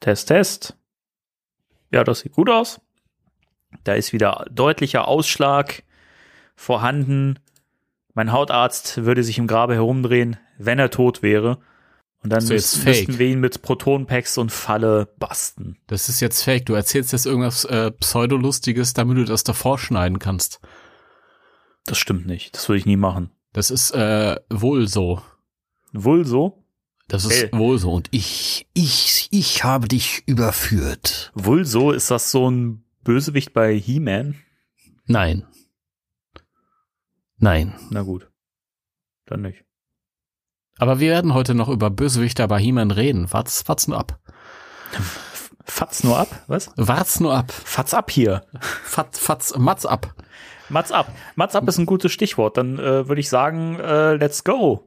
Test, Test. Ja, das sieht gut aus. Da ist wieder deutlicher Ausschlag vorhanden. Mein Hautarzt würde sich im Grabe herumdrehen, wenn er tot wäre. Und dann fake. müssten wir ihn mit Protonpacks und Falle basten. Das ist jetzt fake. Du erzählst jetzt irgendwas äh, Pseudolustiges, damit du das davor schneiden kannst. Das stimmt nicht. Das würde ich nie machen. Das ist äh, wohl so. Wohl so? Das ist Ey. wohl so. Und Ich, ich, ich habe dich überführt. Wohl so? Ist das so ein Bösewicht bei He-Man? nein. Nein. Na gut. Dann nicht. Aber wir werden heute noch über Bösewichter bei He-Man reden. Wart's, wart's nur ab. Fatz nur ab? Was? Wart's nur ab. Fatz ab hier. Fatz, fatz, matz ab. Mats ab. Mats ab ist ein gutes Stichwort. Dann äh, würde ich sagen, äh, let's go.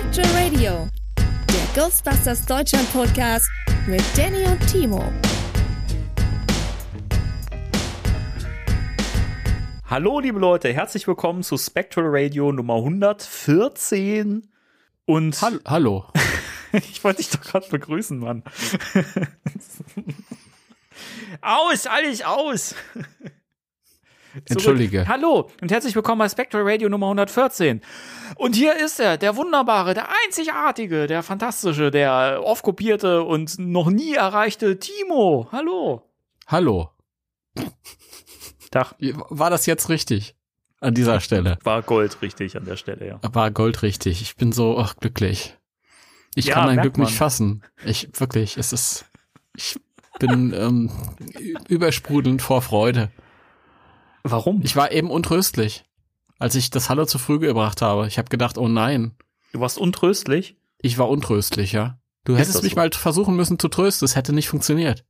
Spectral Radio, der Ghostbusters Deutschland Podcast mit Danny und Timo. Hallo, liebe Leute. Herzlich willkommen zu Spectral Radio Nummer 114. Und Hall hallo. ich wollte dich doch gerade begrüßen, Mann. aus, alles aus. Entschuldige. Hallo und herzlich willkommen bei Spectral Radio Nummer 114. Und hier ist er, der wunderbare, der einzigartige, der fantastische, der oft kopierte und noch nie erreichte Timo. Hallo. Hallo. Tag. War das jetzt richtig? An dieser Stelle. War Gold richtig an der Stelle, ja. War Gold richtig. Ich bin so ach, glücklich. Ich Ja, kann mein Glück nicht man. fassen. Ich wirklich, es ist. Ich bin ähm, übersprudelnd vor Freude. Warum? Ich war eben untröstlich, als ich das Hallo zu früh gebracht habe. Ich habe gedacht, oh nein, Du warst untröstlich. ich war untröstlich, ja. Du hättest das mich so? mal versuchen müssen zu trösten. Es hätte nicht funktioniert.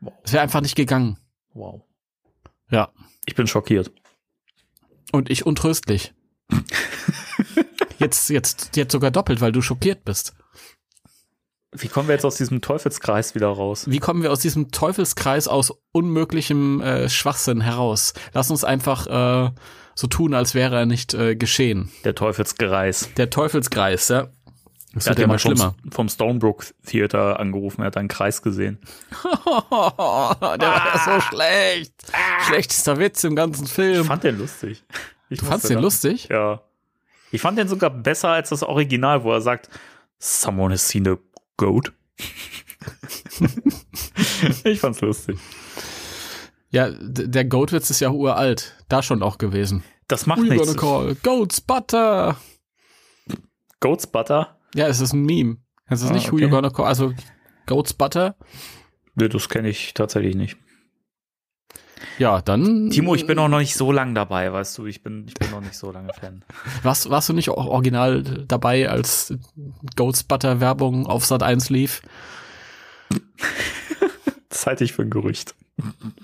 Wow. Es wäre einfach nicht gegangen. Wow. Ja. Ich bin schockiert. Und ich untröstlich. jetzt, jetzt, jetzt sogar doppelt, weil du schockiert bist. Wie kommen wir jetzt aus diesem Teufelskreis wieder raus? Wie kommen wir aus diesem Teufelskreis aus unmöglichem äh, Schwachsinn heraus? Lass uns einfach äh, so tun, als wäre er nicht äh, geschehen. Der Teufelskreis. Der Teufelskreis, ja. Das Er hat wird ja mal vom, schlimmer. vom Stonebrook Theater angerufen, er hat einen Kreis gesehen. Der war ja so schlecht. Schlechtester Witz im ganzen Ich Film. fand den lustig. Ich du fandst den lachen. lustig? Ja. Ich fand den sogar besser als das Original, wo er sagt, Someone has seen a goat. ich fand's lustig. Ja, der Goatwitz ist ja uralt. Da schon auch gewesen. Das macht Who you gonna nichts. call? Goat's Butter. Goat's Butter? Ja, es ist ein Meme. Es ist Ah, nicht Who you okay. gonna call. Also Goat's Butter. Nee, das kenne ich tatsächlich nicht. Ja, dann. Timo, ich bin auch noch nicht so lang dabei, weißt du, ich bin, ich bin noch nicht so lange Fan. Warst, warst du nicht auch original dabei, als Goat's Butter Werbung auf Sat 1 lief? Das halte ich für ein Gerücht.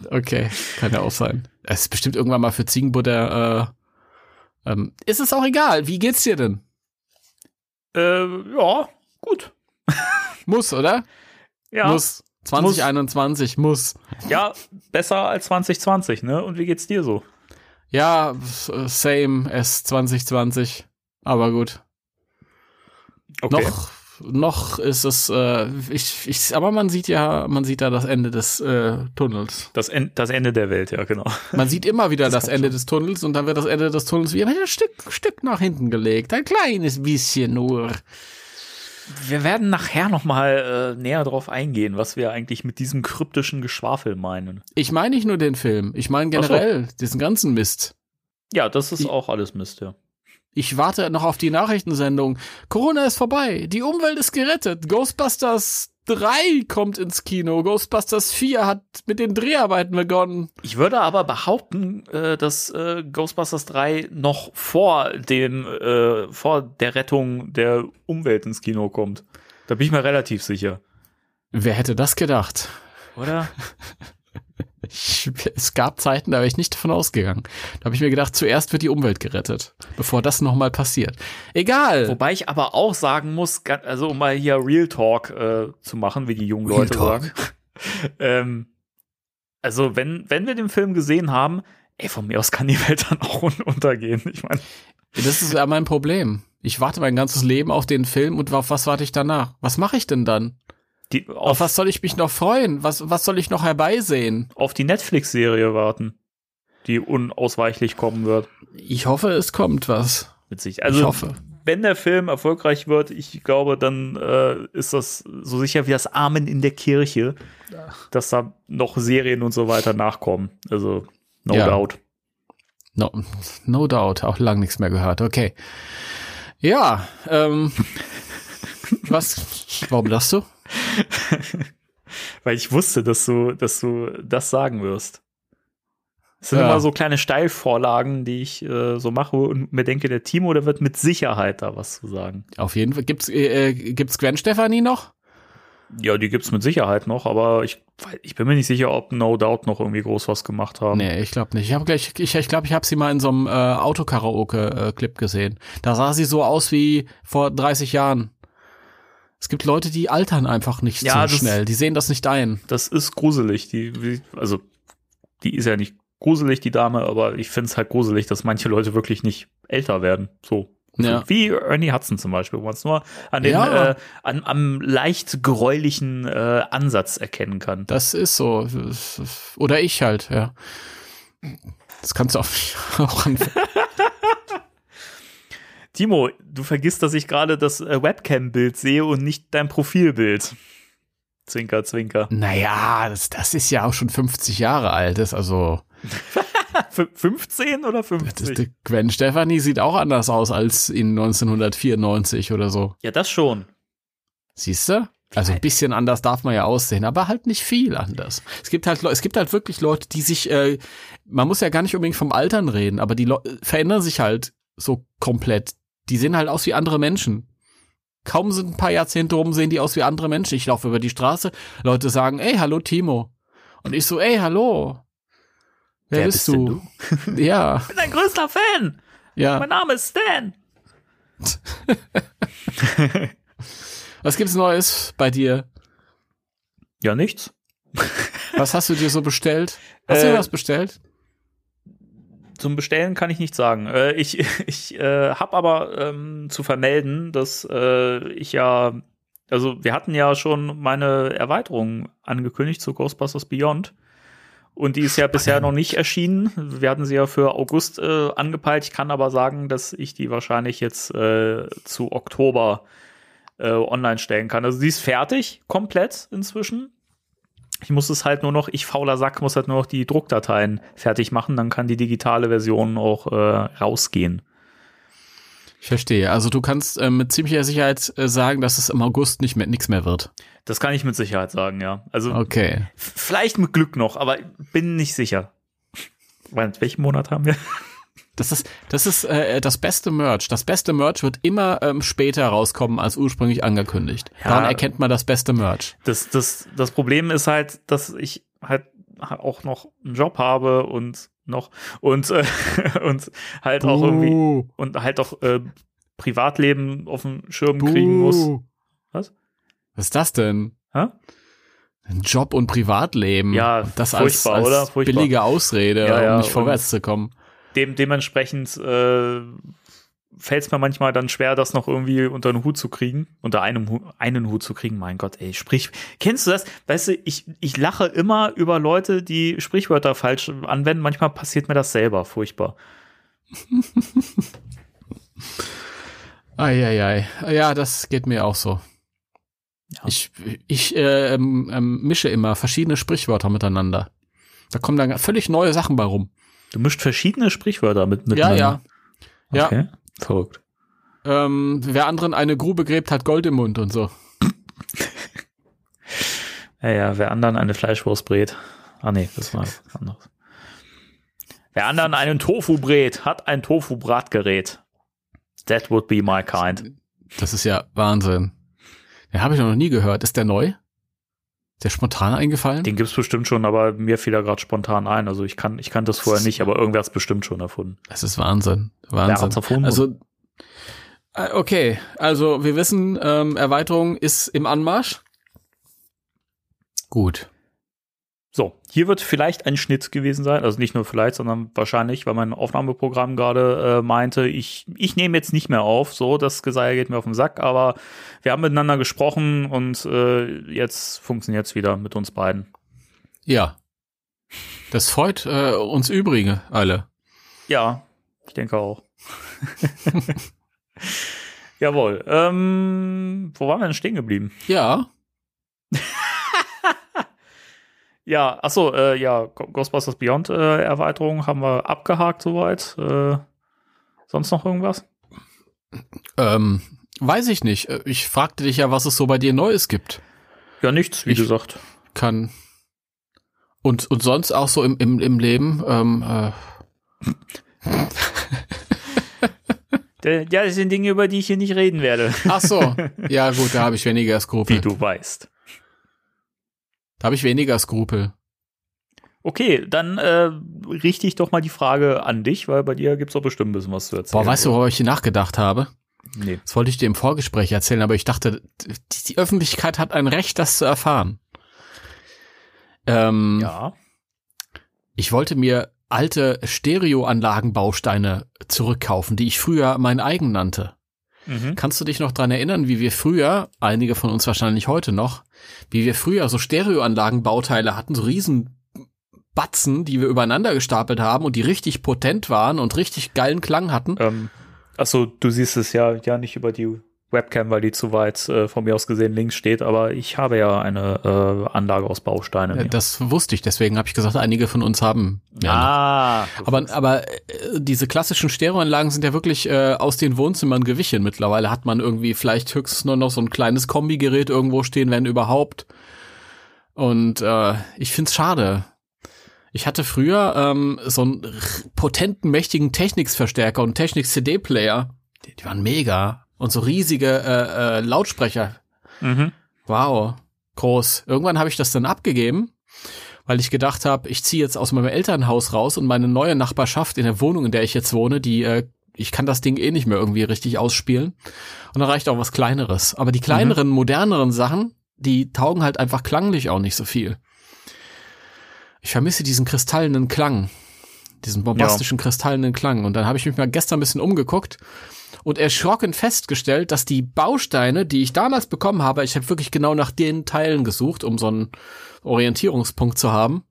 Okay, kann ja auch sein. Es ist bestimmt irgendwann mal für Ziegenbutter. Äh, ähm, ist es auch egal. Wie geht's dir denn? Äh, ja, gut. Muss, oder? Ja, Muss. 2021 muss. ja, besser als 2020, ne? Und wie geht's dir so? Ja, s- same as 2020. Aber gut. Okay. Noch, noch ist es, äh, ich, ich, aber man sieht ja, man sieht da das Ende des äh, Tunnels. Das, en das Ende der Welt, ja, genau. Man sieht immer wieder das, kommt Ende schon. des Tunnels und dann wird das Ende des Tunnels wieder ein Stück, Stück nach hinten gelegt. Ein kleines bisschen nur. Wir werden nachher noch mal äh, näher drauf eingehen, was wir eigentlich mit diesem kryptischen Geschwafel meinen. Ich meine nicht nur den Film, ich meine Ach so. generell diesen ganzen Mist. Ja, das ist Ich- auch alles Mist, ja. Ich warte noch auf die Nachrichtensendung. Corona ist vorbei, die Umwelt ist gerettet, Ghostbusters 3 kommt ins Kino. Ghostbusters 4 hat mit den Dreharbeiten begonnen. Ich würde aber behaupten, äh, dass äh, Ghostbusters 3 noch vor dem, äh, vor der Rettung der Umwelt ins Kino kommt. Da bin ich mir relativ sicher. Wer hätte das gedacht? Oder? Ich, es gab Zeiten, da wäre ich nicht davon ausgegangen. Da habe ich mir gedacht, zuerst wird die Umwelt gerettet, bevor das nochmal passiert. Egal. Wobei ich aber auch sagen muss, also um mal hier Real Talk äh, zu machen, wie die jungen Leute Talk. sagen. ähm, also wenn, wenn wir den Film gesehen haben, ey, von mir aus kann die Welt dann auch un untergehen. Ich meine, Das ist ja mein Problem. Ich warte mein ganzes Leben auf den Film und auf was warte ich danach? Was mache ich denn dann? Die, Auf auf, was soll ich mich noch freuen? Was, was soll ich noch herbeisehen? auf die Netflix-Serie warten, die unausweichlich kommen wird. Ich hoffe, es kommt was. Mit sich. ich Also hoffe. wenn der Film erfolgreich wird, ich glaube, dann äh, ist das so sicher wie das Amen in der Kirche, dass da noch Serien und so weiter nachkommen. Also no Ja. doubt. No, no doubt. Auch lang nichts mehr gehört. Okay. Ja, ähm, was, warum lachst du? Weil ich wusste, dass du, dass du das sagen wirst. Es sind Ja. immer so kleine Steilvorlagen, die ich äh, so mache und mir denke, der Timo, der wird mit Sicherheit da was zu sagen. Auf jeden Fall. Gibt's, äh, äh, gibt's Gwen Stefani noch? Ja, die gibt's mit Sicherheit noch, aber ich, ich bin mir nicht sicher, ob No Doubt noch irgendwie groß was gemacht haben. Nee, ich glaube nicht. Ich habe gleich, ich, ich glaube, ich habe sie mal in so einem äh, Autokaraoke-Clip gesehen. Da sah sie so aus wie vor 30 Jahren. Es gibt Leute, die altern einfach nicht Ja, so schnell. Die sehen das nicht ein. Das ist gruselig. Die, also, die ist ja nicht gruselig, die Dame, aber ich finde es halt gruselig, dass manche Leute wirklich nicht älter werden. So. Ja. Wie Ernie Hudson zum Beispiel, wo man es nur an den, Ja. äh, an, am leicht gräulichen äh, Ansatz erkennen kann. Das ist so. Oder ich halt, ja. Das kannst du auch, auch an, Timo, du vergisst, dass ich gerade das äh, Webcam-Bild sehe und nicht dein Profilbild. Zwinker, zwinker. Naja, das, das ist ja auch schon 50 Jahre alt. Das also, F 15 oder das, 50? die Gwen Stefani sieht auch anders aus als in 1994 oder so. ja, das schon. Siehst du? Also ein bisschen anders darf man ja aussehen, aber halt nicht viel anders. Es gibt halt, es gibt halt wirklich Leute, die sich, äh, man muss ja gar nicht unbedingt vom Altern reden, aber die Leu verändern sich halt so komplett. Die sehen halt aus wie andere Menschen. Kaum sind ein paar Jahrzehnte rum, sehen die aus wie andere Menschen. Ich laufe über die Straße, Leute sagen, ey, hallo Timo. Und ich so, ey, hallo. Wer, Wer bist bist denn du? ja, Ich bin dein größter Fan. ja. Mein Name ist Stan. Was gibt's Neues bei dir? Ja, nichts. Was hast du dir so bestellt? Hast du Äh, dir was bestellt? Zum Bestellen kann ich nicht sagen. Äh, ich ich äh, habe aber ähm, zu vermelden, dass äh, ich ja, also wir hatten ja schon meine Erweiterung angekündigt zu Ghostbusters Beyond. Und die ist ja bisher noch nicht erschienen. Wir hatten sie ja für August äh, angepeilt. Ich kann aber sagen, dass ich die wahrscheinlich jetzt äh, zu Oktober äh, online stellen kann. Also die ist fertig, komplett inzwischen. Ich muss es halt nur noch, ich fauler Sack, muss halt nur noch die Druckdateien fertig machen, dann kann die digitale Version auch äh, rausgehen. Ich verstehe. Also du kannst äh, mit ziemlicher Sicherheit äh, sagen, dass es im August nicht mehr nichts mehr wird. Das kann ich mit Sicherheit sagen, ja. Also Okay. vielleicht mit Glück noch, aber bin nicht sicher. Weil, welchen Monat haben wir? Das ist das ist äh, das beste Merch. Das beste Merch wird immer ähm, später rauskommen als ursprünglich angekündigt. Ja. Daran erkennt man das beste Merch. Das, das, das Problem ist halt, dass ich halt auch noch einen Job habe und noch und, äh, und halt auch irgendwie Buh. und halt auch äh, Privatleben auf dem Schirm kriegen muss. Buh. Was? Was ist das denn? Hä? Ein Job und Privatleben. Ja, das als, furchtbar, als oder? Furchtbar. billige Ausrede, Ja, ja, um nicht vorwärts zu kommen. Dem, dementsprechend äh, fällt es mir manchmal dann schwer, das noch irgendwie unter einen Hut zu kriegen, unter einem einen Hut zu kriegen. Mein Gott, ey, sprich, kennst du das? Weißt du, ich, ich lache immer über Leute, die Sprichwörter falsch anwenden. Manchmal passiert mir das selber, furchtbar. Eieiei. Ja, das geht mir auch so. Ja. Ich, ich äh, ähm, ähm, mische immer verschiedene Sprichwörter miteinander. Da kommen dann völlig neue Sachen bei rum. Du mischt verschiedene Sprichwörter mit Ja, miteinander. ja. Ja. Okay. Verrückt. Ähm, wer anderen eine Grube gräbt, hat Gold im Mund und so. Ja, ja, wer anderen eine Fleischwurst brät. Ah nee, das war was anderes. Wer anderen einen Tofu brät, hat ein Tofu-Bratgerät. That would be my kind. Das ist ja Wahnsinn. Den habe ich noch nie gehört. Ist der neu? Der spontan eingefallen? Den gibt's bestimmt schon, aber mir fiel er gerade spontan ein. Also ich kann, ich kannte das vorher nicht, aber irgendwer hat's bestimmt schon erfunden. Das ist Wahnsinn. Wahnsinn. erfunden? Also, äh, okay. Also, wir wissen, ähm, Erweiterung ist im Anmarsch. Gut. So, hier wird vielleicht ein Schnitt gewesen sein, also nicht nur vielleicht, sondern wahrscheinlich, weil mein Aufnahmeprogramm gerade äh, meinte, ich, ich nehme jetzt nicht mehr auf, so, das Geseier geht mir auf den Sack, aber wir haben miteinander gesprochen und äh, jetzt funktioniert es wieder mit uns beiden. Ja. Das freut äh, uns Übrige alle. Ja, ich denke auch. Jawohl. Ähm, wo waren wir denn stehen geblieben? Ja. Ja, achso, äh, ja, Ghostbusters Beyond äh, Erweiterung haben wir abgehakt soweit. Äh, sonst noch irgendwas? Ähm, weiß ich nicht. Äh, Ich fragte dich ja, was es so bei dir Neues gibt. Ja, nichts, wie Ich- gesagt. Kann. Und, und sonst auch so im, im, im Leben. Ähm, äh, Ja, das sind Dinge, über die ich hier nicht reden werde. ach so. ja, gut, da habe ich weniger Wie Skrupel. du weißt. Da habe ich weniger Skrupel. Okay, dann äh, richte ich doch mal die Frage an dich, weil bei dir gibt's doch bestimmt ein bisschen was zu erzählen. Boah, weißt du, worüber ich hier nachgedacht habe? Nee. Das wollte ich dir im Vorgespräch erzählen, aber ich dachte, die, die Öffentlichkeit hat ein Recht, das zu erfahren. Ähm, Ja. Ich wollte mir alte Stereoanlagenbausteine zurückkaufen, die ich früher mein eigen nannte. Mhm. Kannst du dich noch dran erinnern, wie wir früher, einige von uns wahrscheinlich heute noch, wie wir früher so Stereoanlagenbauteile hatten, so riesen Batzen, die wir übereinander gestapelt haben und die richtig potent waren und richtig geilen Klang hatten? Ähm, achso, du siehst es ja, ja nicht über die Webcam, weil die zu weit äh, von mir aus gesehen links steht, aber ich habe ja eine äh, Anlage aus Bausteinen. Äh, Das wusste ich, deswegen habe ich gesagt, einige von uns haben. Ja, ah, Aber, aber äh, diese klassischen Stereoanlagen sind ja wirklich äh, aus den Wohnzimmern gewichen. Mittlerweile hat man irgendwie vielleicht höchstens nur noch so ein kleines Kombigerät irgendwo stehen, wenn überhaupt. Und äh, ich find's schade. Ich hatte früher ähm, so einen potenten, mächtigen Technics-Verstärker und Technics-CD-Player. Die, die waren mega. Und so riesige äh, äh, Lautsprecher. mhm. Wow, groß. Irgendwann habe ich das dann abgegeben, weil ich gedacht habe, ich ziehe jetzt aus meinem Elternhaus raus und meine neue Nachbarschaft in der Wohnung, in der ich jetzt wohne, die äh, ich kann das Ding eh nicht mehr irgendwie richtig ausspielen. Und dann reicht auch was kleineres. Aber die kleineren, moderneren Sachen, die taugen halt einfach klanglich auch nicht so viel. Ich vermisse diesen kristallenen Klang, diesen bombastischen kristallenen Klang. Und dann habe ich mich mal gestern ein bisschen umgeguckt und erschrocken festgestellt, dass die Bausteine, die ich damals bekommen habe, ich habe wirklich genau nach den Teilen gesucht, um so einen Orientierungspunkt zu haben,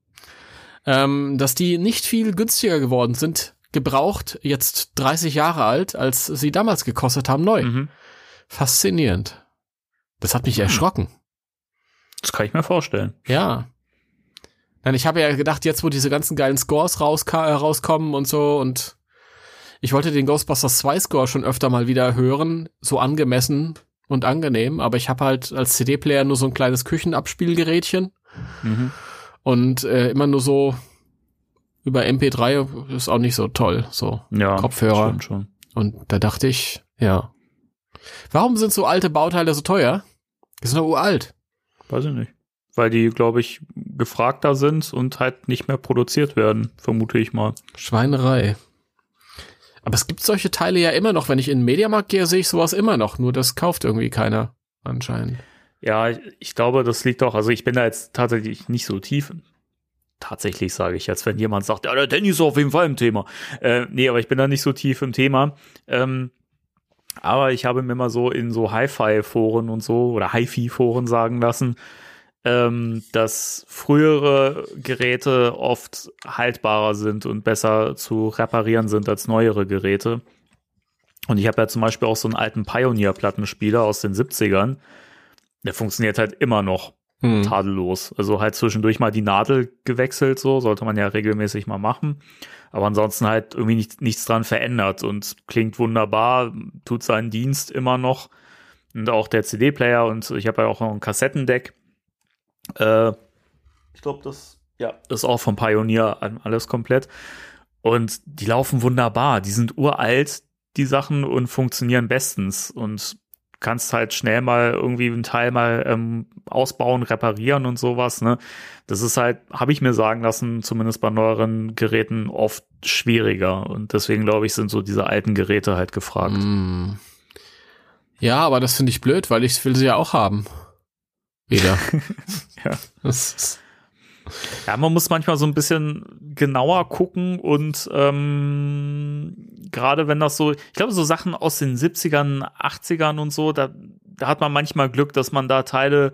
ähm, dass die nicht viel günstiger geworden sind, gebraucht, jetzt 30 Jahre alt, als sie damals gekostet haben, neu. Mhm. Faszinierend. Das hat mich erschrocken. Das kann ich mir vorstellen. Ja. Nein, ich habe ja gedacht, jetzt wo diese ganzen geilen Scores rauska- äh, rauskommen und so und ich wollte den Ghostbusters 2 Score schon öfter mal wieder hören, so angemessen und angenehm, aber ich habe halt als CD-Player nur so ein kleines Küchenabspielgerätchen Mhm. und äh, immer nur so über MP3 ist auch nicht so toll, so. Ja, Kopfhörer. Stimmt schon. Und da dachte ich, ja. Warum sind so alte Bauteile so teuer? Die sind doch uralt. Weiß ich nicht. Weil die, glaube ich, gefragter sind und halt nicht mehr produziert werden, vermute ich mal. Schweinerei. Aber es gibt solche Teile ja immer noch. Wenn ich in den Mediamarkt gehe, sehe ich sowas immer noch. Nur das kauft irgendwie keiner anscheinend. Ja, ich, glaube, das liegt doch, also ich bin da jetzt tatsächlich nicht so tief. Tatsächlich sage ich jetzt, wenn jemand sagt, ja, der Danny ist auf jeden Fall im Thema. Äh, nee, aber ich bin da nicht so tief im Thema. Ähm, aber ich habe mir mal so in so Hi-Fi-Foren und so oder Hi-Fi-Foren sagen lassen, ähm, dass frühere Geräte oft haltbarer sind und besser zu reparieren sind als neuere Geräte. Und ich habe ja zum Beispiel auch so einen alten Pioneer-Plattenspieler aus den 70ern. Der funktioniert halt immer noch Hm. tadellos. Also halt zwischendurch mal die Nadel gewechselt, so sollte man ja regelmäßig mal machen. Aber ansonsten halt irgendwie nicht, nichts dran verändert und klingt wunderbar, tut seinen Dienst immer noch. Und auch der CD-Player und ich habe ja auch noch ein Kassettendeck. Äh, ich glaube, das ja, ist auch vom Pioneer alles komplett. Und die laufen wunderbar. Die sind uralt, die Sachen, und funktionieren bestens. Und kannst halt schnell mal irgendwie einen Teil mal ähm, ausbauen, reparieren und sowas. Ne? Das ist halt, habe ich mir sagen lassen, zumindest bei neueren Geräten oft schwieriger. Und deswegen glaube ich, sind so diese alten Geräte halt gefragt. Mm. Ja, aber das finde ich blöd, weil ich will sie ja auch haben. Wieder. ja. Ja, man muss manchmal so ein bisschen genauer gucken und ähm, gerade wenn das so, ich glaube, so Sachen aus den 70ern, 80ern und so, da, da hat man manchmal Glück, dass man da Teile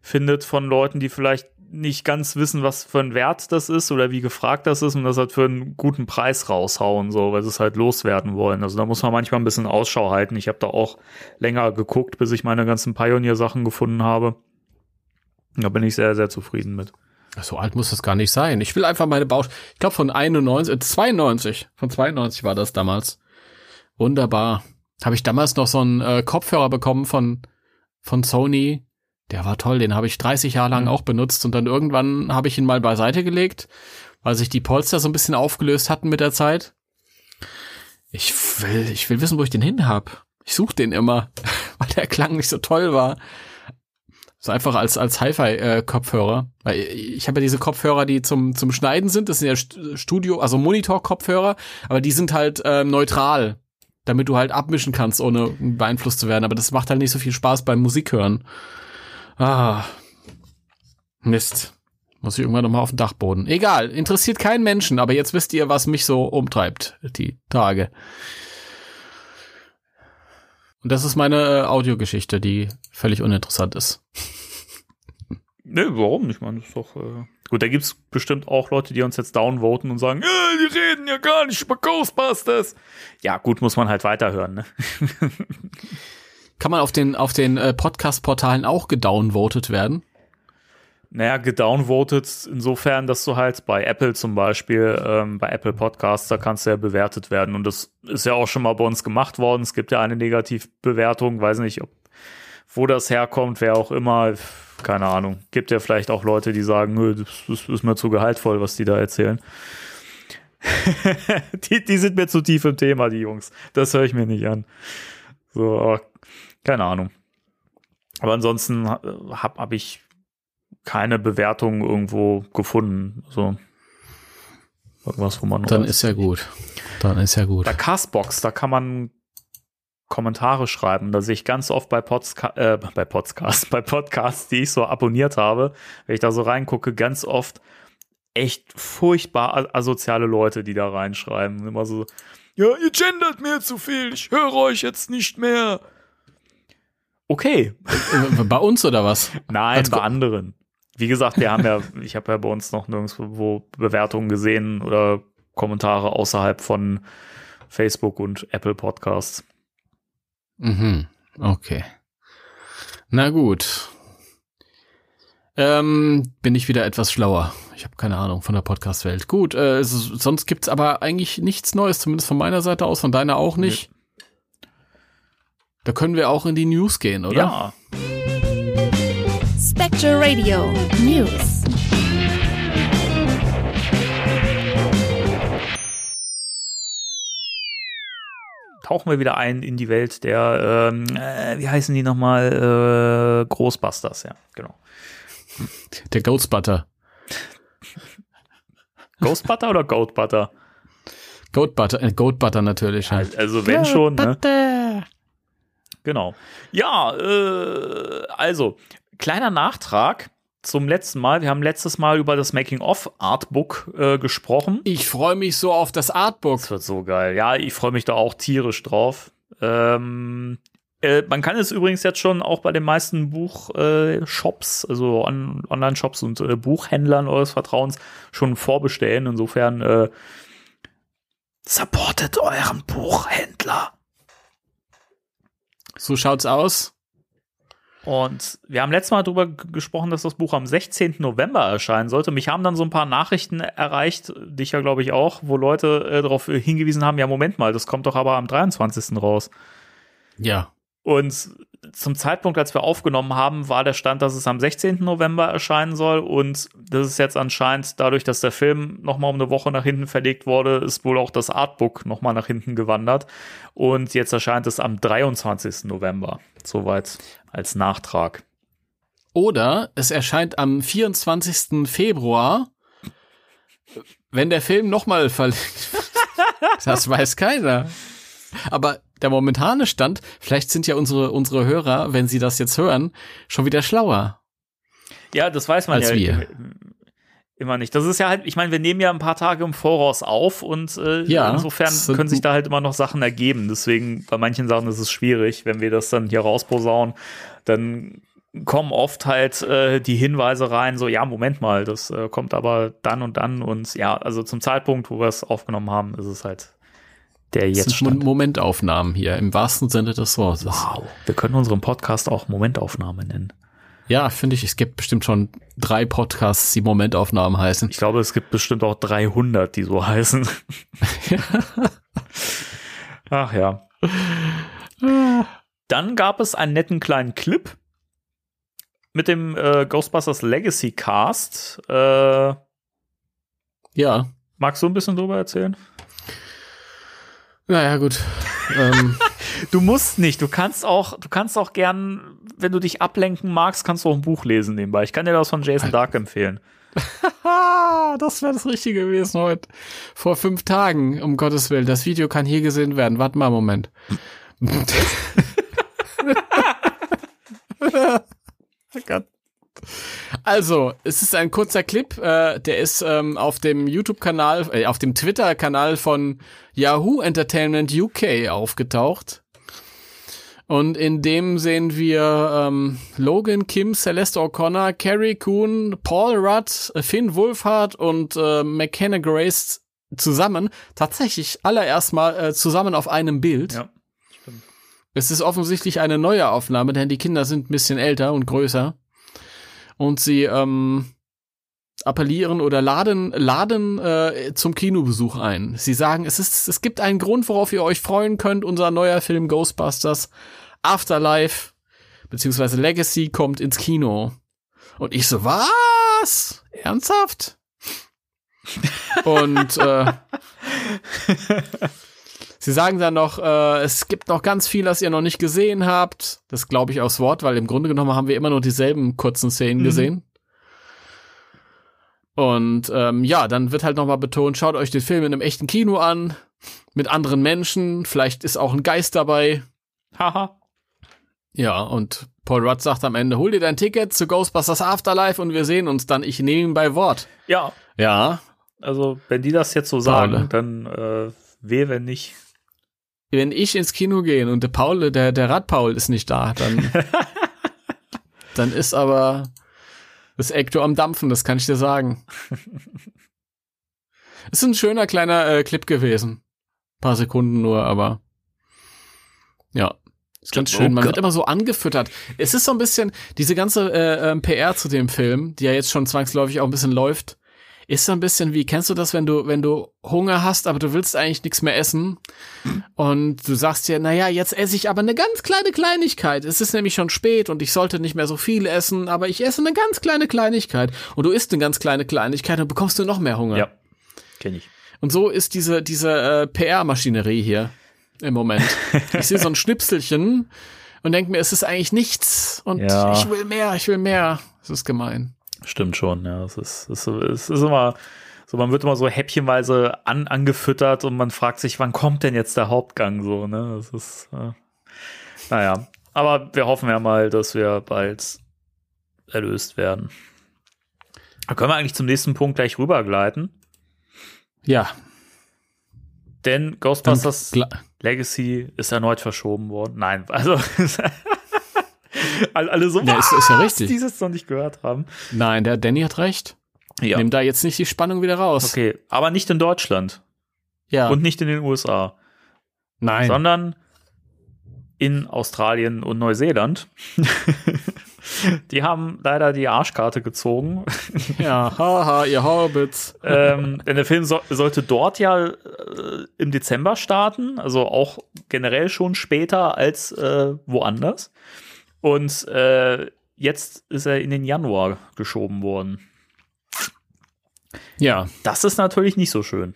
findet von Leuten, die vielleicht nicht ganz wissen, was für ein Wert das ist oder wie gefragt das ist und das halt für einen guten Preis raushauen, so, weil sie es halt loswerden wollen. Also da muss man manchmal ein bisschen Ausschau halten. Ich habe da auch länger geguckt, bis ich meine ganzen Pioneer-Sachen gefunden habe. Da bin ich sehr, sehr zufrieden mit. So alt muss das gar nicht sein. Ich will einfach meine Bausch. Ich glaube von 91, äh, 92. Von 92 war das damals. Wunderbar. Habe ich damals noch so einen äh, Kopfhörer bekommen von, von Sony. Der war toll, den habe ich 30 Jahre lang mhm. auch benutzt und dann irgendwann habe ich ihn mal beiseite gelegt, weil sich die Polster so ein bisschen aufgelöst hatten mit der Zeit. Ich will, ich will wissen, wo ich den hin hab. Ich suche den immer, weil der Klang nicht so toll war. So einfach als, als Hi-Fi-Kopfhörer. Weil ich habe ja diese Kopfhörer, die zum, zum Schneiden sind. Das sind ja Studio, also Monitor-Kopfhörer, aber die sind halt äh, neutral, damit du halt abmischen kannst, ohne beeinflusst zu werden. Aber das macht halt nicht so viel Spaß beim Musikhören. Ah. Mist. Muss ich irgendwann nochmal auf den Dachboden. Egal, interessiert keinen Menschen, aber jetzt wisst ihr, was mich so umtreibt, die Tage. Und das ist meine äh, Audiogeschichte, die völlig uninteressant ist. Ne, warum nicht? Man ist doch. Äh Gut, da gibt's bestimmt auch Leute, die uns jetzt downvoten und sagen, äh, die reden ja gar nicht über Ghostbusters. Ja, gut, muss man halt weiterhören, ne? Kann man auf den, auf den äh, Podcast-Portalen auch gedownvotet werden? Naja, gedownvotet insofern, dass du halt bei Apple zum Beispiel, ähm, bei Apple Podcasts, da kannst du ja bewertet werden. Und das ist ja auch schon mal bei uns gemacht worden. Es gibt ja eine Negativbewertung, weiß nicht, ob, wo das herkommt, wer auch immer, keine Ahnung. Gibt ja vielleicht auch Leute, die sagen, nö, das ist mir zu gehaltvoll, was die da erzählen. die, die sind mir zu tief im Thema, die Jungs. Das höre ich mir nicht an. So, keine Ahnung. Aber ansonsten habe hab ich keine Bewertung irgendwo gefunden. So irgendwas, wo man. Dann ist ja gut. Dann ist ja gut. Bei Castbox, da kann man Kommentare schreiben. Da sehe ich ganz oft bei, Podska äh, bei Podcasts, bei Podcasts, die ich so abonniert habe, wenn ich da so reingucke, ganz oft echt furchtbar asoziale Leute, die da reinschreiben. Immer so, ja, ihr gendert mir zu viel, ich höre euch jetzt nicht mehr. Okay. Bei uns oder was? Nein, Als bei anderen wie gesagt, wir haben ja, ich habe ja bei uns noch nirgendwo Bewertungen gesehen oder Kommentare außerhalb von Facebook und Apple Podcasts. Mhm. Okay. Na gut. Ähm, bin ich wieder etwas schlauer. Ich habe keine Ahnung von der Podcast-Welt. Gut, äh, sonst gibt's aber eigentlich nichts Neues, zumindest von meiner Seite aus, von deiner auch nicht. Nee. Da können wir auch in die News gehen, oder? Ja. Spectre Radio News. Tauchen wir wieder ein in die Welt der, ähm, äh, wie heißen die nochmal? Äh, Großbusters, ja, genau. Der Ghostbutter. Ghostbutter oder Goatbutter? Goatbutter, äh, Goatbutter natürlich halt. Also wenn schon, ne? Genau. Ja, äh, also kleiner Nachtrag zum letzten Mal. Wir haben letztes Mal über das Making-of-Artbook äh, gesprochen. Ich freue mich so auf das Artbook. Das wird so geil. Ja, ich freue mich da auch tierisch drauf. Ähm, äh, man kann es übrigens jetzt schon auch bei den meisten Buchshops, äh, also on Online-Shops und äh, Buchhändlern eures Vertrauens schon vorbestellen. Insofern äh, supportet euren Buchhändler. So schaut's aus. Und wir haben letztes Mal darüber gesprochen, dass das Buch am 16. November erscheinen sollte. Mich haben dann so ein paar Nachrichten erreicht, dich ja glaube ich auch, wo Leute äh, darauf hingewiesen haben, ja Moment mal, das kommt doch aber am 23. raus. Ja. Und zum Zeitpunkt, als wir aufgenommen haben, war der Stand, dass es am 16. November erscheinen soll. Und das ist jetzt anscheinend dadurch, dass der Film nochmal um eine Woche nach hinten verlegt wurde, ist wohl auch das Artbook nochmal nach hinten gewandert. Und jetzt erscheint es am 23. November. Soweit als Nachtrag. Oder es erscheint am 24. Februar, wenn der Film nochmal verlegt wird. Das weiß keiner. Aber der momentane Stand, vielleicht sind ja unsere, unsere Hörer, wenn sie das jetzt hören, schon wieder schlauer. Ja, das weiß man Als ja wir. immer nicht. Das ist ja halt, ich meine, wir nehmen ja ein paar Tage im Voraus auf und äh, Ja, insofern können sich da halt immer noch Sachen ergeben. Deswegen bei manchen Sachen ist es schwierig, wenn wir das dann hier rausposaunen, dann kommen oft halt äh, die Hinweise rein, so ja, Moment mal, das äh, kommt aber dann und dann und ja, also zum Zeitpunkt, wo wir es aufgenommen haben, ist es halt der Das jetzt sind Mo- stand. Momentaufnahmen hier, im wahrsten Sinne des Wortes. Wow, wir können unseren Podcast auch Momentaufnahme nennen. Ja, finde ich, es gibt bestimmt schon drei Podcasts, die Momentaufnahmen heißen. Ich glaube, es gibt bestimmt auch 300, die so heißen. Ach ja. Dann gab es einen netten kleinen Clip mit dem äh, Ghostbusters Legacy Cast. Äh, Ja, magst du ein bisschen drüber erzählen? Naja, gut. ähm, Du musst nicht. Du kannst auch, du kannst auch gern, wenn du dich ablenken magst, kannst du auch ein Buch lesen nebenbei. Ich kann dir das von Jason Dark empfehlen. das wäre das Richtige gewesen heute. Vor fünf Tagen, um Gottes Willen. Das Video kann hier gesehen werden. Warte mal, einen Moment. Oh Gott. Also, es ist ein kurzer Clip, äh, der ist ähm, auf dem YouTube-Kanal, äh, auf dem Twitter-Kanal von Yahoo Entertainment UK aufgetaucht. Und in dem sehen wir ähm, Logan, Kim, Celeste O'Connor, Carrie Coon, Paul Rudd, Finn Wolfhard und äh, McKenna Grace zusammen. Tatsächlich allererst mal äh, zusammen auf einem Bild. Ja. Es ist offensichtlich eine neue Aufnahme, denn die Kinder sind ein bisschen älter und größer. Und sie ähm, appellieren oder laden, laden äh, zum Kinobesuch ein. Sie sagen, es, ist, es gibt einen Grund, worauf ihr euch freuen könnt. Unser neuer Film Ghostbusters Afterlife beziehungsweise Legacy kommt ins Kino. Und ich so, was? Ernsthaft? Und äh, Sie sagen dann noch, äh, es gibt noch ganz viel, das ihr noch nicht gesehen habt. Das glaube ich aufs Wort, weil im Grunde genommen haben wir immer nur dieselben kurzen Szenen Mhm. gesehen. Und ähm, ja, dann wird halt nochmal betont, schaut euch den Film in einem echten Kino an, mit anderen Menschen, vielleicht ist auch ein Geist dabei. Haha. Ja, und Paul Rudd sagt am Ende, hol dir dein Ticket zu Ghostbusters Afterlife und wir sehen uns dann. Ich nehme ihn bei Wort. Ja, Ja, also wenn die das jetzt so Paul. sagen, dann äh, weh, wenn nicht. Wenn ich ins Kino gehe und der Paul, der, der Radpaul ist nicht da, dann, dann ist aber das Ecto am Dampfen, das kann ich dir sagen. Ist ein schöner kleiner äh, Clip gewesen. paar Sekunden nur, aber ja. Ist ganz schön. Man wird immer so angefüttert. Es ist so ein bisschen, diese ganze äh, ähm, PR zu dem Film, die ja jetzt schon zwangsläufig auch ein bisschen läuft, ist so ein bisschen wie, kennst du das, wenn du, wenn du Hunger hast, aber du willst eigentlich nichts mehr essen und du sagst dir, naja, jetzt esse ich aber eine ganz kleine Kleinigkeit. Es ist nämlich schon spät und ich sollte nicht mehr so viel essen, aber ich esse eine ganz kleine Kleinigkeit und du isst eine ganz kleine Kleinigkeit und bekommst du noch mehr Hunger. Ja, kenne ich. Und so ist diese, diese äh, PR-Maschinerie hier im Moment. Ich sehe so ein Schnipselchen und denke mir, es ist eigentlich nichts und Ja. ich will mehr, ich will mehr. Es ist gemein. Stimmt schon, ja. Es ist, es ist, es ist immer, so man wird immer so häppchenweise an, angefüttert und man fragt sich, wann kommt denn jetzt der Hauptgang so, ne? Das ist, äh, naja. Aber wir hoffen ja mal, dass wir bald erlöst werden. Da können wir eigentlich zum nächsten Punkt gleich rübergleiten. Ja. Denn Ghostbusters Legacy ist erneut verschoben worden. Nein, also alle, alle so, Ja, ist- ist ja richtig. die es noch nicht gehört haben. Nein, der Danny hat recht. Ja. Nimm da jetzt nicht die Spannung wieder raus. Okay, aber nicht in Deutschland Ja. und nicht in den USA, Nein. sondern in Australien und Neuseeland. Die haben leider die Arschkarte gezogen. Ja, haha, ihr Hobbits. ähm, denn der Film so, sollte dort ja äh, im Dezember starten, also auch generell schon später als äh, woanders. Und äh, jetzt ist er in den Januar geschoben worden. Ja, Das ist natürlich nicht so schön.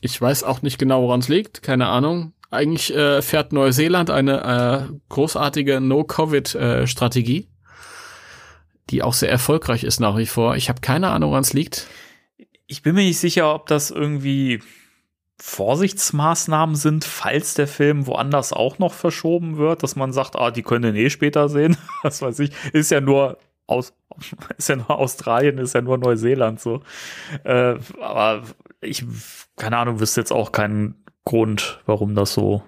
ich weiß auch nicht genau, woran es liegt. Keine Ahnung. Eigentlich äh, fährt Neuseeland eine äh, großartige No-Covid-Strategie, die auch sehr erfolgreich ist nach wie vor. Ich habe keine Ahnung, woran es liegt. Ich bin mir nicht sicher, ob das irgendwie Vorsichtsmaßnahmen sind, falls der Film woanders auch noch verschoben wird, dass man sagt, ah, die können den eh später sehen. Was weiß ich. Ist ja nur aus, ist ja nur Australien, ist ja nur Neuseeland so. Äh, aber ich, keine Ahnung, wüsste jetzt auch keinen Grund, warum das so,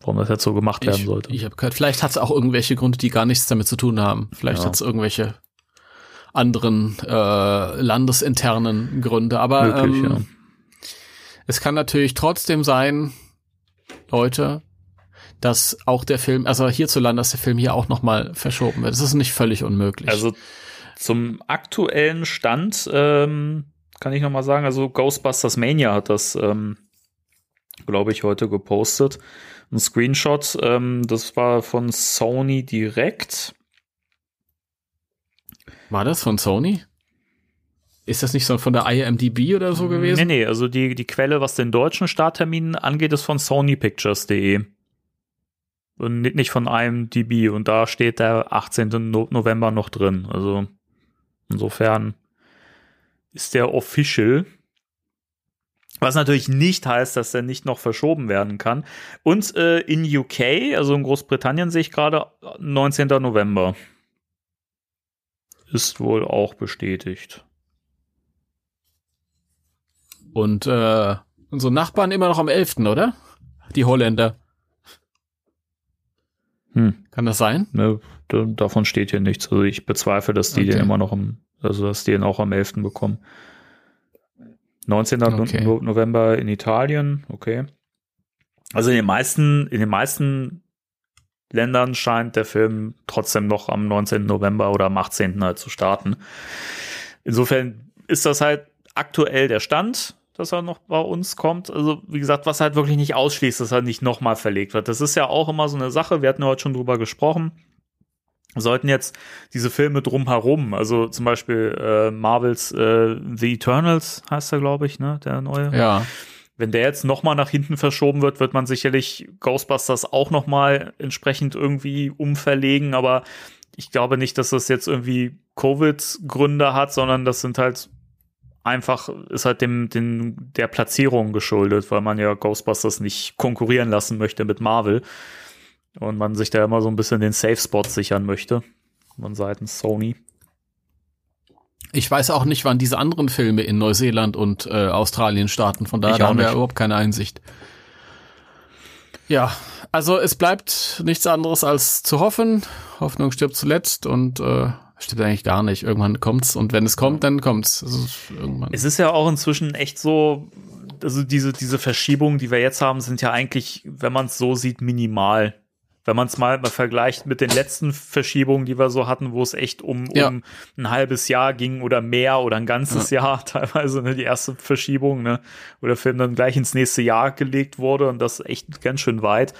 warum das jetzt so gemacht werden Ich, sollte. ich habe gehört, vielleicht hat es auch irgendwelche Gründe, die gar nichts damit zu tun haben. Vielleicht Ja. hat es irgendwelche anderen äh, landesinternen Gründe. Aber Möglich, ähm, ja. Es kann natürlich trotzdem sein, Leute, dass auch der Film, also hierzulande, dass der Film hier auch nochmal verschoben wird. Das ist nicht völlig unmöglich. Also zum aktuellen Stand ähm, kann ich noch mal sagen, also Ghostbusters Mania hat das, ähm, glaube ich, heute gepostet. Ein Screenshot, ähm, das war von Sony direkt. War das von Sony? Ist das nicht so von der IMDb oder so Nee, gewesen? nee, also die, die Quelle, was den deutschen Starttermin angeht, ist von sonypictures.de. Und nicht von IMDb. Und da steht der 18. No November noch drin. Also insofern ist der official. Was natürlich nicht heißt, dass der nicht noch verschoben werden kann. Und äh, in UK, also in Großbritannien sehe ich gerade 19. November. Ist wohl auch bestätigt. Und äh, unsere Nachbarn immer noch am 11., oder? Die Holländer. Hm. Kann das sein? Ne, da, davon steht hier nichts. Also ich bezweifle, dass die Okay. den immer noch am, also dass die den auch am 11. bekommen. 19. No- Okay. No November in Italien, okay. Also in den meisten, in den meisten Ländern scheint der Film trotzdem noch am 19. November oder am 18. halt zu starten. Insofern ist das halt aktuell der Stand, dass er noch bei uns kommt. Also, wie gesagt, was halt wirklich nicht ausschließt, dass er nicht nochmal verlegt wird. Das ist ja auch immer so eine Sache. Wir hatten ja heute schon drüber gesprochen. Sollten jetzt diese Filme drumherum, also zum Beispiel äh, Marvels äh, The Eternals heißt er, glaube ich, ne, der neue. Ja. Wenn der jetzt noch mal nach hinten verschoben wird, wird man sicherlich Ghostbusters auch noch mal entsprechend irgendwie umverlegen. Aber ich glaube nicht, dass das jetzt irgendwie Covid-Gründe hat, sondern das sind halt einfach, ist halt dem, dem, der Platzierung geschuldet, weil man ja Ghostbusters nicht konkurrieren lassen möchte mit Marvel. Und man sich da immer so ein bisschen den Safe-Spot sichern möchte. Von seitens Sony. Ich weiß auch nicht, wann diese anderen Filme in Neuseeland und äh, Australien starten. Von daher da haben wir nicht. überhaupt keine Einsicht. Ja, also es bleibt nichts anderes als zu hoffen. Hoffnung stirbt zuletzt und äh, stimmt eigentlich gar nicht. Irgendwann kommt's und wenn es kommt, dann kommt's. Also irgendwann. Es ist ja auch inzwischen echt so, also diese, diese Verschiebungen, die wir jetzt haben, sind ja eigentlich, wenn man es so sieht, minimal. Wenn man es mal, mal vergleicht mit den letzten Verschiebungen, die wir so hatten, wo es echt um, Ja. um ein halbes Jahr ging oder mehr oder ein ganzes Jahr teilweise, ne, die erste Verschiebung, ne, wo der Film dann gleich ins nächste Jahr gelegt wurde und das echt ganz schön weit.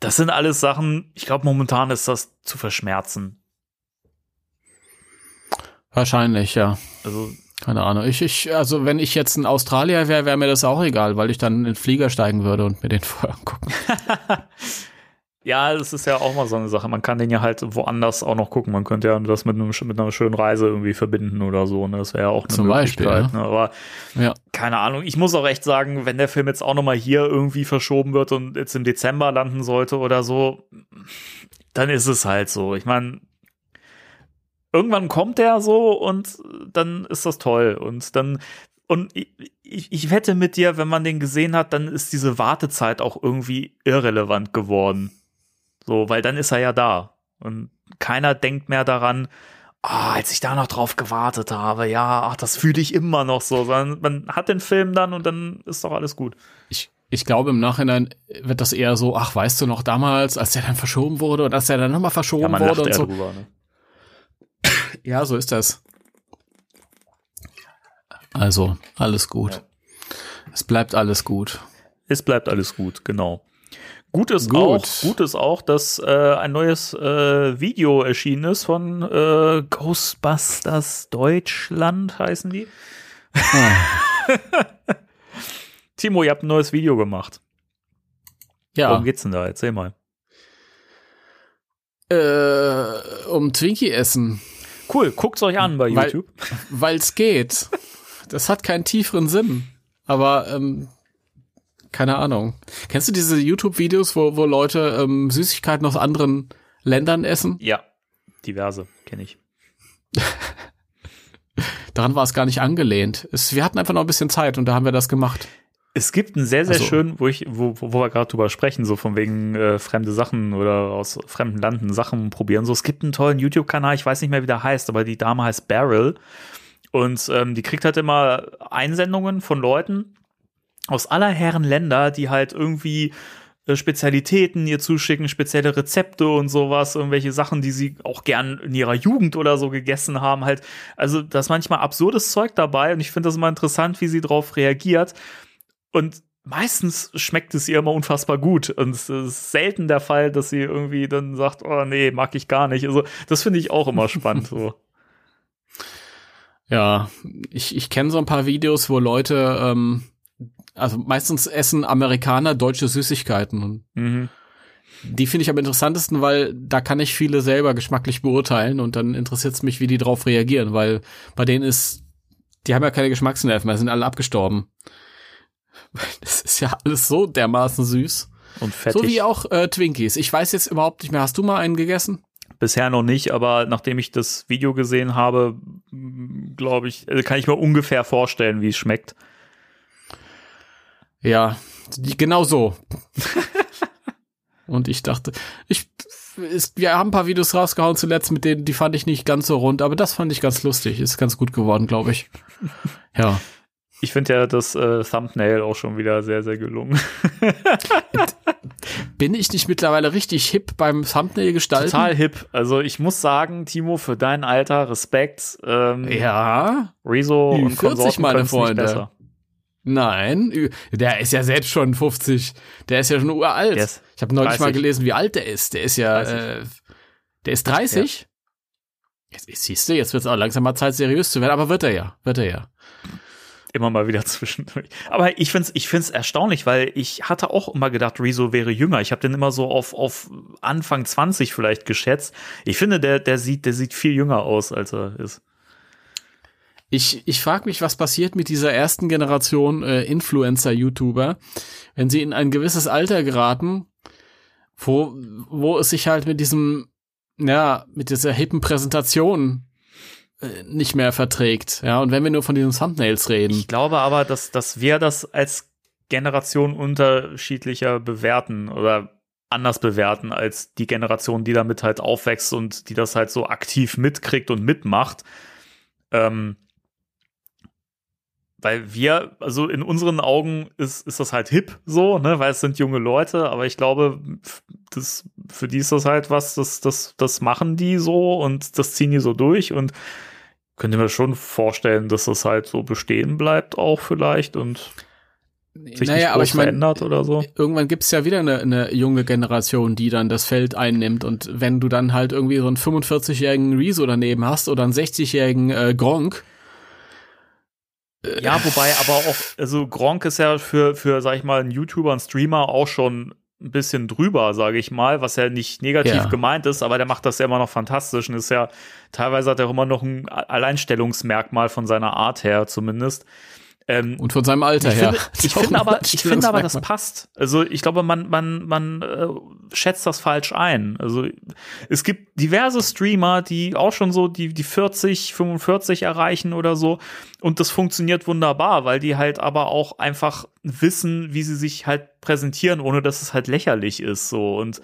Das sind alles Sachen, ich glaube, momentan ist das zu verschmerzen. Wahrscheinlich, ja. Also, Keine Ahnung. Ich, ich, also wenn ich jetzt ein Australier wäre, wäre mir das auch egal, weil ich dann in den Flieger steigen würde und mir den vorher angucken. Ja, das ist ja auch mal so eine Sache. Man kann den ja halt woanders auch noch gucken. Man könnte ja das mit, einem, mit einer schönen Reise irgendwie verbinden oder so. Ne? Das wäre ja auch eine Zum Beispiel, Möglichkeit. ja. Ne? Aber Ja. keine Ahnung. Ich muss auch echt sagen, wenn der Film jetzt auch noch mal hier irgendwie verschoben wird und jetzt im Dezember landen sollte oder so, dann ist es halt so. Ich meine, irgendwann kommt der so und dann ist das toll. Und dann und ich, ich, ich wette mit dir, wenn man den gesehen hat, dann ist diese Wartezeit auch irgendwie irrelevant geworden. So, weil dann ist er ja da. Und keiner denkt mehr daran, ah, als ich da noch drauf gewartet habe, ja, ach, das fühle ich immer noch so. Sondern man hat den Film dann und dann ist doch alles gut. Ich, ich glaube, im Nachhinein wird das eher so, ach, weißt du noch damals, als der dann verschoben wurde und als der dann nochmal verschoben Ja, wurde und so. drüber. Ne? Ja, so ist das. Also, alles gut. Ja. Es bleibt alles gut. Es bleibt alles gut, genau. Gut ist Gut. auch, gut ist auch, dass äh, ein neues äh, Video erschienen ist von äh, Ghostbusters Deutschland heißen die. Timo, ihr habt ein neues Video gemacht. Ja, Worum geht's denn da? Erzähl mal. äh, um Twinkie essen, Cool, guckt's euch an bei Weil- YouTube. weil's geht. Das hat keinen tieferen Sinn. Aber, ähm, keine Ahnung. Kennst du diese YouTube-Videos, wo, wo Leute ähm, Süßigkeiten aus anderen Ländern essen? Ja, diverse, kenne ich. Daran war es gar nicht angelehnt. Es, wir hatten einfach noch ein bisschen Zeit und da haben wir das gemacht. Es gibt einen sehr, sehr Also- schön, wo ich, wo, wo wir gerade drüber sprechen, so von wegen äh, fremde Sachen oder aus fremden Landen Sachen probieren. So, es gibt einen tollen YouTube-Kanal, ich weiß nicht mehr, wie der heißt, aber die Dame heißt Beryl. Und ähm, die kriegt halt immer Einsendungen von Leuten aus aller Herren Länder, die halt irgendwie äh, Spezialitäten ihr zuschicken, spezielle Rezepte und sowas, irgendwelche Sachen, die sie auch gern in ihrer Jugend oder so gegessen haben, halt. Also, da ist manchmal absurdes Zeug dabei und ich finde das immer interessant, wie sie darauf reagiert. Und meistens schmeckt es ihr immer unfassbar gut. Und es ist selten der Fall, dass sie irgendwie dann sagt, oh nee, mag ich gar nicht. Also, das finde ich auch immer spannend. So. Ja, ich, ich kenne so ein paar Videos, wo Leute, ähm, also meistens essen Amerikaner deutsche Süßigkeiten. Mhm. die finde ich am interessantesten, weil da kann ich viele selber geschmacklich beurteilen und dann interessiert es mich, wie die drauf reagieren, weil bei denen ist, die haben ja keine Geschmacksnerven mehr, sind alle abgestorben. Das ist ja alles so dermaßen süß. Und fettig. So wie auch äh, Twinkies. Ich weiß jetzt überhaupt nicht mehr, hast du mal einen gegessen? Bisher noch nicht, aber nachdem ich das Video gesehen habe, glaube ich, äh, kann ich mir ungefähr vorstellen, wie es schmeckt. Ja, genau so. Und ich dachte, ich, ist, wir haben ein paar Videos rausgehauen zuletzt, mit denen, die fand ich nicht ganz so rund, aber das fand ich ganz lustig. Ist ganz gut geworden, glaube ich. Ja. Ich finde ja das äh, Thumbnail auch schon wieder sehr, sehr gelungen. Bin ich nicht mittlerweile richtig hip beim Thumbnail gestalten? Total hip. Also ich muss sagen, Timo, für dein Alter, Respekt. Ähm, Ja. Rezo und 40, Konsorten meine können's nicht Freunde. besser. Nein, der ist ja selbst schon 50. Der ist ja schon uralt. Ist ich habe neulich 30. mal gelesen, wie alt der ist. Der ist ja, 30. äh, der ist 30. Jetzt siehst du, jetzt wird es auch langsam mal Zeit, seriös zu werden, aber wird er ja, wird er ja. Immer mal wieder zwischendurch. Aber ich find's, ich find's erstaunlich, weil ich hatte auch immer gedacht, Rezo wäre jünger. Ich habe den immer so auf, auf Anfang 20 vielleicht geschätzt. Ich finde, der, der sieht, der sieht viel jünger aus, als er ist. Ich, ich frage mich, was passiert mit dieser ersten Generation äh, Influencer-YouTuber, wenn sie in ein gewisses Alter geraten, wo, wo es sich halt mit diesem, ja, mit dieser hippen Präsentation nicht mehr verträgt. Ja, und wenn wir nur von diesen Thumbnails reden. Ich glaube aber, dass, dass wir das als Generation unterschiedlicher bewerten oder anders bewerten als die Generation, die damit halt aufwächst und die das halt so aktiv mitkriegt und mitmacht. Ähm, weil wir, also in unseren Augen ist, ist das halt hip so, ne, weil es sind junge Leute, aber ich glaube, das, für die ist das halt was, das, das, das machen die so und das ziehen die so durch und könnte mir schon vorstellen, dass das halt so bestehen bleibt auch vielleicht und sich nicht groß verändert oder so. Irgendwann gibt's ja wieder eine, eine junge Generation, die dann das Feld einnimmt. Und wenn du dann halt irgendwie so einen 45-jährigen Rezo daneben hast oder einen 60-jährigen äh, Gronk, Ja, wobei aber auch, also Gronk ist ja für, für, sag ich mal, einen YouTuber, einen Streamer auch schon ein bisschen drüber, sage ich mal, was ja nicht negativ Ja. gemeint ist, aber der macht das ja immer noch fantastisch und ist ja, teilweise hat er auch immer noch ein Alleinstellungsmerkmal von seiner Art her zumindest. Ähm, und von seinem Alter ich her. finde, ich finde aber, ich finde aber, das passt. Also ich glaube, man, man, man äh, schätzt das falsch ein. Also es gibt diverse Streamer, die auch schon so die, die 40, 45 erreichen oder so. Und das funktioniert wunderbar, weil die halt aber auch einfach wissen, wie sie sich halt präsentieren, ohne dass es halt lächerlich ist. So und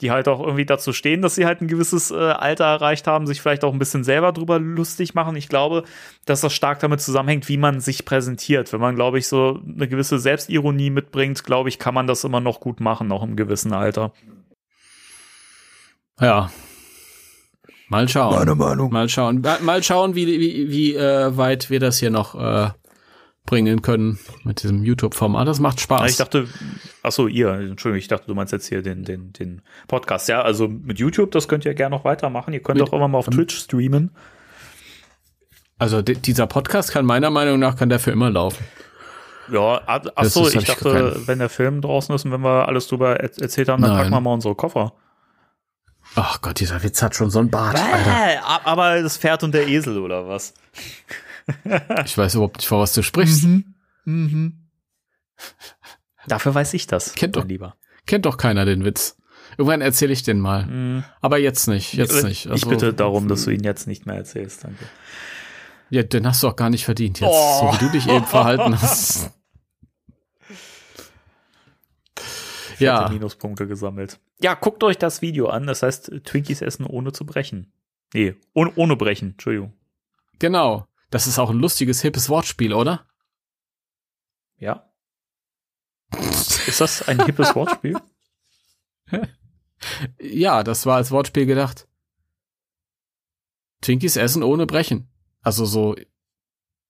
die halt auch irgendwie dazu stehen, dass sie halt ein gewisses äh, Alter erreicht haben, sich vielleicht auch ein bisschen selber drüber lustig machen. Ich glaube, dass das stark damit zusammenhängt, wie man sich präsentiert. Wenn man, glaube ich, so eine gewisse Selbstironie mitbringt, glaube ich, kann man das immer noch gut machen, noch im gewissen Alter. Ja. Mal schauen. Meine Meinung. Mal schauen. Mal- Mal schauen, wie, wie, wie äh, weit wir das hier noch äh, bringen können mit diesem YouTube-Format. Das macht Spaß. Ah, Ich dachte, ach so, ihr, Entschuldigung, ich dachte, du meinst jetzt hier den, den, den Podcast. Ja, also mit YouTube, das könnt ihr gerne noch weitermachen. Ihr könnt Mit- auch immer mal auf Twitch streamen. also di- dieser Podcast kann meiner Meinung nach kann der für immer laufen. Ja, ach ach so, ich ich dachte, keinen- wenn der Film draußen ist und wenn wir alles drüber er erzählt haben, dann Nein. packen wir mal unsere Koffer. Ach Gott, dieser Witz hat schon so einen Bart. Alter. Äh, aber das Pferd und der Esel oder was? Ich weiß überhaupt nicht, vor was du sprichst. Dafür weiß ich das, Kennt doch- Lieber. Kennt doch keiner den Witz. Irgendwann erzähle ich den mal. Mhm. Aber jetzt nicht, jetzt nicht. ich Also, bitte darum, dass du ihn jetzt nicht mehr erzählst, danke. Ja, den hast du auch gar nicht verdient jetzt, Oh. so wie du dich eben verhalten hast. Ich Ja. Minuspunkte gesammelt. Ja, guckt euch das Video an. Das heißt, Twinkies essen ohne zu brechen. Nee, ohne, ohne brechen, Entschuldigung. Genau. Das ist auch ein lustiges, hippes Wortspiel, oder? Ja. Ist das ein hippes Wortspiel? Ja, das war als Wortspiel gedacht. Twinkies essen ohne brechen. Also so,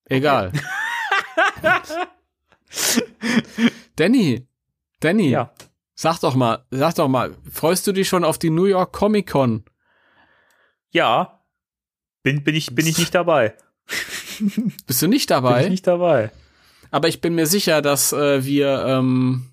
egal. Danny, Danny, Ja. sag doch mal, sag doch mal, freust du dich schon auf die New York Comic Con? Ja. Bin, bin, ich, bin ich nicht dabei. Bist du nicht Bin dabei? ich nicht dabei. Aber ich bin mir sicher, dass äh, wir ähm,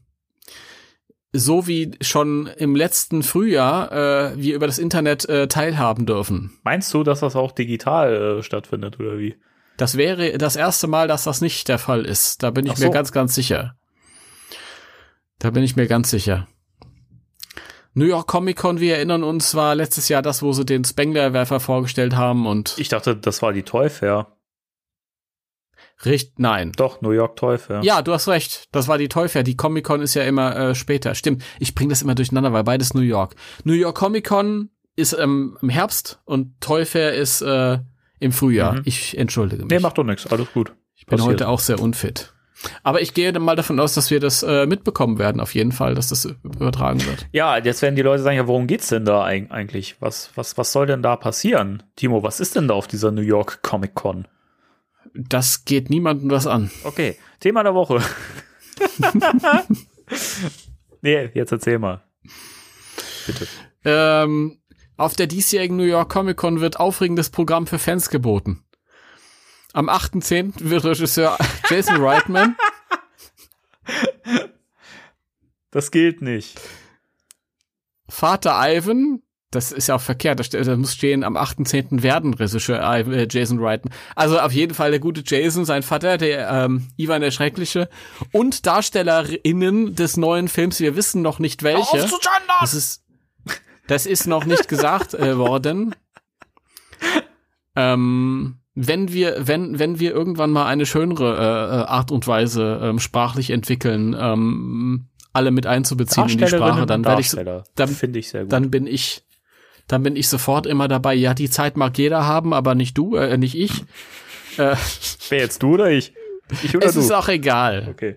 so wie schon im letzten Frühjahr äh, wir über das Internet äh, teilhaben dürfen. Meinst du, dass das auch digital äh, stattfindet oder wie? Das wäre das erste Mal, dass das nicht der Fall ist. Da bin ich so. mir ganz, ganz sicher. Da bin ich mir ganz sicher. New York Comic Con, wir erinnern uns, war letztes Jahr das, wo sie den Spengler-Werfer vorgestellt haben und Ich dachte, das war die Toy Fair. Richt, nein. Doch, New York Toy Fair. Ja, du hast recht. Das war die Toy Fair. Die Comic Con ist ja immer äh, später. Stimmt. Ich bringe das immer durcheinander, weil beides New York. New York Comic Con ist ähm, im Herbst und Toy Fair ist äh, im Frühjahr. Mhm. Ich entschuldige mich. Nee, macht doch nichts. Alles gut. ich bin passiert. heute auch sehr unfit. Aber ich gehe dann mal davon aus, dass wir das äh, mitbekommen werden, auf jeden Fall, dass das übertragen wird. Ja, jetzt werden die Leute sagen, ja, worum geht's denn da eig- eigentlich? Was, was, was soll denn da passieren? Timo, was ist denn da auf dieser New York Comic Con? Das geht niemandem was an. Okay, Thema der Woche. nee, jetzt erzähl mal. Bitte. Ähm, auf der diesjährigen New York Comic Con wird aufregendes Programm für Fans geboten. Am 8.10. wird Regisseur Jason Reitman Das gilt nicht. Vater Ivan, das ist ja auch verkehrt, da, ste- da muss stehen, am 8.10. werden Regisseur äh, Jason Reitman. Also auf jeden Fall der gute Jason, sein Vater, der ähm, Ivan der Schreckliche und DarstellerInnen des neuen Films, wir wissen noch nicht welche. Das ist, das ist noch nicht gesagt äh, worden. Ähm, wenn wir, wenn, wenn wir irgendwann mal eine schönere äh, äh, Art und Weise ähm, sprachlich entwickeln, ähm, alle mit einzubeziehen in die Sprache, dann werde ich, dann- finde ich sehr gut. dann bin ich, dann bin ich sofort immer dabei. Ja, die Zeit mag jeder haben, aber nicht du, äh, nicht ich. Äh, Wer jetzt du oder ich? Ich oder es du? ist auch egal. okay.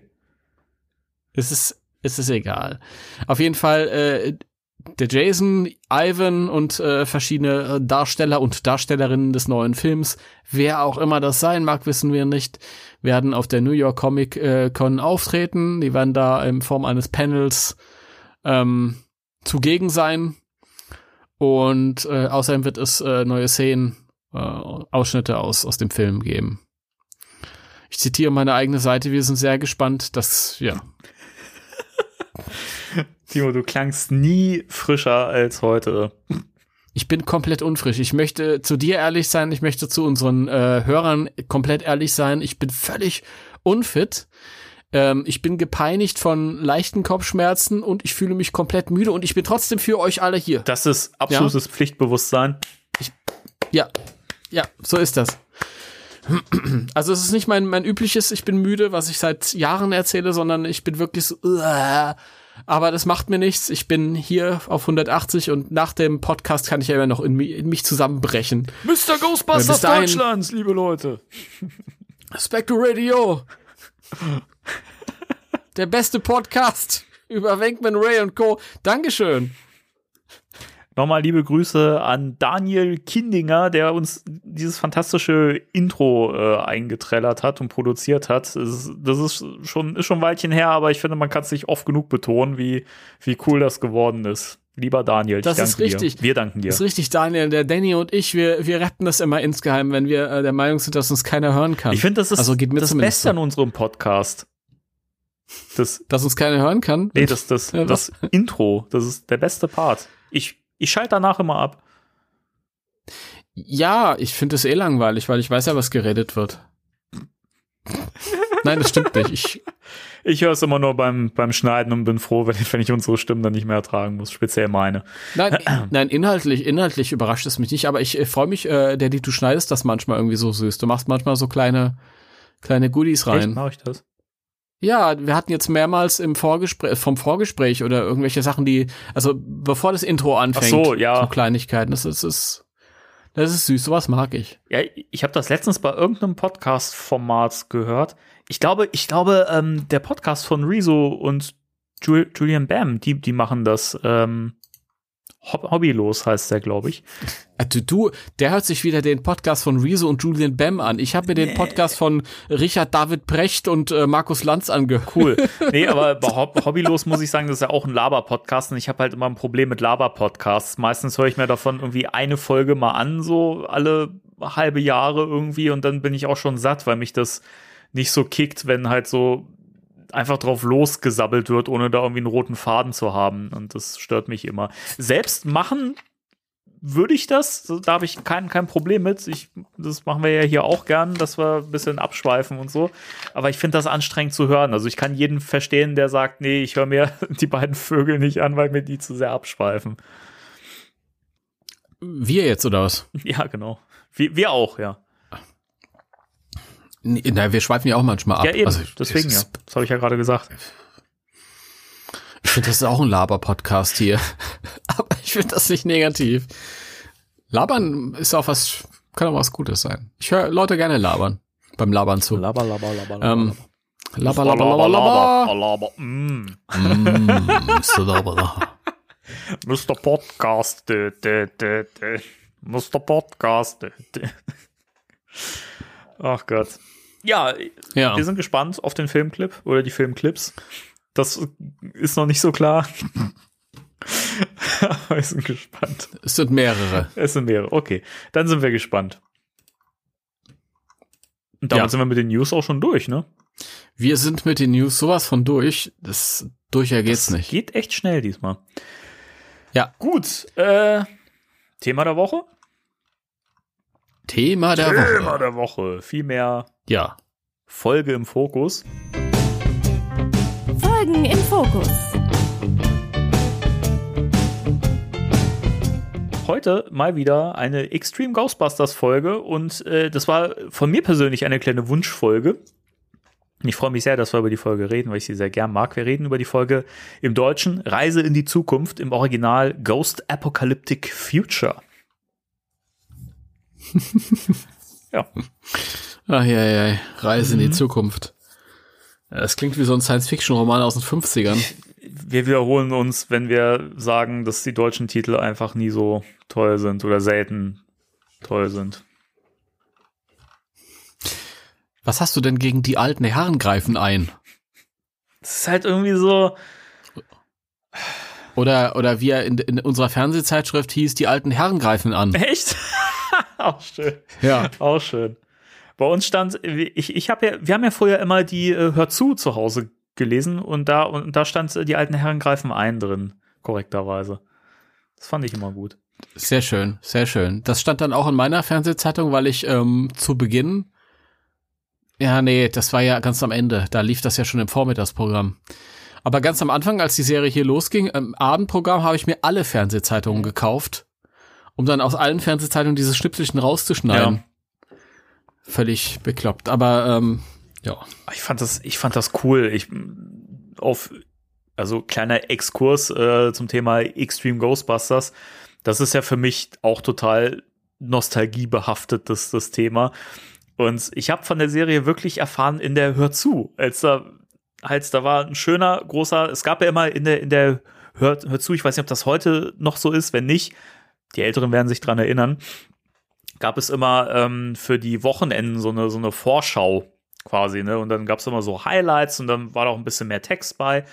Es ist, es ist egal. Auf jeden Fall, äh, der Jason, Ivan und äh, verschiedene äh, Darsteller und Darstellerinnen des neuen Films, wer auch immer das sein mag, wissen wir nicht, werden auf der New York Comic äh, Con auftreten. Die werden da in Form eines Panels ähm, zugegen sein. Und äh, außerdem wird es äh, neue Szenen, äh, Ausschnitte aus, aus dem Film geben. Ich zitiere meine eigene Seite, wir sind sehr gespannt, dass, ja, Timo, du klangst nie frischer als heute. Ich bin komplett unfrisch. Ich möchte zu dir ehrlich sein, ich möchte zu unseren äh, Hörern komplett ehrlich sein. Ich bin völlig unfit. Ähm, ich bin gepeinigt von leichten Kopfschmerzen und ich fühle mich komplett müde und ich bin trotzdem für euch alle hier. Das ist absolutes Pflichtbewusstsein. Ja, ja, so ist das. Also es ist nicht mein, mein übliches, ich bin müde, was ich seit Jahren erzähle, sondern ich bin wirklich so, uah, Aber das macht mir nichts. Ich bin hier auf 180 und nach dem Podcast kann ich ja immer noch in, mi- in mich zusammenbrechen. Mr. Ghostbusters Deutschlands, liebe Leute. Spectre Radio. Der beste Podcast über Wenkman Ray und Co. Dankeschön. Nochmal liebe Grüße an Daniel Kindinger, der uns dieses fantastische Intro äh, eingetrellert hat und produziert hat. Das ist, das ist schon, ist schon ein Weilchen her, aber ich finde, man kann es nicht oft genug betonen, wie, wie cool das geworden ist. Lieber Daniel, Das ist richtig. dir. Wir danken dir. Das ist richtig, Daniel. Der Danny und ich, wir, wir retten das immer insgeheim, wenn wir äh, der Meinung sind, dass uns keiner hören kann. Ich finde, das ist also geht mir das Beste an unserem Podcast. Das, dass uns keiner hören kann. nee, das, das, Ja, das Intro, das ist der beste Part. Ich, ich schalte danach immer ab. Ja, ich finde es eh langweilig, weil ich weiß ja, was geredet wird. Nein, das stimmt nicht. Ich, Ich höre es immer nur beim, beim Schneiden und bin froh, wenn, wenn ich unsere Stimmen dann nicht mehr ertragen muss, speziell meine. nein, nein, inhaltlich, inhaltlich überrascht es mich nicht, aber ich äh, freue mich, äh, Daddy, du schneidest das manchmal irgendwie so süß. Du machst manchmal so kleine, kleine Goodies Echt, rein. mache ich das? Ja, wir hatten jetzt mehrmals im Vorgespräch, vom Vorgespräch oder irgendwelche Sachen, die, also bevor das Intro anfängt, Ach so, ja. so Kleinigkeiten. Das ist, das ist, das ist süß, sowas mag ich. Ja, ich habe das letztens bei irgendeinem Podcast-Format gehört. Ich glaube, ich glaube, ähm, der Podcast von Rezo und Ju Julian Bam, die, die machen das. Ähm, Hobbylos heißt der, glaube ich. Äh, Du, du, der hört sich wieder den Podcast von Rezo und Julian Bam an. Ich habe mir den Podcast von Richard David Brecht und äh, Markus Lanz angehört. Cool. Nee, aber bei Hob Hobbylos muss ich sagen, das ist ja auch ein Laber-Podcast und ich habe halt immer ein Problem mit Laber-Podcasts. Meistens höre ich mir davon irgendwie eine Folge mal an, so alle halbe Jahre irgendwie und dann bin ich auch schon satt, weil mich das nicht so kickt, wenn halt so einfach drauf losgesabbelt wird, ohne da irgendwie einen roten Faden zu haben. Und das stört mich immer. Selbst machen würde ich das, da habe ich kein, kein Problem mit. Ich, das machen wir ja hier auch gern, dass wir ein bisschen abschweifen und so. Aber ich finde das anstrengend zu hören. Also ich kann jeden verstehen, der sagt, nee, ich höre mir die beiden Vögel nicht an, weil mir die zu sehr abschweifen. Wir jetzt oder was? Ja, genau. Wir, wir auch, ja. Nee, Na, wir schweifen ja auch manchmal ab. Ja, eben. Also, Deswegen das ja. Das habe ich ja gerade gesagt. Ich finde, das ist auch ein Laber-Podcast hier. Aber ich finde das nicht negativ. Labern ist auch was, kann auch was Gutes sein. Ich höre Leute gerne labern. Beim Labern zu. Laber, laber, laber, Ähm, laber, laber, laber, laber. laber. Mm. Mm, so laber, laber. Mr. Podcast. Dö. Mr. Podcast. Ach Gott. Ja, Ja. wir sind gespannt auf den Filmclip oder die Filmclips. Das ist noch nicht so klar. Aber wir sind gespannt. Es sind mehrere. Es sind mehrere. Okay, dann sind wir gespannt. Und damit Ja. sind wir mit den News auch schon durch, ne? Wir sind mit den News sowas von durch. Das durcher geht's Das nicht. Geht echt schnell diesmal. Ja. Gut. Äh, Thema der Woche? Thema der Woche. Thema der Woche. Vielmehr Ja. Folge im Fokus. Folgen im Fokus. Heute mal wieder eine Extreme Ghostbusters Folge und äh, das war von mir persönlich eine kleine Wunschfolge. Ich freue mich sehr, dass wir über die Folge reden, weil ich sie sehr gern mag. Wir reden über die Folge im Deutschen Reise in die Zukunft, im Original Ghost Apocalyptic Future. ja, Ach, ja, ja. Reise in Mhm. die Zukunft. Ja, Das klingt wie so ein Science-Fiction-Roman aus den 50ern. wir wiederholen uns, wenn wir sagen, dass die deutschen Titel einfach nie so toll sind oder selten toll sind. Was hast du denn gegen die alten Herren greifen ein? Es ist halt irgendwie so, Oder, oder wie er in, in unserer Fernsehzeitschrift hieß, die alten Herren greifen an. echt? Auch schön. Ja. Auch schön. Bei uns stand, ich, ich habe ja, wir haben ja vorher immer die äh, Hör zu zu Hause gelesen und da, und da stand äh, die alten Herren greifen ein drin, korrekterweise. Das fand ich immer gut. Sehr schön, sehr schön. Das stand dann auch in meiner Fernsehzeitung, weil ich ähm, zu Beginn, ja, nee, das war ja ganz am Ende. Da lief das ja schon im Vormittagsprogramm. Aber ganz am Anfang, als die Serie hier losging, im Abendprogramm habe ich mir alle Fernsehzeitungen gekauft, um dann aus allen Fernsehzeitungen dieses Schnipselchen rauszuschneiden. Völlig bekloppt. Aber ähm, ja. Ich fand das, ich fand das cool. Ich auf also kleiner Exkurs äh, zum Thema Extreme Ghostbusters. Das ist ja für mich auch total nostalgiebehaftet, das, das Thema. Und ich habe von der Serie wirklich erfahren in der Hör zu, als da, als da war ein schöner, großer, es gab ja immer in der, in der Hör, Hör zu, ich weiß nicht, ob das heute noch so ist, wenn nicht, die Älteren werden sich dran erinnern, gab es immer ähm, für die Wochenenden so eine, so eine Vorschau quasi, ne? Und dann gab es immer so Highlights und dann war da auch ein bisschen mehr Text bei.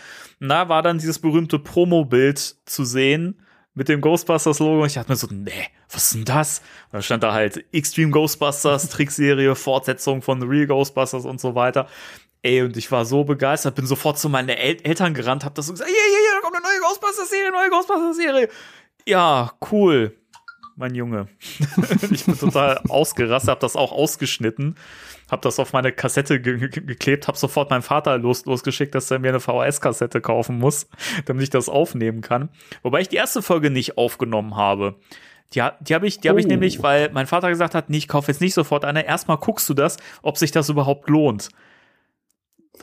Und da war dann dieses berühmte Promo-Bild zu sehen mit dem Ghostbusters-Logo. Und ich dachte mir so, nee, was ist denn das? Und dann stand da halt Extreme Ghostbusters, Trickserie, Fortsetzung von The Real Ghostbusters und so weiter. Ey, und ich war so begeistert, bin sofort zu meinen El Eltern gerannt, hab das so gesagt, hier, hier, hier, da kommt eine neue Ghostbusters-Serie, neue Ghostbusters-Serie. Ja, cool mein Junge. ich bin total ausgerastet, habe das auch ausgeschnitten, habe das auf meine Kassette ge ge geklebt, habe sofort meinen Vater los losgeschickt, dass er mir eine VHS-Kassette kaufen muss, damit ich das aufnehmen kann. Wobei ich die erste Folge nicht aufgenommen habe. Die, die habe ich, die hab ich Oh. nämlich, weil mein Vater gesagt hat, nee, ich kaufe jetzt nicht sofort eine. Erstmal guckst du das, ob sich das überhaupt lohnt.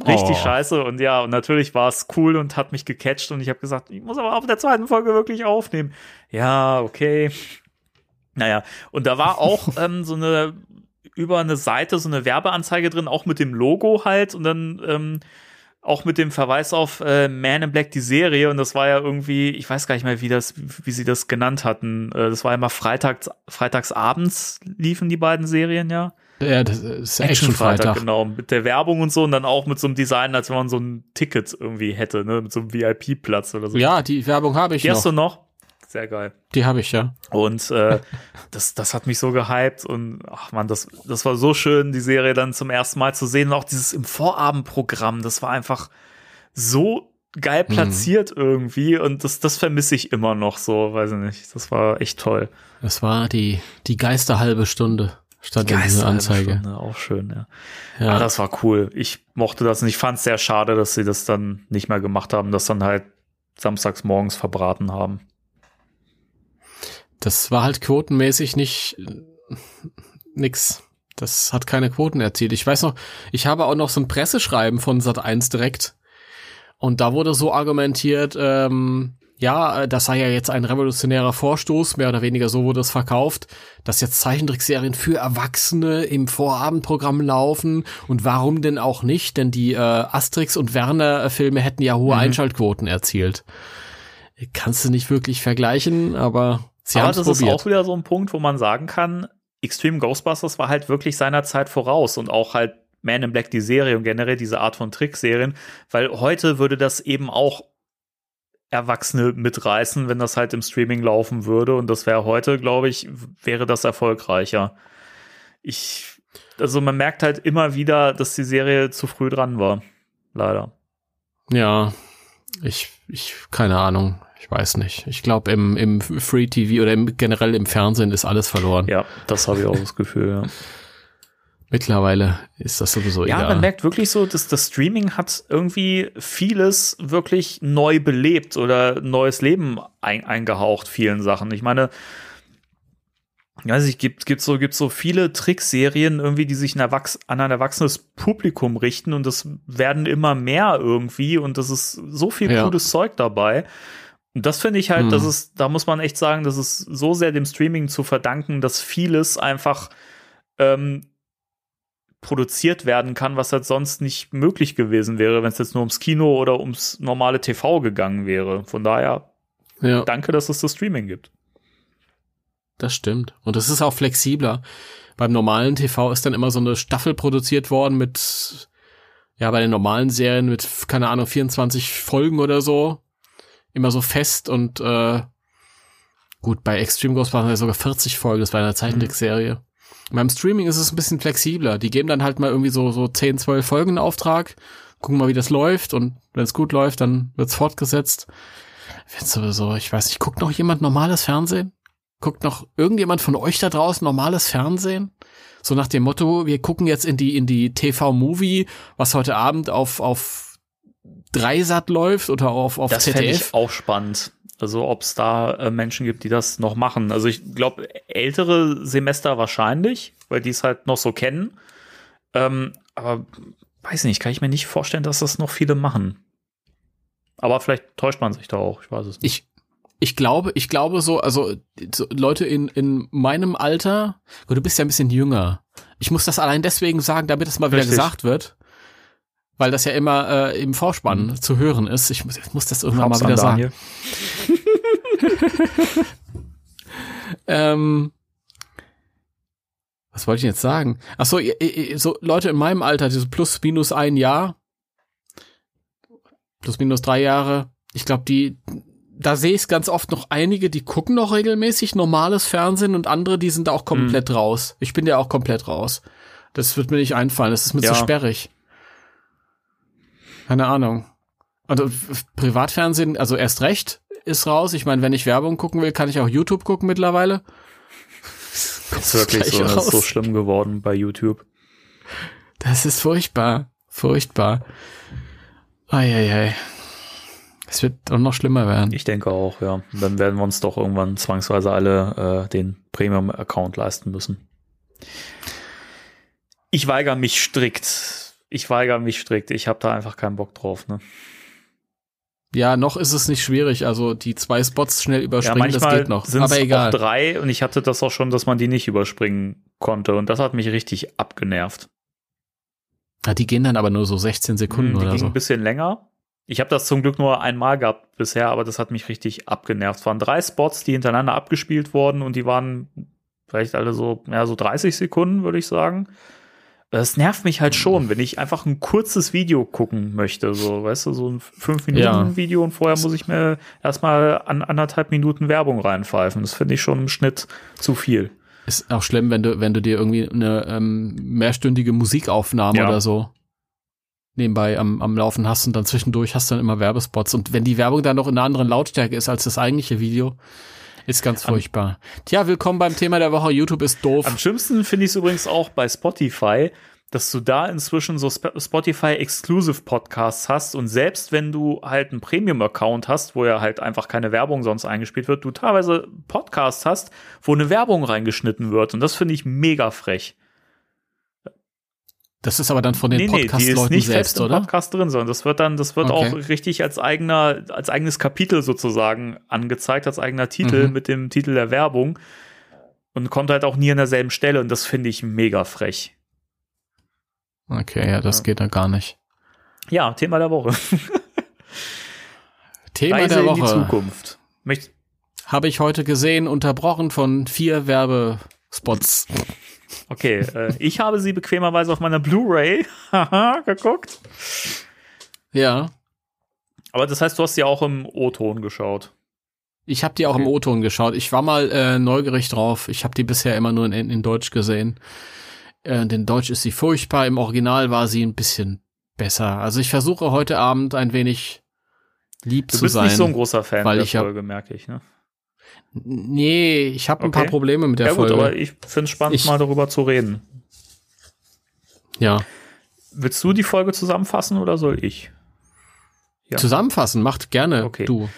Richtig Oh. scheiße. Und ja, und natürlich war es cool und hat mich gecatcht und ich habe gesagt, ich muss aber auf der zweiten Folge wirklich aufnehmen. Ja, okay. Naja, und da war auch ähm, so eine über eine Seite so eine Werbeanzeige drin, auch mit dem Logo halt und dann ähm, auch mit dem Verweis auf äh, Man in Black die Serie und das war ja irgendwie, ich weiß gar nicht mehr, wie das, wie sie das genannt hatten. Äh, das war immer freitags, freitags abends liefen die beiden Serien ja. Ja, das ist Action Freitag. genau, mit der Werbung und so und dann auch mit so einem Design, als wenn man so ein Ticket irgendwie hätte, ne, mit so einem VIP-Platz oder so. Ja, die Werbung habe ich die hast du noch. Sehr geil. Die habe ich ja. Und äh, das, das hat mich so gehypt und ach man, das, das war so schön, die Serie dann zum ersten Mal zu sehen. Und auch dieses im Vorabendprogramm, das war einfach so geil Mhm. platziert irgendwie und das, das vermisse ich immer noch so, weiß ich nicht. Das war echt toll. Das war die, die Geisterhalbe Stunde. Stand in dieser Anzeige. Stunde, auch schön, ja. Ja. Ah, das war cool. Ich mochte das und ich fand es sehr schade, dass sie das dann nicht mehr gemacht haben, das dann halt samstags morgens verbraten haben. Das war halt quotenmäßig nicht nix. Das hat keine Quoten erzielt. Ich weiß noch, ich habe auch noch so ein Presseschreiben von Sat1 direkt. Und da wurde so argumentiert, ähm, ja, das sei ja jetzt ein revolutionärer Vorstoß, mehr oder weniger so wurde es verkauft, dass jetzt Zeichentrickserien für Erwachsene im Vorabendprogramm laufen und warum denn auch nicht, denn die äh, Asterix und Werner äh, Filme hätten ja hohe Einschaltquoten erzielt. Kannst du nicht wirklich vergleichen, aber sie Aber das ist probiert. auch wieder so ein Punkt, wo man sagen kann, Extreme Ghostbusters war halt wirklich seiner Zeit voraus und auch halt Man in Black die Serie und generell diese Art von Trickserien, weil heute würde das eben auch Erwachsene mitreißen, wenn das halt im Streaming laufen würde und das wäre heute, glaube ich, wäre das erfolgreicher. Ich, also man merkt halt immer wieder, dass die Serie zu früh dran war. Leider. Ja, ich, ich, keine Ahnung. Ich weiß nicht. Ich glaube, im, im Free TV oder im, generell im Fernsehen ist alles verloren. Ja, das habe ich auch das Gefühl, ja. Mittlerweile ist das sowieso Ja, egal. man merkt wirklich so, dass das Streaming hat irgendwie vieles wirklich neu belebt oder neues Leben ein, eingehaucht, vielen Sachen. Ich meine, ich weiß nicht, gibt, gibt so, gibt so viele Trickserien irgendwie, die sich Erwachs an ein erwachsenes Publikum richten und das werden immer mehr irgendwie und das ist so viel Ja. cooles Zeug dabei. Und das finde ich halt, Hm. das ist, da muss man echt sagen, das ist so sehr dem Streaming zu verdanken, dass vieles einfach ähm, produziert werden kann, was halt sonst nicht möglich gewesen wäre, wenn es jetzt nur ums Kino oder ums normale TV gegangen wäre. Von daher, ja, danke, dass es das Streaming gibt. das stimmt. Und es ist auch flexibler. Beim normalen TV ist dann immer so eine Staffel produziert worden mit, ja, bei den normalen Serien mit, keine Ahnung, 24 Folgen oder so. Immer so fest und, äh, gut, bei Extreme Ghostbusters ja sogar 40 Folgen, das war eine Zeichentrickserie. Beim Streaming ist es ein bisschen flexibler. Die geben dann halt mal irgendwie so, so 10, 12 Folgen in Auftrag, gucken mal, wie das läuft und wenn es gut läuft, dann wird's fortgesetzt. Wird sowieso, ich weiß nicht, guckt noch jemand normales Fernsehen? Guckt noch irgendjemand von euch da draußen normales Fernsehen? So nach dem Motto, wir gucken jetzt in die, in die TV-Movie, was heute Abend auf, auf Dreisat läuft oder auf, auf Das fände ZDF. ich auch spannend. Also ob es da äh, Menschen gibt, die das noch machen. Also ich glaube, ältere Semester wahrscheinlich, weil die es halt noch so kennen. Ähm, aber weiß nicht, kann ich mir nicht vorstellen, dass das noch viele machen. Aber vielleicht täuscht man sich da auch, ich weiß es nicht. Ich, ich glaube, ich glaube so, also so Leute in, in meinem Alter, du bist ja ein bisschen jünger. Ich muss das allein deswegen sagen, damit es mal wieder Richtig. gesagt wird. Weil das ja immer äh, im Vorspann Mhm. zu hören ist. Ich muss, ich muss das irgendwann Props mal wieder sagen. Ähm, was wollte ich jetzt sagen? Ach so, so Leute in meinem Alter, diese plus minus ein Jahr, plus minus drei Jahre, ich glaube, die, da sehe ich ganz oft noch einige, die gucken noch regelmäßig normales Fernsehen und andere, die sind da auch komplett raus. Ich bin ja auch komplett raus. Das wird mir nicht einfallen, das ist mir Ja. zu sperrig. Keine Ahnung. Also Privatfernsehen, also erst recht ist raus. Ich meine, wenn ich Werbung gucken will, kann ich auch YouTube gucken mittlerweile. Ist wirklich so, das ist so schlimm geworden bei YouTube. Das ist furchtbar. Furchtbar. Eieiei. Es wird auch noch schlimmer werden. Ich denke auch, ja. Dann werden wir uns doch irgendwann zwangsweise alle äh, den Premium-Account leisten müssen. Ich weigere mich strikt. Ich weigere mich strikt. Ich habe da einfach keinen Bock drauf. Ne? Ja, noch ist es nicht schwierig. Also die zwei Spots schnell Ja, überspringen, das manchmal geht noch. Aber auch egal. drei und ich hatte das auch schon, dass man die nicht überspringen konnte und das hat mich richtig abgenervt. Ja, die gehen dann aber nur so 16 Sekunden Hm, die oder ging so. ein bisschen länger. Ich habe das zum Glück nur einmal gehabt bisher, aber das hat mich richtig abgenervt. Es waren drei Spots, die hintereinander abgespielt wurden und die waren vielleicht alle so, ja, so 30 Sekunden, würde ich sagen. Das nervt mich halt schon, wenn ich einfach ein kurzes Video gucken möchte, so, weißt du, so ein 5-Minuten-Video und vorher muss ich mir erstmal an anderthalb Minuten Werbung reinpfeifen. Das finde ich schon im Schnitt zu viel. Ist auch schlimm, wenn du, wenn du dir irgendwie eine ähm, mehrstündige Musikaufnahme Ja. oder so nebenbei am, am Laufen hast und dann zwischendurch hast du dann immer Werbespots. Und wenn die Werbung dann noch in einer anderen Lautstärke ist als das eigentliche Video, ist ganz furchtbar. Tja, willkommen beim Thema der Woche. YouTube ist doof. Am schlimmsten finde ich es übrigens auch bei Spotify, dass du da inzwischen so Sp Spotify Exclusive Podcasts hast und selbst wenn du halt einen Premium Account hast, wo ja halt einfach keine Werbung sonst eingespielt wird, du teilweise Podcasts hast, wo eine Werbung reingeschnitten wird und das finde ich mega frech. Das ist aber dann von den die ist Podcast-Leuten nicht selbst, fest im oder? Podcast drin, sondern das wird dann, das wird Okay. auch richtig als eigener, als eigenes Kapitel sozusagen angezeigt, als eigener Titel Mhm. mit dem Titel der Werbung und kommt halt auch nie an derselben Stelle und das finde ich mega frech. Okay, ja, das Ja. geht da gar nicht. Ja, Thema der Woche. Thema Reise der in die Woche Zukunft. Möcht habe ich heute gesehen, unterbrochen von vier Werbespots. Okay, äh, ich habe sie bequemerweise auf meiner Blu-ray geguckt. Ja, Aber das heißt, du hast sie auch im O-Ton geschaut. ich habe die auch im Okay. O-Ton geschaut. Ich war mal äh, neugierig drauf. Ich habe die bisher immer nur in, in Deutsch gesehen. Äh, in Deutsch ist sie furchtbar. Im Original war sie ein bisschen besser. Also ich versuche heute Abend ein wenig lieb Du zu bist sein. nicht so ein großer Fan weil der ich Folge, merke ich. Ne? Nee, ich habe ein Okay. paar Probleme mit der Ja gut, Folge. aber ich finde es spannend, Ich- mal darüber zu reden. ja. Willst du die Folge zusammenfassen oder soll ich? Ja. Zusammenfassen, macht gerne Okay. du.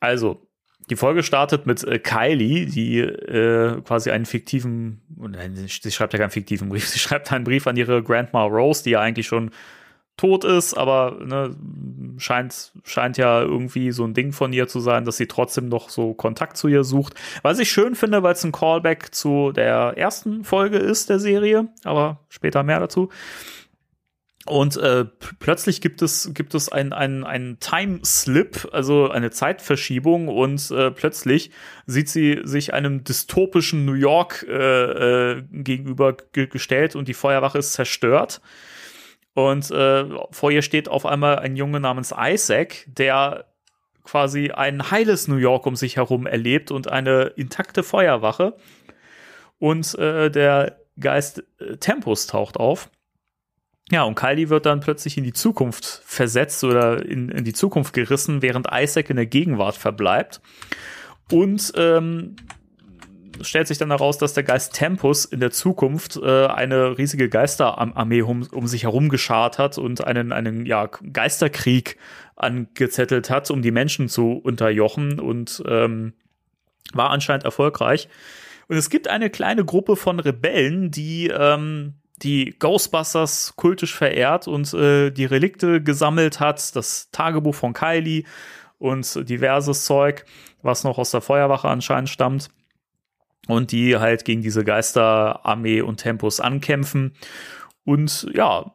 Also, die Folge startet mit äh, Kylie, die äh, quasi einen fiktiven, nein, sie schreibt ja keinen fiktiven Brief, sie schreibt einen Brief an ihre Grandma Rose, die ja eigentlich schon tot ist, aber ne, scheint, scheint ja irgendwie so ein Ding von ihr zu sein, dass sie trotzdem noch so Kontakt zu ihr sucht. Was ich schön finde, weil es ein Callback zu der ersten Folge ist der Serie, aber später mehr dazu. Und äh, plötzlich gibt es, gibt es ein, ein, Time-Slip, also eine Zeitverschiebung und äh, plötzlich sieht sie sich einem dystopischen New York äh, äh, gegenüber ge gestellt und die Feuerwache ist zerstört. Und äh, vor ihr steht auf einmal ein Junge namens Isaac, der quasi ein heiles New York um sich herum erlebt und eine intakte Feuerwache. Und äh, der Geist äh, Tempus taucht auf. Ja, und Kylie wird dann plötzlich in die Zukunft versetzt oder in, in die Zukunft gerissen, während Isaac in der Gegenwart verbleibt. Und ähm, stellt sich dann heraus, dass der Geist Tempus in der Zukunft äh, eine riesige Geisterarmee um, um sich herum geschart hat und einen, einen ja, Geisterkrieg angezettelt hat, um die Menschen zu unterjochen und ähm, war anscheinend erfolgreich. Und es gibt eine kleine Gruppe von Rebellen, die, ähm, die Ghostbusters kultisch verehrt und äh, die Relikte gesammelt hat, das Tagebuch von Kylie und diverses Zeug, was noch aus der Feuerwache anscheinend stammt. Und die halt gegen diese Geisterarmee und Tempos ankämpfen. Und ja,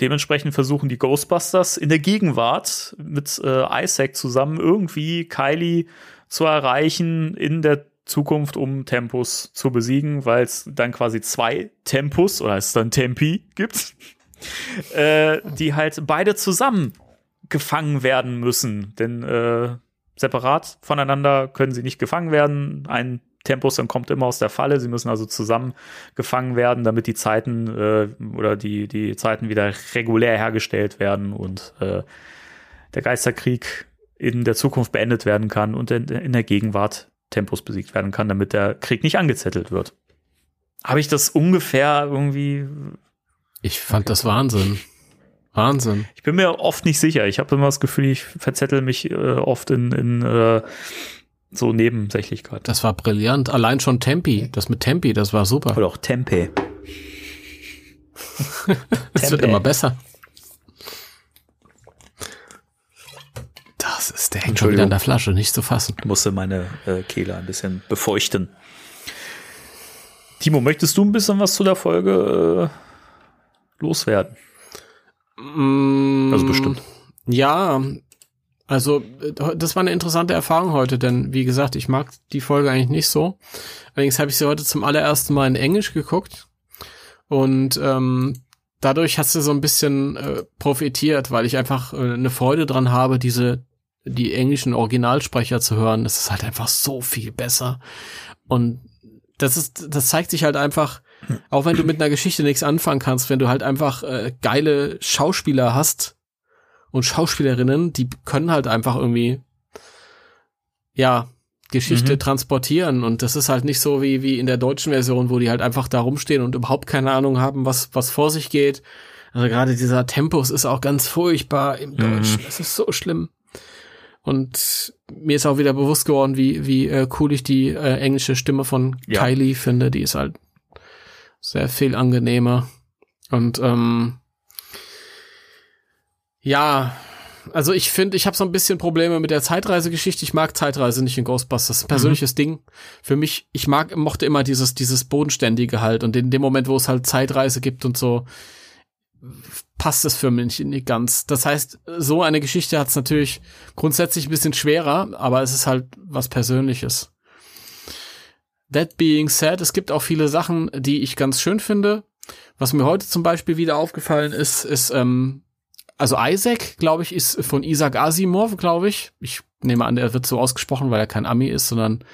dementsprechend versuchen die Ghostbusters in der Gegenwart mit äh, Isaac zusammen irgendwie Kylie zu erreichen in der Zukunft, um Tempus zu besiegen, weil es dann quasi zwei Tempus oder es dann Tempi gibt, äh, die halt beide zusammen gefangen werden müssen. Denn äh, separat voneinander können sie nicht gefangen werden. Ein Tempus dann kommt immer aus der Falle. Sie müssen also zusammen gefangen werden, damit die Zeiten äh, oder die, die Zeiten wieder regulär hergestellt werden und äh, der Geisterkrieg in der Zukunft beendet werden kann und in, in der Gegenwart Tempus besiegt werden kann, damit der Krieg nicht angezettelt wird. Habe ich das ungefähr irgendwie. Ich fand das Wahnsinn. Wahnsinn. Ich bin mir oft nicht sicher. Ich habe immer das Gefühl, ich verzettel mich äh, oft in, in äh, so Nebensächlichkeit. Das war brillant. Allein schon Tempi. Das mit Tempi, das war super. Oder auch Tempe. Das wird immer besser. Das ist der hängt schon wieder an der Flasche, nicht zu fassen. Ich musste meine äh, Kehle ein bisschen befeuchten. Timo, möchtest du ein bisschen was zu der Folge äh, loswerden? Mm, Also bestimmt. Ja, also äh, das war eine interessante Erfahrung heute, denn wie gesagt, ich mag die Folge eigentlich nicht so. Allerdings habe ich sie heute zum allerersten Mal in Englisch geguckt und ähm, dadurch hast du so ein bisschen äh, profitiert, weil ich einfach äh, eine Freude dran habe, diese die englischen Originalsprecher zu hören. Das ist halt einfach so viel besser und das ist, das zeigt sich halt einfach, auch wenn du mit einer Geschichte nichts anfangen kannst, wenn du halt einfach äh, geile Schauspieler hast und Schauspielerinnen, die können halt einfach irgendwie, ja, Geschichte Mhm. transportieren und das ist halt nicht so wie, wie in der deutschen Version, wo die halt einfach da rumstehen und überhaupt keine Ahnung haben, was, was vor sich geht. Also gerade dieser Tempus ist auch ganz furchtbar im Deutschen. Das ist so schlimm. Und mir ist auch wieder bewusst geworden, wie, wie äh, cool ich die äh, englische Stimme von Ja. Kylie finde. Die ist halt sehr viel angenehmer. Und ähm, ja, also ich finde, ich habe so ein bisschen Probleme mit der Zeitreisegeschichte. Ich mag Zeitreise nicht in Ghostbusters. Das ist ein persönliches Ding. Für mich, ich mag, mochte immer dieses, dieses bodenständige halt. Und in dem Moment, wo es halt Zeitreise gibt und so, passt es für mich nicht ganz. Das heißt, so eine Geschichte hat es natürlich grundsätzlich ein bisschen schwerer, aber es ist halt was Persönliches. That being said, es gibt auch viele Sachen, die ich ganz schön finde. Was mir heute zum Beispiel wieder aufgefallen ist, ist, ähm, also Isaac, glaube ich, ist von Isaac Asimov, glaube ich. Ich nehme an, er wird so ausgesprochen, weil er kein Ami ist, sondern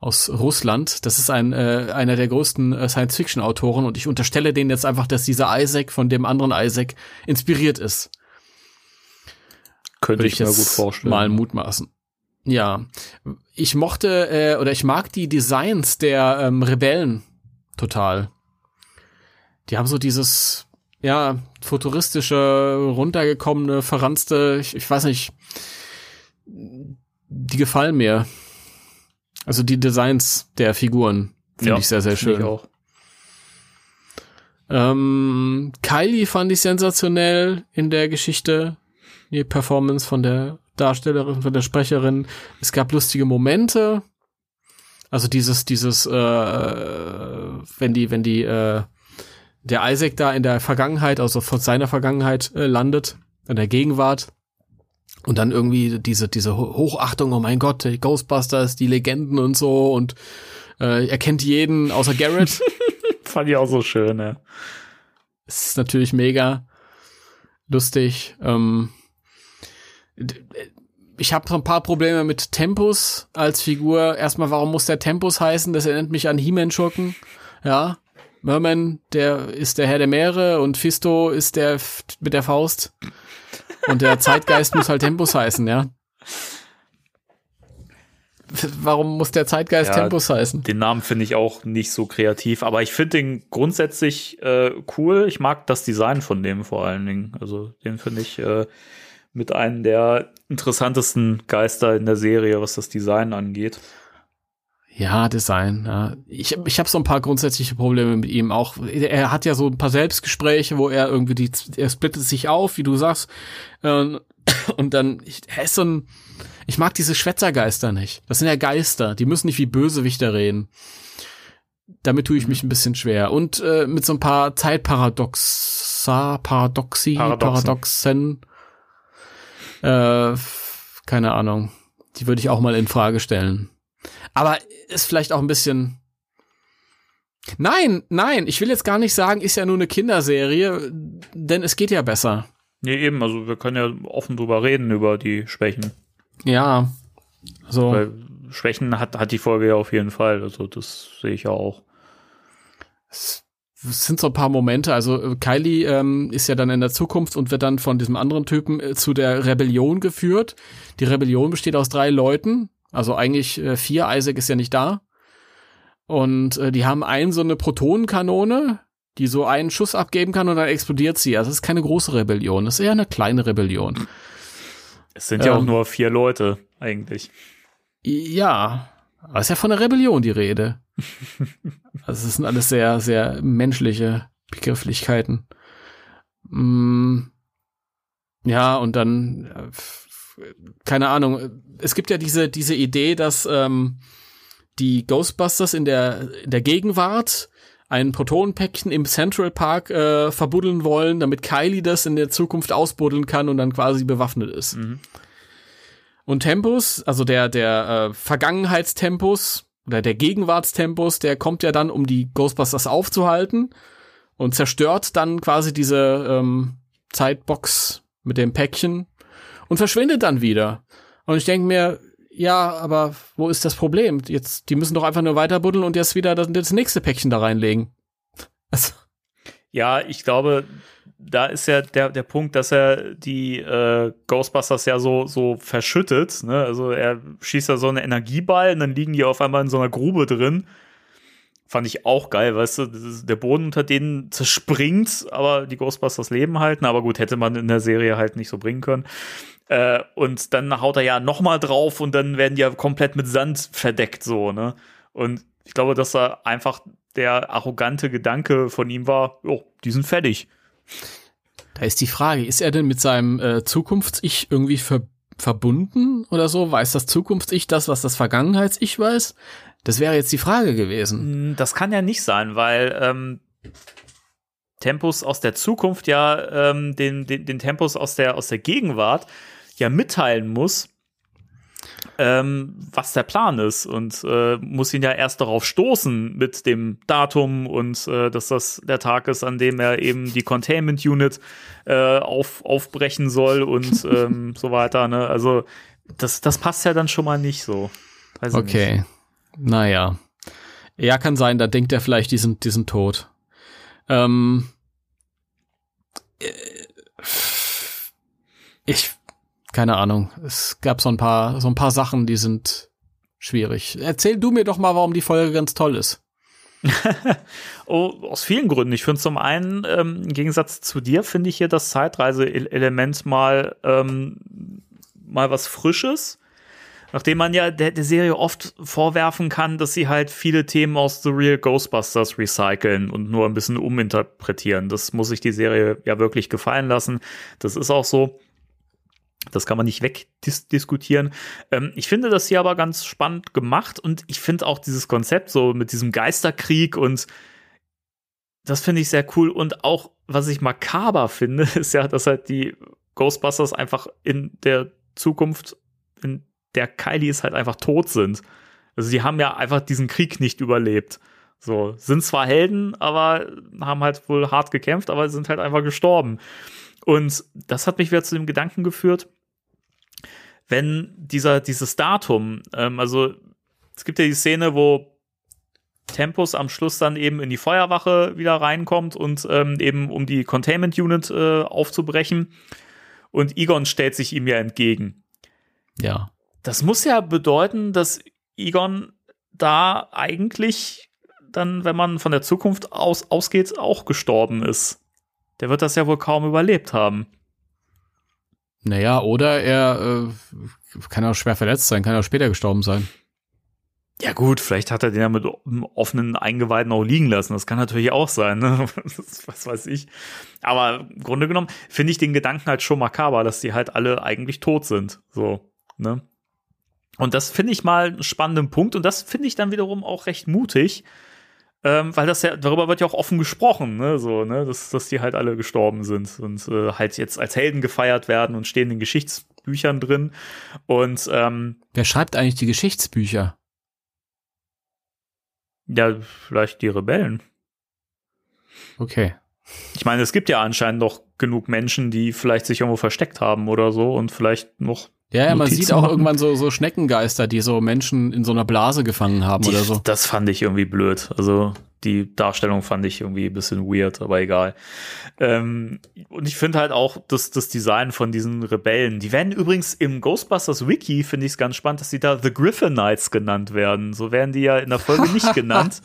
aus Russland. Das ist ein äh, einer der größten äh, Science-Fiction-Autoren und ich unterstelle denen jetzt einfach, dass dieser Isaac von dem anderen Isaac inspiriert ist. Könnte Würde ich, mir gut vorstellen. mal mutmaßen. Ja, ich mochte äh, oder ich mag die Designs der ähm, Rebellen total. Die haben so dieses ja futuristische, runtergekommene, verranzte. Ich, ich weiß nicht. Die gefallen mir. Also die Designs der Figuren finde Ja, ich sehr sehr schön. Ich auch. Ähm, Kylie fand ich sensationell in der Geschichte. Die Performance von der Darstellerin, von der Sprecherin. Es gab lustige Momente. Also dieses, dieses, äh, wenn die, wenn die, äh, der Isaac da in der Vergangenheit, also von seiner Vergangenheit äh, landet, in der Gegenwart. Und dann irgendwie diese, diese Ho- Hochachtung, oh mein Gott, die Ghostbusters, die Legenden und so und äh, er kennt jeden außer Garrett. Fand ich auch so schön, ja. Es ist natürlich mega lustig. Ähm, d- ich habe so ein paar Probleme mit Tempus als Figur. Erstmal, warum muss der Tempus heißen? Das erinnert mich an He-Man-Schurken. Ja. Merman, der ist der Herr der Meere und Fisto ist der mit der Faust. Und der Zeitgeist muss halt Tempus heißen, ja. Warum muss der Zeitgeist Ja, Tempus heißen? Den Namen finde ich auch nicht so kreativ, aber ich finde den grundsätzlich äh, cool. Ich mag das Design von dem vor allen Dingen. Also den finde ich äh, mit einem der interessantesten Geister in der Serie, was das Design angeht. Ja, Design. Ja. Ich, ich habe so ein paar grundsätzliche Probleme mit ihm. Auch er hat ja so ein paar Selbstgespräche, wo er irgendwie die, er splittet sich auf, wie du sagst, äh, und dann er ist so ein. Ich mag diese Schwätzergeister nicht. Das sind ja Geister. Die müssen nicht wie Bösewichter reden. Damit tue ich mich ein bisschen schwer. Und äh, mit so ein paar Zeitparadoxa, Paradoxi, Paradoxen. Paradoxen. Äh, keine Ahnung. Die würde ich auch mal in Frage stellen. Aber ist vielleicht auch ein bisschen. Nein, nein, ich will jetzt gar nicht sagen, ist ja nur eine Kinderserie, denn es geht ja besser. Nee, eben, also wir können ja offen drüber reden, über die Schwächen. Ja. So. Weil Schwächen hat, hat die Folge ja auf jeden Fall. Also das sehe ich ja auch. Es sind so ein paar Momente. Also äh, Kylie ähm, ist ja dann in der Zukunft und wird dann von diesem anderen Typen äh, zu der Rebellion geführt. Die Rebellion besteht aus drei Leuten. Also eigentlich äh, vier. Isaac ist ja nicht da. Und äh, die haben einen so eine Protonenkanone, die so einen Schuss abgeben kann und dann explodiert sie. Also es ist keine große Rebellion. Das ist eher eine kleine Rebellion. Es sind ja Ähm. auch nur vier Leute, eigentlich. Ja, aber es ist ja von der Rebellion die Rede. also es sind alles sehr, sehr menschliche Begrifflichkeiten. Mm, ja, und dann, äh, keine Ahnung, es gibt ja diese, diese Idee, dass ähm, die Ghostbusters in der, in der Gegenwart ein Protonenpäckchen im Central Park äh, verbuddeln wollen, damit Kylie das in der Zukunft ausbuddeln kann und dann quasi bewaffnet ist. Mhm. Und Tempus, also der, der äh, Vergangenheitstempus oder der Gegenwartstempus, der kommt ja dann, um die Ghostbusters aufzuhalten und zerstört dann quasi diese ähm, Zeitbox mit dem Päckchen und verschwindet dann wieder. Und ich denke mir, ja, aber wo ist das Problem? Jetzt, die müssen doch einfach nur weiter buddeln und jetzt wieder das, das nächste Päckchen da reinlegen. Also, Ja, ich glaube, da ist ja der, der Punkt, dass er die äh, Ghostbusters ja so, so verschüttet. Ne? Also er schießt da so einen Energieball und dann liegen die auf einmal in so einer Grube drin. Fand ich auch geil, weißt du, der Boden unter denen zerspringt, aber die Ghostbusters leben halt. Aber gut, hätte man in der Serie halt nicht so bringen können. Äh, und dann haut er ja noch mal drauf und dann werden die ja komplett mit Sand verdeckt, so, ne? Und ich glaube, dass da einfach der arrogante Gedanke von ihm war, oh, die sind fertig. da ist die Frage, ist er denn mit seinem äh, Zukunfts-Ich irgendwie ver verbunden oder so? Weiß das Zukunfts-Ich das, was das Vergangenheits-Ich weiß? Das wäre jetzt die Frage gewesen. Hm, Das kann ja nicht sein, weil ähm, Tempus aus der Zukunft ja ähm, den, den, den Tempus aus der, aus der Gegenwart ja mitteilen muss, ähm, was der Plan ist und äh, muss ihn ja erst darauf stoßen mit dem Datum und äh, dass das der Tag ist, an dem er eben die Containment Unit äh, auf, aufbrechen soll und ähm, so weiter. Ne? Also das, das passt ja dann schon mal nicht so. Weiß ich nicht. Okay. Naja. Ja, kann sein, da denkt er vielleicht, die sind, die sind tot. Ähm, äh, ich, keine Ahnung. Es gab so ein paar, so ein paar Sachen, die sind schwierig. Erzähl du mir doch mal, warum die Folge ganz toll ist. Oh, aus vielen Gründen. Ich finde zum einen, ähm, im Gegensatz zu dir, finde ich hier das Zeitreise-Element mal, ähm, mal was Frisches. Nachdem man ja der, der Serie oft vorwerfen kann, dass sie halt viele Themen aus The Real Ghostbusters recyceln und nur ein bisschen uminterpretieren. Das muss sich die Serie ja wirklich gefallen lassen. Das ist auch so. Das kann man nicht wegdiskutieren. Ähm, ich finde das hier aber ganz spannend gemacht und ich finde auch dieses Konzept so mit diesem Geisterkrieg und das finde ich sehr cool. Und auch, was ich makaber finde, ist ja, dass halt die Ghostbusters einfach in der Zukunft, in der Kylie ist halt einfach tot sind. Also die haben ja einfach diesen Krieg nicht überlebt. So, sind zwar Helden, aber haben halt wohl hart gekämpft, aber sind halt einfach gestorben. Und das hat mich wieder zu dem Gedanken geführt, wenn dieser, dieses Datum, ähm, also es gibt ja die Szene, wo Tempus am Schluss dann eben in die Feuerwache wieder reinkommt und ähm, eben um die Containment Unit äh, aufzubrechen. Und Egon stellt sich ihm ja entgegen. Ja. Das muss ja bedeuten, dass Egon da eigentlich dann, wenn man von der Zukunft aus ausgeht, auch gestorben ist. Der wird das ja wohl kaum überlebt haben. Naja, oder er äh, kann auch schwer verletzt sein, kann auch später gestorben sein. Ja gut, vielleicht hat er den ja mit offenen Eingeweiden auch liegen lassen. Das kann natürlich auch sein, ne? was weiß ich. Aber im Grunde genommen finde ich den Gedanken halt schon makaber, dass die halt alle eigentlich tot sind. So, ne? Und das finde ich mal einen spannenden Punkt und das finde ich dann wiederum auch recht mutig, ähm, weil das ja, darüber wird ja auch offen gesprochen, ne, so, ne, dass, dass die halt alle gestorben sind und äh, halt jetzt als Helden gefeiert werden und stehen in Geschichtsbüchern drin. Und ähm, wer schreibt eigentlich die Geschichtsbücher? Ja, vielleicht die Rebellen. Okay. Ich meine, es gibt ja anscheinend noch genug Menschen, die vielleicht sich irgendwo versteckt haben oder so und vielleicht noch. Ja, ja man sieht auch machen. irgendwann so, so Schneckengeister, die so Menschen in so einer Blase gefangen haben die, oder so. Das fand ich irgendwie blöd. Also die Darstellung fand ich irgendwie ein bisschen weird, aber egal. Ähm, und ich finde halt auch dass das Design von diesen Rebellen, die werden übrigens im Ghostbusters Wiki, finde ich es ganz spannend, dass die da The Griffinites genannt werden. So werden die ja in der Folge nicht genannt.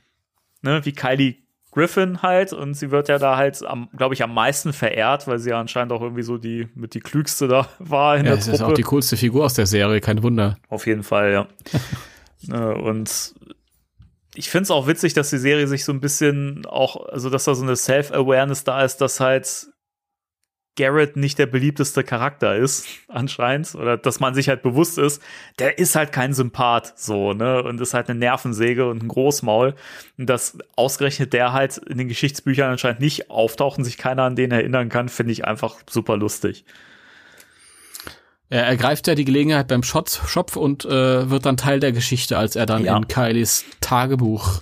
ne, wie Kylie Griffin halt und sie wird ja da halt, glaube ich, am meisten verehrt, weil sie ja anscheinend auch irgendwie so die mit die klügste da war in ja, der Truppe. Ist auch die coolste Figur aus der Serie, kein Wunder. Auf jeden Fall, ja. Ne, und ich finde es auch witzig, dass die Serie sich so ein bisschen auch, also dass da so eine Self-Awareness da ist, dass halt Garrett nicht der beliebteste Charakter ist, anscheinend, oder dass man sich halt bewusst ist, der ist halt kein Sympath, so, ne, und ist halt eine Nervensäge und ein Großmaul. Und dass ausgerechnet der halt in den Geschichtsbüchern anscheinend nicht auftaucht und sich keiner an den erinnern kann, finde ich einfach super lustig. Er ergreift ja die Gelegenheit beim Schopf und äh, wird dann Teil der Geschichte, als er dann ja. in Kylies Tagebuch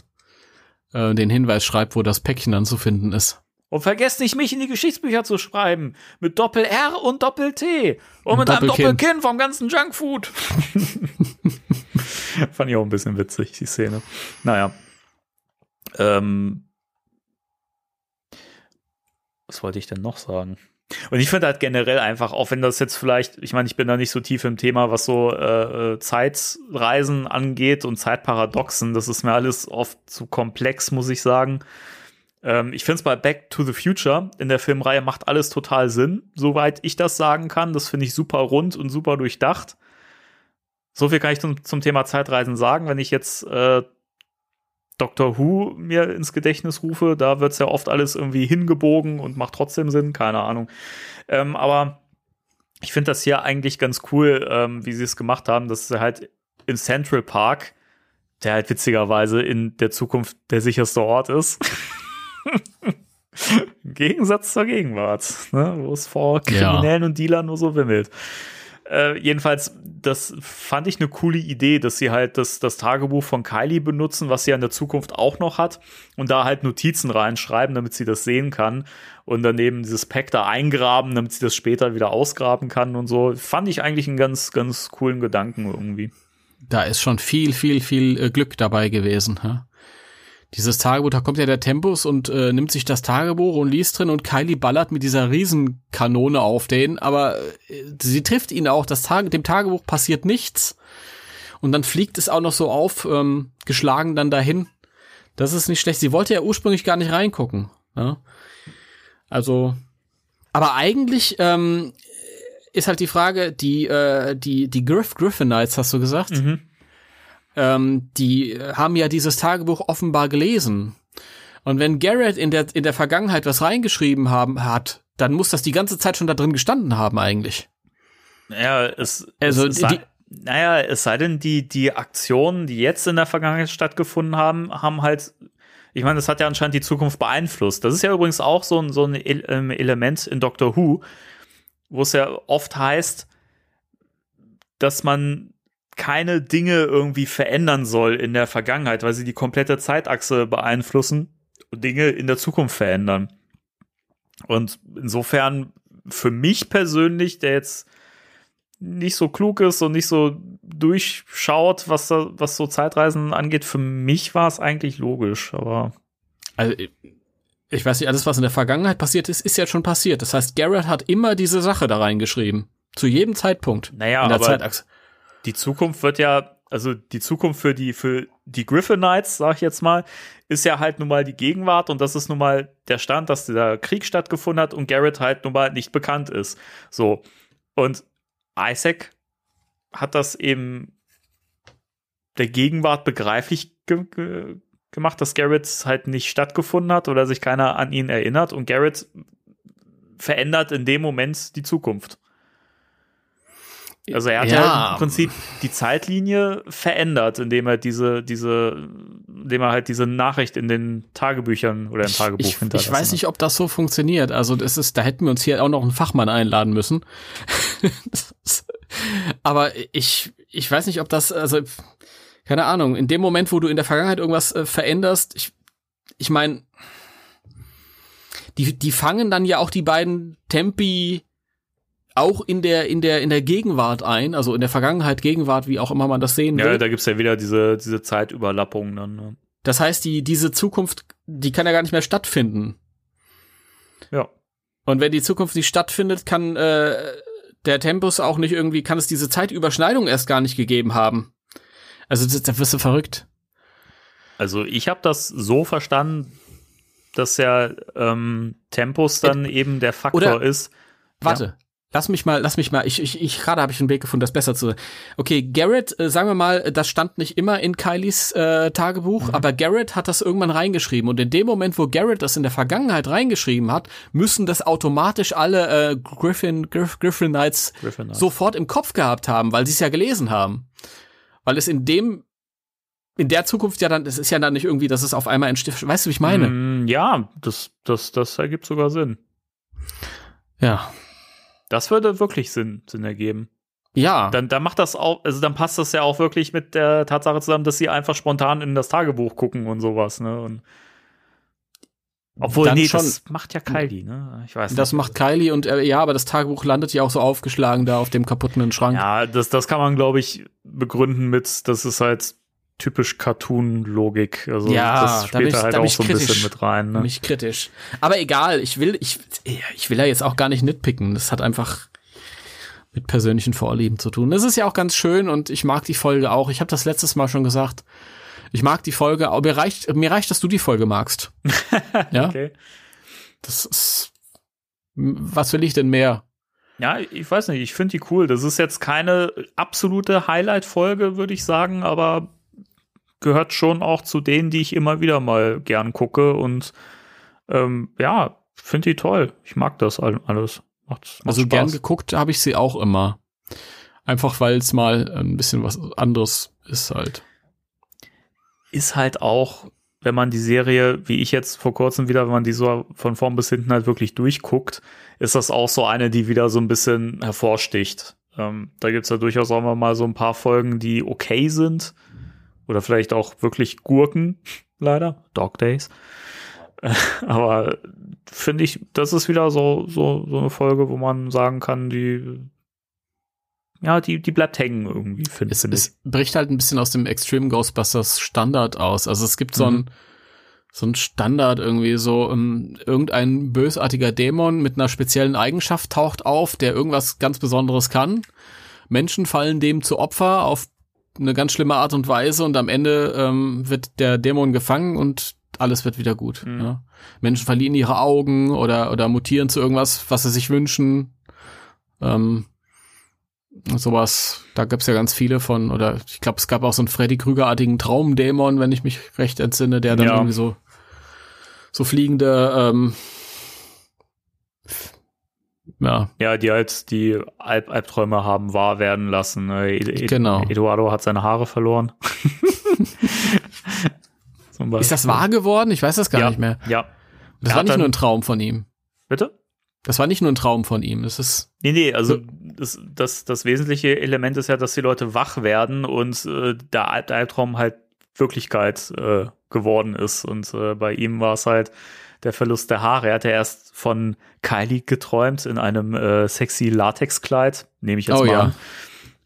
äh, den Hinweis schreibt, wo das Päckchen dann zu finden ist. Und vergesst nicht, mich in die Geschichtsbücher zu schreiben. Mit Doppel-R und Doppel-T. Und mit einem Doppelkinn vom ganzen Junkfood. Fand ich auch ein bisschen witzig, die Szene. Naja. Ähm, was wollte ich denn noch sagen? Und ich finde halt generell einfach, auch wenn das jetzt vielleicht, ich meine, ich bin da nicht so tief im Thema, was so äh, äh Zeitreisen angeht und Zeitparadoxen, das ist mir alles oft zu komplex, muss ich sagen. Ähm, ich finde es bei Back to the Future in der Filmreihe macht alles total Sinn, soweit ich das sagen kann. Das finde ich super rund und super durchdacht. So viel kann ich zum, zum Thema Zeitreisen sagen. Wenn ich jetzt äh, Doctor Who mir ins Gedächtnis rufe, da wird es ja oft alles irgendwie hingebogen und macht trotzdem Sinn, keine Ahnung. Ähm, aber ich finde das hier eigentlich ganz cool, ähm, wie sie es gemacht haben, dass sie halt in Central Park, der halt witzigerweise in der Zukunft der sicherste Ort ist. Im Gegensatz zur Gegenwart, ne, wo es vor Kriminellen ja. und Dealern nur so wimmelt. Äh, jedenfalls, das fand ich eine coole Idee, dass sie halt das, das Tagebuch von Kylie benutzen, was sie ja in der Zukunft auch noch hat, und da halt Notizen reinschreiben, damit sie das sehen kann. Und daneben dieses Pack da eingraben, damit sie das später wieder ausgraben kann und so. Fand ich eigentlich einen ganz, ganz coolen Gedanken irgendwie. Da ist schon viel, viel, viel äh, Glück dabei gewesen. Ja? Dieses Tagebuch, da kommt ja der Tempus und äh, nimmt sich das Tagebuch und liest drin und Kylie ballert mit dieser Riesenkanone auf den, aber äh, sie trifft ihn auch. Das Tage, dem Tagebuch passiert nichts. Und dann fliegt es auch noch so auf, ähm, geschlagen dann dahin. Das ist nicht schlecht. Sie wollte ja ursprünglich gar nicht reingucken. Ja? Also, aber eigentlich ähm, ist halt die Frage, die, äh, die, die Griff Griffinites, hast du gesagt? Mhm ähm, die haben ja dieses Tagebuch offenbar gelesen. Und wenn Garrett in der, in der Vergangenheit was reingeschrieben haben, hat, dann muss das die ganze Zeit schon da drin gestanden haben eigentlich. Ja, es, also es, die, naja, es sei denn, die, die Aktionen, die jetzt in der Vergangenheit stattgefunden haben, haben halt, ich meine, das hat ja anscheinend die Zukunft beeinflusst. Das ist ja übrigens auch so ein, so ein ähm, Element in Doctor Who, wo es ja oft heißt, dass man keine Dinge irgendwie verändern soll in der Vergangenheit, weil sie die komplette Zeitachse beeinflussen und Dinge in der Zukunft verändern. Und insofern für mich persönlich, der jetzt nicht so klug ist und nicht so durchschaut, was, da, was so Zeitreisen angeht, für mich war es eigentlich logisch, aber. Also, ich weiß nicht, alles, was in der Vergangenheit passiert ist, ist ja schon passiert. Das heißt, Garrett hat immer diese Sache da reingeschrieben. Zu jedem Zeitpunkt. Naja, in der aber Zeitachse die Zukunft wird ja, also die Zukunft für die, für die Griffinites, sag ich jetzt mal, ist ja halt nun mal die Gegenwart und das ist nun mal der Stand, dass dieser Krieg stattgefunden hat und Garrett halt nun mal nicht bekannt ist. So. Und Isaac hat das eben der Gegenwart begreiflich ge ge gemacht, dass Garrett halt nicht stattgefunden hat oder sich keiner an ihn erinnert und Garrett verändert in dem Moment die Zukunft. Also er hat ja, Ja. im Prinzip die Zeitlinie verändert, indem er diese, diese, indem er halt diese Nachricht in den Tagebüchern oder im Tagebuch ich, ich hinterlassen weiß nicht, ob das so funktioniert. Also das ist, da hätten wir uns hier auch noch einen Fachmann einladen müssen. Aber ich, ich weiß nicht, ob das, also keine Ahnung. In dem Moment, wo du in der Vergangenheit irgendwas äh, veränderst, ich, ich meine, die, die fangen dann ja auch die beiden Tempi auch in der in der in der Gegenwart ein, also in der Vergangenheit, Gegenwart, wie auch immer man das sehen will. Ja, da gibt's ja wieder diese, diese Zeitüberlappung dann. Ne? Das heißt, die, diese Zukunft, die kann ja gar nicht mehr stattfinden. Ja. Und wenn die Zukunft nicht stattfindet, kann äh, der Tempus auch nicht irgendwie, kann es diese Zeitüberschneidung erst gar nicht gegeben haben. Also das, da wirst du verrückt. Also ich habe das so verstanden, dass ja ähm, Tempus dann eben der Faktor Oder- ist. Warte. Lass mich mal, lass mich mal, ich, ich, ich gerade habe ich einen Weg gefunden, das besser zu. Okay, Garrett, äh, sagen wir mal, das stand nicht immer in Kylies äh, Tagebuch, aber Garrett hat das irgendwann reingeschrieben. Und in dem Moment, wo Garrett das in der Vergangenheit reingeschrieben hat, müssen das automatisch alle äh, Griffin, Griff, Griffinites Griffinites. sofort im Kopf gehabt haben, weil sie es ja gelesen haben. Weil es in dem, in der Zukunft ja dann, es ist ja dann nicht irgendwie, dass es auf einmal entsteht. Weißt du, wie ich meine? Mm, ja, das, das, das ergibt sogar Sinn. Ja. Das würde wirklich Sinn, Sinn ergeben. Ja. Dann, dann macht das auch, also dann passt das ja auch wirklich mit der Tatsache zusammen, dass sie einfach spontan in das Tagebuch gucken und sowas, ne? Und obwohl, Dann nee, schon- das macht ja Kylie, ne? Ich weiß Das nicht. macht Kylie und äh, ja, aber das Tagebuch landet ja auch so aufgeschlagen da auf dem kaputten Schrank. Ja, das, das kann man, glaube ich, begründen mit, das ist halt typisch Cartoon-Logik. Also Ja, das da spielt ich- da halt da bin auch ich so ein kritisch. bisschen mit rein. Ne? Mich kritisch. Aber egal, ich will, ich, ich will ja jetzt auch gar nicht nitpicken. Das hat einfach mit persönlichen Vorlieben zu tun. Das ist ja auch ganz schön und ich mag die Folge auch. Ich habe das letztes Mal schon gesagt. Ich mag die Folge, aber mir reicht, mir reicht, dass du die Folge magst. ja, Okay. das ist, was will ich denn mehr? Ja, ich weiß nicht, ich finde die cool. Das ist jetzt keine absolute Highlight-Folge, würde ich sagen, aber gehört schon auch zu denen, die ich immer wieder mal gern gucke und ähm, ja, finde die toll. Ich mag das all- alles. Macht, macht Also Spaß. gern geguckt habe ich sie auch immer. Einfach weil es mal ein bisschen was anderes ist halt. ist halt auch, wenn man die Serie, wie ich jetzt vor kurzem wieder, wenn man die so von vorn bis hinten halt wirklich durchguckt, ist das auch so eine, die wieder so ein bisschen hervorsticht. Ähm, da gibt's ja durchaus auch mal so ein paar Folgen, die okay sind. Oder vielleicht auch wirklich Gurken, leider. Dog Days. Aber finde ich, das ist wieder so, so, so eine Folge, wo man sagen kann, die, ja, die, die bleibt hängen irgendwie, finde Es, find ich. es bricht halt ein bisschen aus dem Extreme Ghostbusters Standard aus. Also es gibt so Mhm. ein so ein Standard irgendwie so um, irgendein bösartiger Dämon mit einer speziellen Eigenschaft taucht auf, der irgendwas ganz Besonderes kann. Menschen fallen dem zu Opfer auf eine ganz schlimme Art und Weise und am Ende ähm, wird der Dämon gefangen und alles wird wieder gut. Mhm. Ja. Menschen verlieren ihre Augen oder oder mutieren zu irgendwas, was sie sich wünschen. Ähm, sowas, da gab's ja ganz viele von, oder ich glaube, es gab auch so einen Freddy Krüger-artigen Traumdämon, wenn ich mich recht entsinne, der dann Ja. irgendwie so, so fliegende, ähm, ja, Ja, die halt die Alb Albträume haben wahr werden lassen. ne? Ed Ed Genau. Eduardo hat seine Haare verloren. Ist das wahr geworden? Ich weiß das gar ja, nicht mehr. Ja. Das Er war nicht nur ein Traum von ihm. Bitte? Das war nicht nur ein Traum von ihm. Das ist, Nee, nee, also das, das, das wesentliche Element ist ja, dass die Leute wach werden und äh, der Alb Albtraum halt Wirklichkeit äh, geworden ist. Und äh, bei ihm war es halt der Verlust der Haare. Er hatte erst von Kylie geträumt in einem äh, sexy Latexkleid, nehme ich jetzt Oh mal ja. an.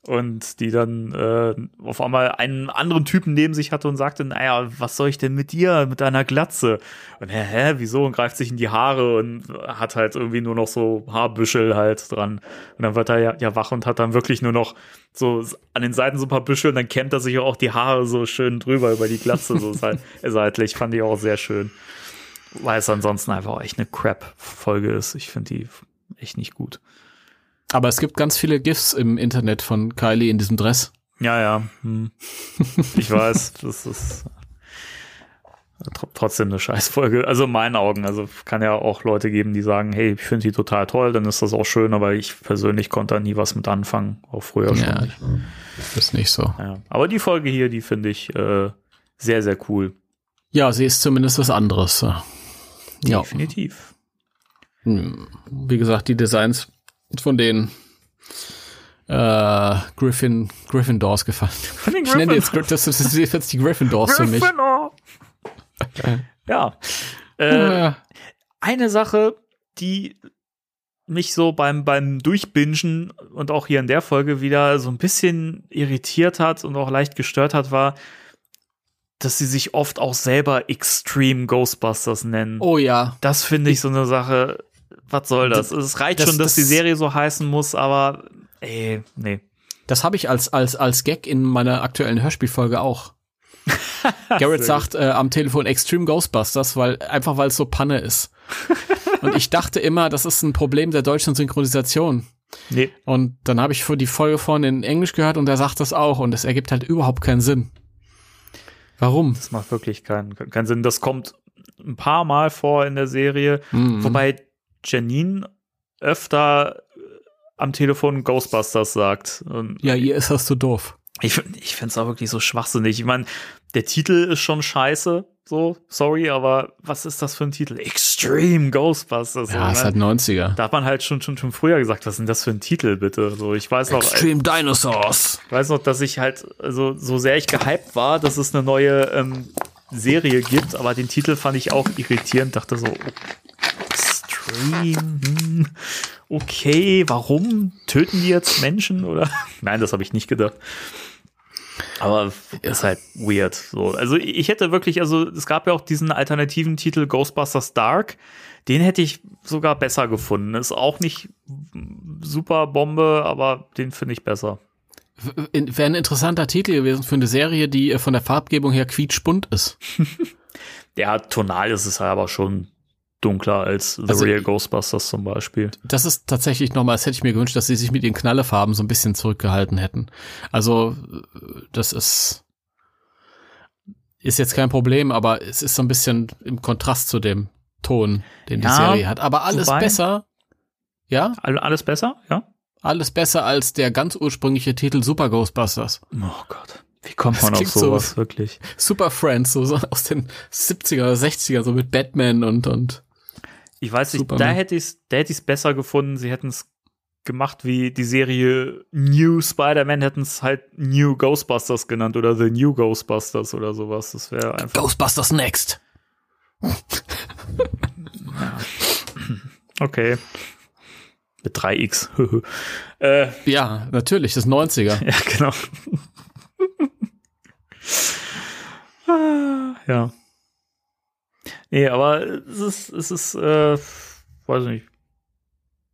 Und die dann äh, auf einmal einen anderen Typen neben sich hatte und sagte, naja, was soll ich denn mit dir, mit deiner Glatze? Und hä, hä, wieso? Und greift sich in die Haare und hat halt irgendwie nur noch so Haarbüschel halt dran. Und dann wird er ja, ja wach und hat dann wirklich nur noch so an den Seiten so ein paar Büschel und dann kämmt er sich auch die Haare so schön drüber über die Glatze, so seit- seitlich. Fand ich auch sehr schön. Weil es ansonsten einfach auch echt eine Crap-Folge ist. Ich finde die echt nicht gut. aber es gibt ganz viele GIFs im Internet von Kylie in diesem Dress. Ja, ja. Hm. Ich weiß, das ist tr- trotzdem eine Scheißfolge. Also in meinen Augen. Also kann ja auch Leute geben, die sagen, hey, ich finde die total toll, dann ist das auch schön, aber ich persönlich konnte da nie was mit anfangen. Auch früher schon Ja, nicht. ist nicht so. Ja. Aber die Folge hier, die finde ich äh, sehr, sehr cool. Ja, sie ist zumindest was anderes. Ja. Definitiv. Hm, Wie gesagt, die Designs von den äh, Griffin, Gryffindors gefallen. den Ich nenne jetzt, das das ist jetzt die Gryffindors für mich. Ja. Äh, Ja. eine Sache, die mich so beim, beim Durchbingen und auch hier in der Folge wieder so ein bisschen irritiert hat und auch leicht gestört hat, war, dass sie sich oft auch selber Extreme Ghostbusters nennen. Oh ja. Das finde ich so eine Sache. Was soll das? Es reicht Das- schon, dass das- die Serie so heißen muss, aber ey, nee. Das habe ich als, als, als Gag in meiner aktuellen Hörspielfolge auch. Garrett sagt äh, am Telefon Extreme Ghostbusters, weil einfach weil es so Panne ist. Und ich dachte immer, das ist ein Problem der deutschen Synchronisation. Nee. Und dann habe ich für die Folge vorhin in Englisch gehört und er sagt das auch und es ergibt halt überhaupt keinen Sinn. Warum? Das macht wirklich keinen, keinen Sinn. Das kommt ein paar Mal vor in der Serie, Mhm. wobei Janine öfter äh, am Telefon Ghostbusters sagt. Und Ja, ihr ist das so doof. ich ich finde es auch wirklich so schwachsinnig. Ich meine, der Titel ist schon scheiße, so, sorry, aber was ist das für ein Titel? Extreme Ghostbusters. Ja, so, ist ne? halt 90er. Da hat man halt schon, schon, schon früher gesagt, was ist denn das für ein Titel, bitte? So, ich weiß noch, Extreme Dinosaurs. ich weiß noch, dass ich halt, also so sehr ich gehypt war, dass es eine neue ähm, Serie gibt, aber den Titel fand ich auch irritierend, dachte so, oh, Extreme, hm, okay, warum töten die jetzt Menschen oder? Nein, das habe ich nicht gedacht. Aber ist halt weird. So, also ich hätte wirklich, also es gab ja auch diesen alternativen Titel Ghostbusters Dark. Den hätte ich sogar besser gefunden. Ist auch nicht super Bombe, aber den finde ich besser. Wäre ein interessanter Titel gewesen für eine Serie, die äh, von der Farbgebung her quietschbunt ist. Ja, tonal ist es aber schon dunkler als The Also- Real Ghostbusters zum Beispiel. Das ist tatsächlich nochmal, das hätte ich mir gewünscht, dass sie sich mit den Knallefarben so ein bisschen zurückgehalten hätten. Also, das ist, ist jetzt kein Problem, aber es ist so ein bisschen im Kontrast zu dem Ton, den die Ja, Serie hat. Aber alles wobei- besser. Ja, All- Alles besser? Ja? alles besser als der ganz ursprüngliche Titel Super Ghostbusters. Oh Gott. Wie kommt Das man auf klingt so- sowas wirklich? Super Friends, so, so aus den 70er oder 60er, so mit Batman und, und. Ich weiß nicht, Superman. da hätte ich es hätte ich's besser gefunden. Sie hätten es gemacht wie die Serie New Spider-Man, hätten es halt New Ghostbusters genannt oder The New Ghostbusters oder sowas. Das wäre einfach. Ghostbusters Next. Okay. Mit 3x. äh, Ja, natürlich, das ist 90er. Ja, genau. Ah, ja. Nee, aber es ist, es ist, äh, weiß nicht.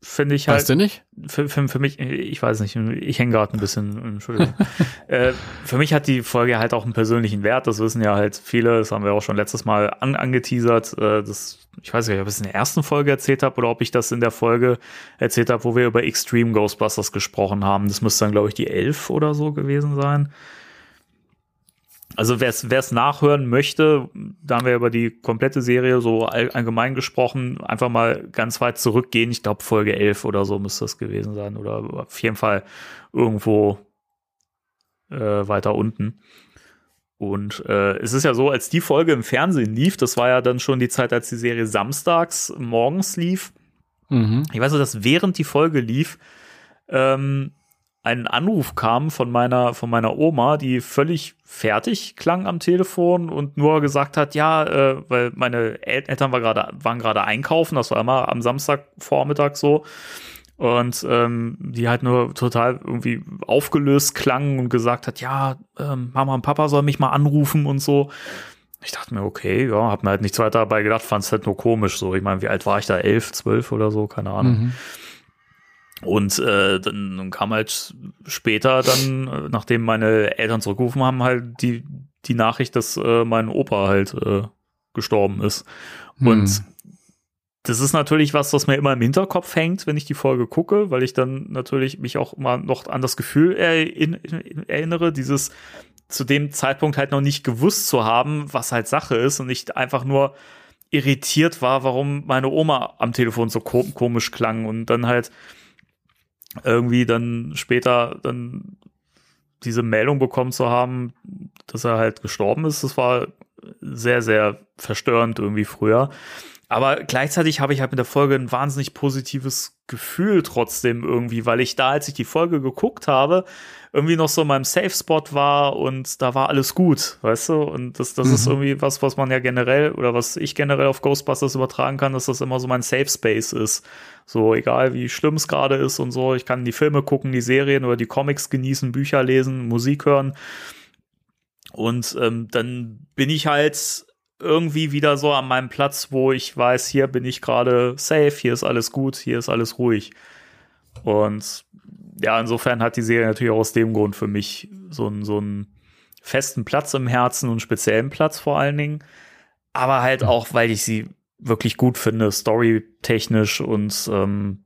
Finde ich halt. Weißt du nicht? für, für, für mich, ich weiß nicht, ich hänge gerade ein bisschen, Entschuldigung. äh, für mich hat die Folge halt auch einen persönlichen Wert, das wissen ja halt viele, das haben wir auch schon letztes Mal an, angeteasert. Äh, das, ich weiß nicht, ob ich es in der ersten Folge erzählt habe oder ob ich das in der Folge erzählt habe, wo wir über Extreme Ghostbusters gesprochen haben. Das müsste dann, glaube ich, die elf oder so gewesen sein. Also wer es nachhören möchte, da haben wir über die komplette Serie so all, allgemein gesprochen, einfach mal ganz weit zurückgehen. Ich glaube Folge 11 oder so müsste das gewesen sein oder auf jeden Fall irgendwo äh, weiter unten. Und äh, es ist ja so, als die Folge im Fernsehen lief, das war ja dann schon die Zeit, als die Serie samstags morgens lief. Mhm. Ich weiß nur, dass während die Folge lief, ähm, ein Anruf kam von meiner, von meiner Oma, die völlig fertig klang am Telefon und nur gesagt hat, ja, äh, weil meine El Eltern war grade, waren gerade einkaufen, das war immer am Samstagvormittag so. Und ähm, die halt nur total irgendwie aufgelöst klang und gesagt hat, ja, ähm, Mama und Papa sollen mich mal anrufen und so. Ich dachte mir, okay, ja, hab mir halt nichts weiter dabei gedacht, fand es halt nur komisch so. Ich meine, wie alt war ich da? Elf, zwölf oder so, keine Ahnung. Mhm. Und äh, dann, dann kam halt später dann, äh, nachdem meine Eltern zurückgerufen haben, halt die, die Nachricht, dass äh, mein Opa halt äh, gestorben ist. Und das ist natürlich was, was mir immer im Hinterkopf hängt, wenn ich die Folge gucke, weil ich dann natürlich mich auch immer noch an das Gefühl erinnere, dieses zu dem Zeitpunkt halt noch nicht gewusst zu haben, was halt Sache ist und nicht einfach nur irritiert war, warum meine Oma am Telefon so komisch klang und dann halt irgendwie dann später dann diese Meldung bekommen zu haben, dass er halt gestorben ist, das war sehr, sehr verstörend irgendwie früher. Aber gleichzeitig habe ich halt mit der Folge ein wahnsinnig positives Gefühl trotzdem irgendwie, weil ich da, als ich die Folge geguckt habe, irgendwie noch so in meinem Safe Spot war und da war alles gut, weißt du? Und das, das mhm. ist irgendwie was, was man ja generell oder was ich generell auf Ghostbusters übertragen kann, dass das immer so mein Safe Space ist. So, egal wie schlimm es gerade ist und so, ich kann die Filme gucken, die Serien oder die Comics genießen, Bücher lesen, Musik hören. Und ähm, dann bin ich halt irgendwie wieder so an meinem Platz, wo ich weiß, hier bin ich gerade safe, hier ist alles gut, hier ist alles ruhig. Und ja, insofern hat die Serie natürlich auch aus dem Grund für mich so einen, so einen festen Platz im Herzen und speziellen Platz vor allen Dingen. Aber halt auch, weil ich sie wirklich gut finde, storytechnisch und ähm,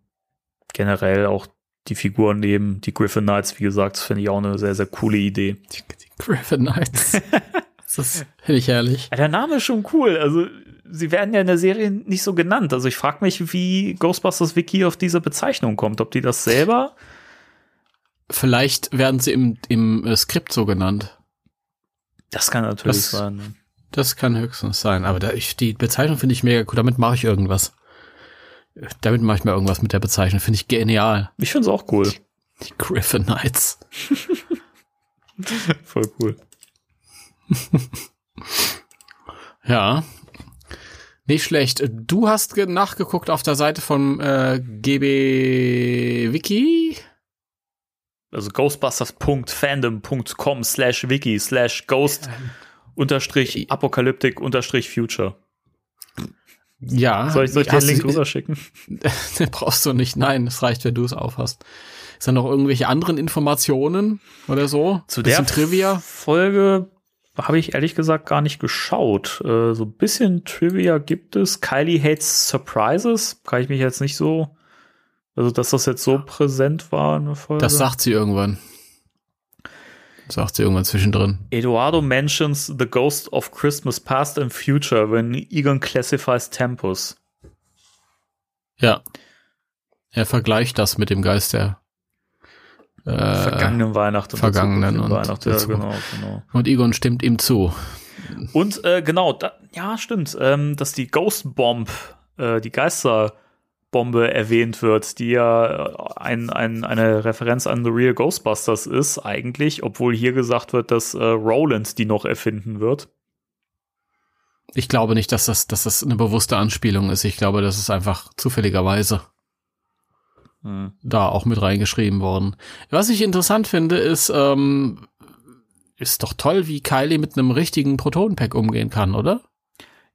generell auch die Figuren neben die Griffin Knights, wie gesagt, finde ich auch eine sehr, sehr coole Idee. Die, die Griffin Knights. Das finde ich herrlich. Der Name ist schon cool. Also, sie werden ja in der Serie nicht so genannt. Also, ich frage mich, wie Ghostbusters Wiki auf diese Bezeichnung kommt. Ob die das selber. Vielleicht werden sie im, im äh, Skript so genannt. Das kann natürlich das, sein. Ne? Das kann höchstens sein. Aber da ich, die Bezeichnung finde ich mega cool. Damit mache ich irgendwas. Damit mache ich mal irgendwas mit der Bezeichnung. Finde ich genial. Ich finde es auch cool. Die Griffin Knights. Voll cool. ja. Nicht schlecht. Du hast nachgeguckt auf der Seite von äh, GB Wiki. Also ghostbusters.fandom.com slash wiki slash ghost unterstrich apokalyptik unterstrich future. Ja. Soll ich, soll ich dir den Link rüberschicken? Brauchst du nicht. Nein, es reicht, wenn du es aufhast. Ist da noch irgendwelche anderen Informationen oder so? Zu Bisschen der Trivia? Folge habe ich ehrlich gesagt gar nicht geschaut. Äh, so ein bisschen Trivia gibt es. Kylie hates Surprises. Kann ich mich jetzt nicht so, also dass das jetzt so präsent war in der Folge. Das sagt sie irgendwann. Das sagt sie irgendwann zwischendrin. Eduardo mentions the ghost of Christmas past and future when Egon classifies Tempus. Ja. Er vergleicht das mit dem Geist der äh, vergangenen Weihnachten. Vergangenen und, Weihnachten, ja, genau, genau. Und Egon stimmt ihm zu. Und äh, genau, da, ja, stimmt, ähm, dass die Ghost Bomb, äh, die Geisterbombe erwähnt wird, die ja ein, ein, eine Referenz an The Real Ghostbusters ist, eigentlich, obwohl hier gesagt wird, dass äh, Roland die noch erfinden wird. Ich glaube nicht, dass das, dass das eine bewusste Anspielung ist. Ich glaube, das ist einfach zufälligerweise hm. da auch mit reingeschrieben worden. Was ich interessant finde, ist, ähm, ist doch toll, wie Kylie mit einem richtigen Protonenpack umgehen kann, oder?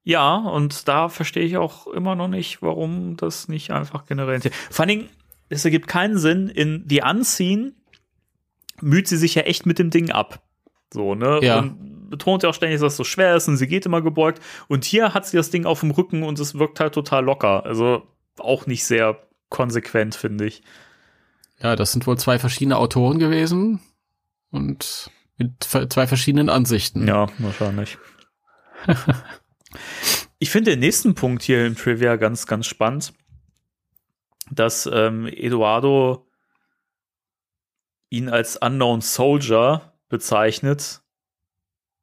Ja, und da verstehe ich auch immer noch nicht, warum das nicht einfach generell. Vor allen Dingen, es ergibt keinen Sinn, in die Anziehen müht sie sich ja echt mit dem Ding ab. So, ne? Ja. Und betont ja auch ständig, dass es so schwer ist und sie geht immer gebeugt. Und hier hat sie das Ding auf dem Rücken und es wirkt halt total locker. Also auch nicht sehr konsequent, finde ich. Ja, das sind wohl zwei verschiedene Autoren gewesen und mit zwei verschiedenen Ansichten. Ja, wahrscheinlich. ich finde den nächsten Punkt hier im Trivia ganz, ganz spannend, dass ähm, Eduardo ihn als Unknown Soldier bezeichnet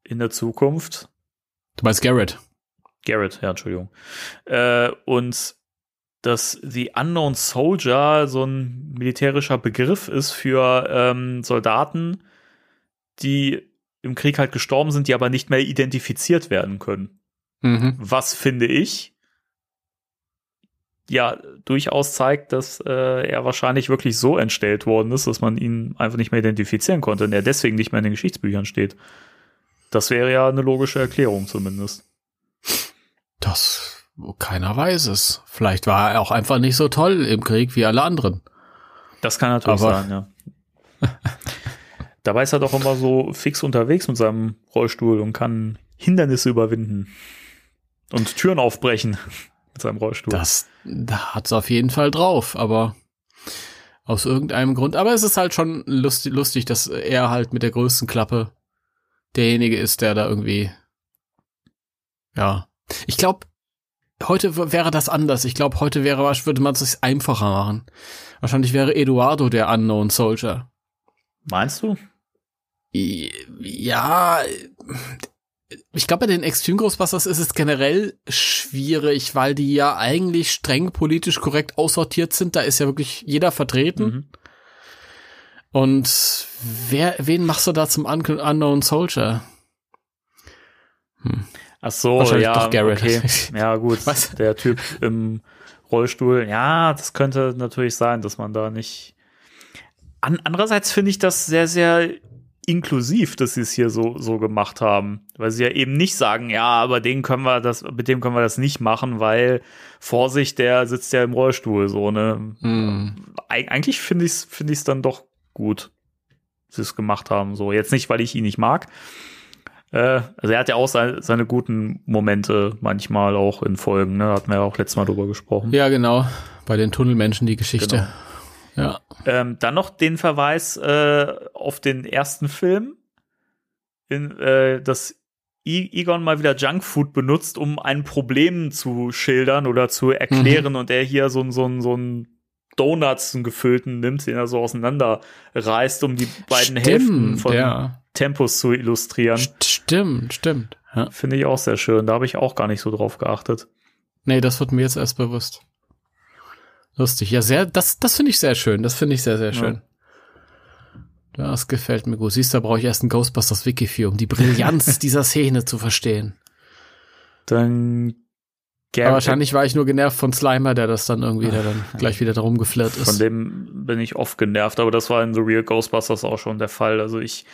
in der Zukunft. Du meinst Garrett? Garrett, ja, Entschuldigung. Äh, und dass The Unknown Soldier so ein militärischer Begriff ist für ähm, Soldaten, die im Krieg halt gestorben sind, die aber nicht mehr identifiziert werden können. Mhm. Was finde ich ja durchaus zeigt, dass äh, er wahrscheinlich wirklich so entstellt worden ist, dass man ihn einfach nicht mehr identifizieren konnte und er deswegen nicht mehr in den Geschichtsbüchern steht. Das wäre ja eine logische Erklärung zumindest. Das keiner weiß es. Vielleicht war er auch einfach nicht so toll im Krieg wie alle anderen. Das kann natürlich Aber sein, ja. Dabei ist er doch immer so fix unterwegs mit seinem Rollstuhl und kann Hindernisse überwinden und Türen aufbrechen mit seinem Rollstuhl. Das da hat's auf jeden Fall drauf, aber aus irgendeinem Grund. Aber es ist halt schon lustig, lustig, dass er halt mit der größten Klappe derjenige ist, der da irgendwie. Ja. Ich glaube, heute wäre das anders. Ich glaube, heute wäre, würde man es einfacher machen. Wahrscheinlich wäre Eduardo der Unknown Soldier. Meinst du? Ja, ich glaube, bei den Extreme Ghostbusters ist es generell schwierig, weil die ja eigentlich streng politisch korrekt aussortiert sind. Da ist ja wirklich jeder vertreten. Mhm. Und wer, wen machst du da zum Un Unknown Soldier? Ach so, Wahrscheinlich ja, doch Garrett. okay. Ja, gut. Was? Der Typ im Rollstuhl. Ja, das könnte natürlich sein, dass man da nicht. An, andererseits finde ich das sehr, sehr inklusiv, dass sie es hier so, so gemacht haben. Weil sie ja eben nicht sagen, ja, aber den können wir das, mit dem können wir das nicht machen, weil Vorsicht, der sitzt ja im Rollstuhl, so, ne? Eig eigentlich finde ich es finde ich's dann doch gut, dass sie es gemacht haben. So, jetzt nicht, weil ich ihn nicht mag. Äh, also er hat ja auch seine, seine guten Momente manchmal auch in Folgen, ne? Hatten wir ja auch letztes Mal drüber gesprochen. Ja, genau. Bei den Tunnelmenschen die Geschichte. Genau. Ja. Ähm, dann noch den Verweis äh, auf den ersten Film, in, äh, dass Egon mal wieder Junkfood benutzt, um ein Problem zu schildern oder zu erklären und er hier so ein so ein so ein Donuts einen gefüllten nimmt, den er so auseinander reißt, um die beiden Hälften von ja. Tempos zu illustrieren. St- Stimmt, stimmt. Ja. Finde ich auch sehr schön. Da habe ich auch gar nicht so drauf geachtet. Nee, das wird mir jetzt erst bewusst. Lustig. Ja, sehr, das, das finde ich sehr schön. Das finde ich sehr, sehr schön. Das gefällt mir gut. Siehst du, da brauche ich erst ein Ghostbusters Wiki für, um die Brillanz dieser Szene zu verstehen. Dann Aber wahrscheinlich war ich nur genervt von Slimer, der das dann irgendwie, der dann gleich wieder darum geflirrt Von ist. dem bin ich oft genervt, aber das war in The Real Ghostbusters auch schon der Fall. Also ich,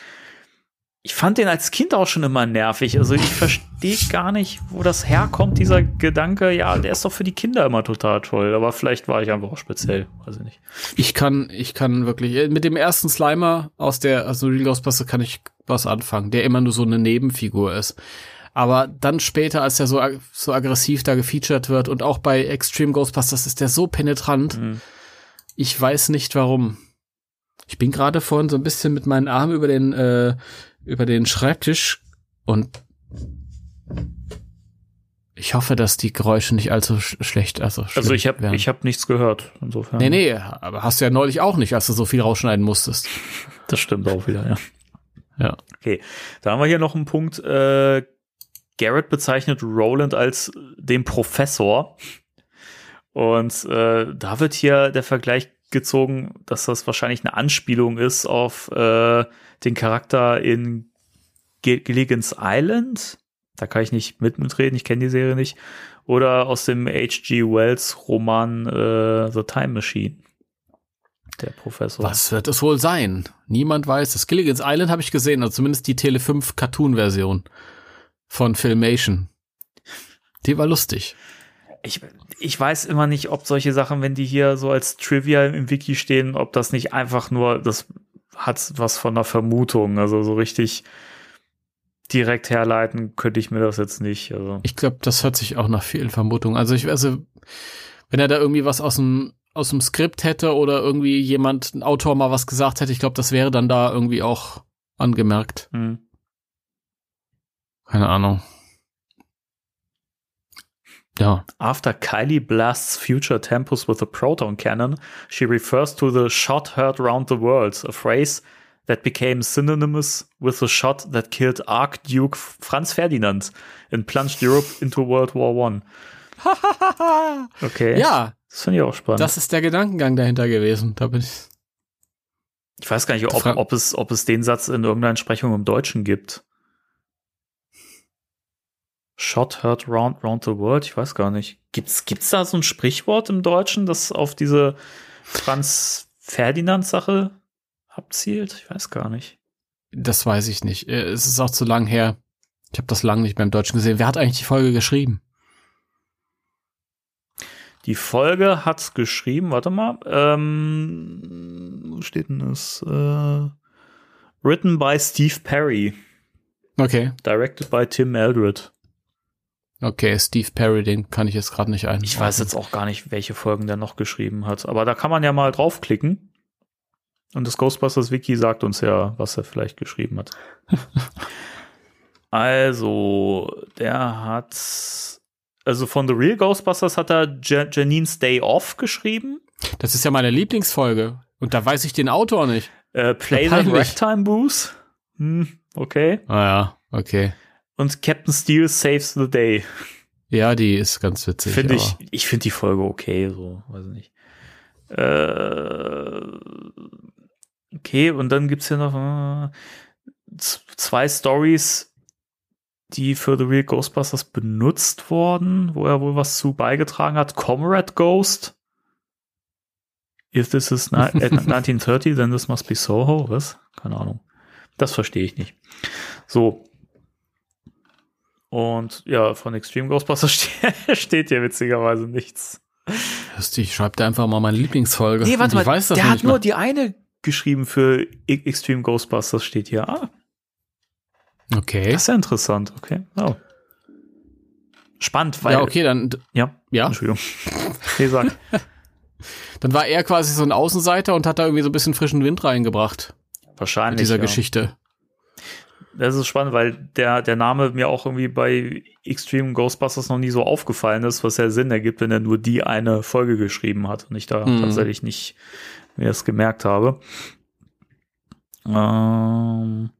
ich fand den als Kind auch schon immer nervig. Also ich verstehe gar nicht, wo das herkommt, dieser Gedanke, ja, der ist doch für die Kinder immer total toll. Aber vielleicht war ich einfach auch speziell, weiß ich nicht. Ich kann, ich kann wirklich, äh, mit dem ersten Slimer aus der, also Real Ghostbusters kann ich was anfangen, der immer nur so eine Nebenfigur ist. Aber dann später, als er so, ag- so aggressiv da gefeatured wird und auch bei Extreme Ghostbusters ist der so penetrant. Mhm. Ich weiß nicht warum. Ich bin gerade vorhin so ein bisschen mit meinen Armen über den, äh, über den Schreibtisch und ich hoffe, dass die Geräusche nicht allzu sch schlecht, also Also ich habe ich hab nichts gehört, insofern. Nee, nee, aber hast du ja neulich auch nicht, als du so viel rausschneiden musstest. Das stimmt auch wieder, ja. Ja. Okay, da haben wir hier noch einen Punkt. Äh, Garrett bezeichnet Roland als den Professor. Und äh, da wird hier der Vergleich gezogen, dass das wahrscheinlich eine Anspielung ist auf äh, den Charakter in Ge Gilligan's Island. Da kann ich nicht mit mitreden, ich kenne die Serie nicht. Oder aus dem H.G. Wells Roman äh, The Time Machine. Der Professor. Was wird es wohl sein? Niemand weiß es. Gilligan's Island habe ich gesehen, also zumindest die Tele 5 Cartoon-Version von Filmation. Die war lustig. ich, ich weiß immer nicht, ob solche Sachen, wenn die hier so als Trivia im Wiki stehen, ob das nicht einfach nur, das hat was von einer Vermutung, also so richtig direkt herleiten könnte ich mir das jetzt nicht. Also Ich glaube, das hört sich auch nach vielen Vermutungen. Also ich also, wenn er da irgendwie was aus dem aus dem Skript hätte oder irgendwie jemand, ein Autor mal was gesagt hätte, ich glaube, das wäre dann da irgendwie auch angemerkt. hm. Keine Ahnung. Ja. After Kylie blasts future temples with a proton cannon, she refers to the shot heard round the world, a phrase that became synonymous with the shot that killed Archduke Franz Ferdinand and plunged Europe into World War One. Okay. Ja, Das finde ich auch spannend. das ist der Gedankengang dahinter gewesen. Da bin ich. ich weiß gar nicht, ob, ob, es, ob es den Satz in irgendeiner Entsprechung im Deutschen gibt. Shot heard round, round the world? Ich weiß gar nicht. Gibt's, gibt's da so ein Sprichwort im Deutschen, das auf diese Franz Ferdinand Sache abzielt? Ich weiß gar nicht. Das weiß ich nicht. Äh, Es ist auch zu lang her. Ich habe das lang nicht mehr im Deutschen gesehen. Wer hat eigentlich die Folge geschrieben? Die Folge hat geschrieben, warte mal, ähm, wo steht denn das? Äh, written by Steve Perry, Okay. directed by Tim Eldred. Okay, Steve Perry, den kann ich jetzt gerade nicht ein. Ich weiß jetzt auch gar nicht, welche Folgen der noch geschrieben hat, aber da kann man ja mal draufklicken. Und das Ghostbusters Wiki sagt uns ja, was er vielleicht geschrieben hat. also, der hat, also von The Real Ghostbusters hat er Ja- Janine's Day Off geschrieben. Das ist ja meine Lieblingsfolge. Und da weiß ich den Autor nicht. Äh, Play the. Ragtime Booth. Hm, okay. Ah ja, okay. Und Captain Steel Saves the Day. Ja, die ist ganz witzig. Finde ich, ich finde die Folge okay, so, weiß ich nicht. Äh, okay, und dann gibt's hier noch äh, zwei Stories, die für The Real Ghostbusters benutzt wurden, wo er wohl was zu beigetragen hat. Comrade Ghost. If this is ni- at 1930, then this must be Soho. Was? Keine Ahnung. Das verstehe ich nicht. So. Und ja, von Extreme Ghostbusters ste steht hier witzigerweise nichts. Ich schreibe da einfach mal meine Lieblingsfolge. Nee, warte mal, weiß das der noch hat nur mal. die eine geschrieben für E- Extreme Ghostbusters steht hier. Ah, Okay. das ist ja interessant, okay. Oh. Spannend, weil. ja, okay, dann, Ja, ja. Entschuldigung. Nee, sag. Dann war er quasi so ein Außenseiter und hat da irgendwie so ein bisschen frischen Wind reingebracht mit Wahrscheinlich. dieser ja. Geschichte. Das ist spannend, weil der, der Name mir auch irgendwie bei Extreme Ghostbusters noch nie so aufgefallen ist, was ja Sinn ergibt, wenn er nur die eine Folge geschrieben hat und ich da Mhm. tatsächlich nicht mir das gemerkt habe. Ähm,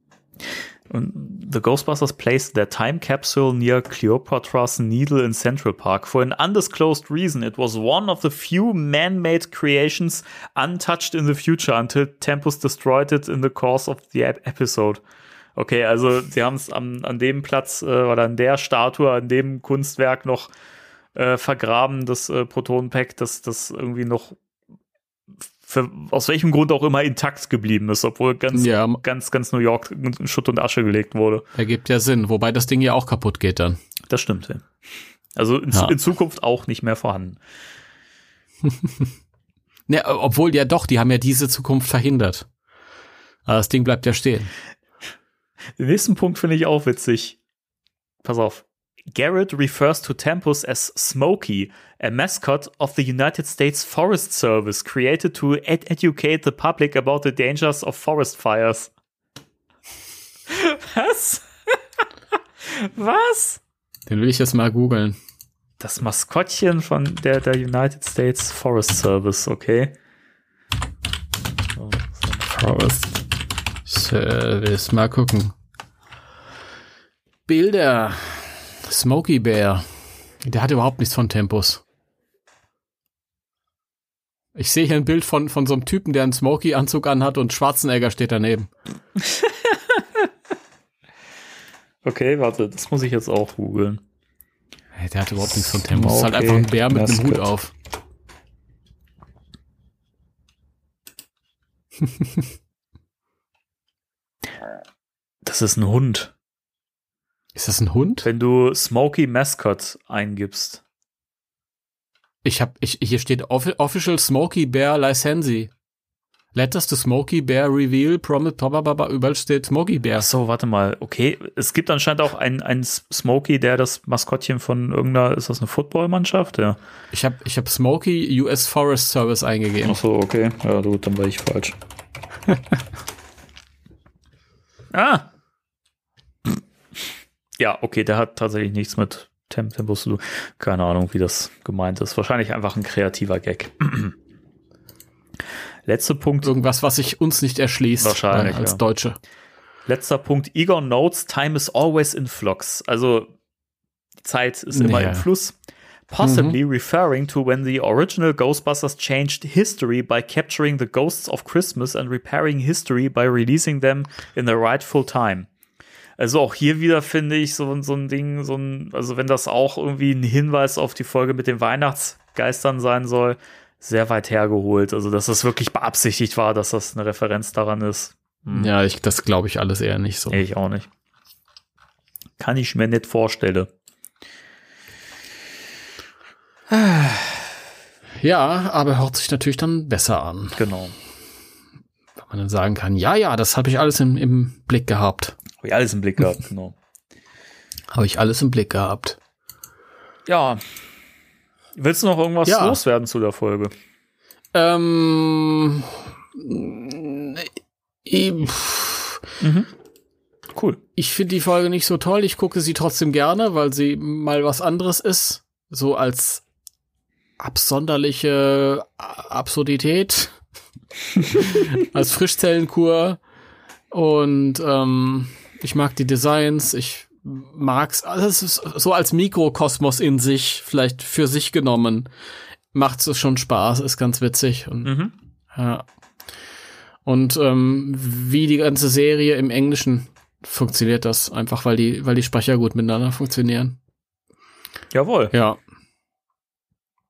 und The Ghostbusters placed their time capsule near Cleopatra's Needle in Central Park for an undisclosed reason. It was one of the few man-made creations untouched in the future until Tempus destroyed it in the course of the ep- episode. Okay, also sie haben es an, an dem Platz äh, oder an der Statue, an dem Kunstwerk noch äh, vergraben, das äh, Protonenpack, das, das irgendwie noch für, aus welchem Grund auch immer intakt geblieben ist, obwohl ganz, Ja. ganz, ganz New York in Schutt und Asche gelegt wurde. Ergibt ja Sinn. Wobei das Ding ja auch kaputt geht dann. Das stimmt. Ja. Also in, Ja. in Zukunft auch nicht mehr vorhanden. Ne, obwohl ja doch, die haben ja diese Zukunft verhindert. Aber das Ding bleibt ja stehen. Den nächsten Punkt finde ich auch witzig. Pass auf. Garrett refers to Tempus as Smokey, a mascot of the United States Forest Service, created to ed educate the public about the dangers of forest fires. Was? Was? Den will ich jetzt mal googeln. Das Maskottchen von der, der United States Forest Service, okay. So, so. Forest Service. Mal gucken. Bilder. Smokey Bear. Der hat überhaupt nichts von Tempus. Ich sehe hier ein Bild von, von so einem Typen, der einen Smokey-Anzug anhat und Schwarzenegger steht daneben. Okay, warte, das muss ich jetzt auch googeln. Hey, der hat überhaupt nichts von Tempus. Das ist halt einfach ein Bär mit einem Hut auf. Das ist ein Hund. Ist das ein Hund? Wenn du Smokey Mascot eingibst. Ich hab, ich, hier steht Offi- Official Smokey Bear Licensee. Letters to Smokey Bear Reveal, Promise, blablabla, überall steht Smokey Bear. Ach so, warte mal. Okay, es gibt anscheinend auch einen, einen Smokey, der das Maskottchen von irgendeiner, ist das eine Footballmannschaft? Ja. Ich habe ich hab Smokey US Forest Service eingegeben. Ach so, okay. Ja, gut, dann war ich falsch. ah! Ja, okay, der hat tatsächlich nichts mit Temp Tempus zu tun. Keine Ahnung, wie das gemeint ist. Wahrscheinlich einfach ein kreativer Gag. Letzter Punkt. Irgendwas, was sich uns nicht erschließt. Wahrscheinlich, äh, Als ja. Deutsche. Letzter Punkt. Igor notes, time is always in flux. Also, Zeit ist immer Ja. im Fluss. Possibly referring to when the original Ghostbusters changed history by capturing the ghosts of Christmas and repairing history by releasing them in the rightful time. Also auch hier wieder finde ich so, ein- so ein Ding, so ein, also wenn das auch irgendwie ein Hinweis auf die Folge mit den Weihnachtsgeistern sein soll, sehr weit hergeholt. Also, dass das wirklich beabsichtigt war, dass das eine Referenz daran ist. Hm. Ja, ich, das glaube ich alles eher nicht so. Ich auch nicht. Kann ich mir nicht vorstellen. Ja, aber hört sich natürlich dann besser an. Genau. Wenn man dann sagen kann, ja, ja, das habe ich alles im, im Blick gehabt. Habe ich alles im Blick gehabt, genau. Habe ich alles im Blick gehabt. Ja. Willst du noch irgendwas Ja. loswerden zu der Folge? Ähm, ich, Cool. ich finde die Folge nicht so toll. Ich gucke sie trotzdem gerne, weil sie mal was anderes ist. So als absonderliche Absurdität. als Frischzellenkur. Und ähm, ich mag die Designs. Ich mag's. Also so als Mikrokosmos in sich, vielleicht für sich genommen, macht es schon Spaß. Ist ganz witzig. Und Mhm. ja. Und ähm, wie die ganze Serie im Englischen funktioniert das einfach, weil die, weil die Sprecher gut miteinander funktionieren. Jawohl. Ja.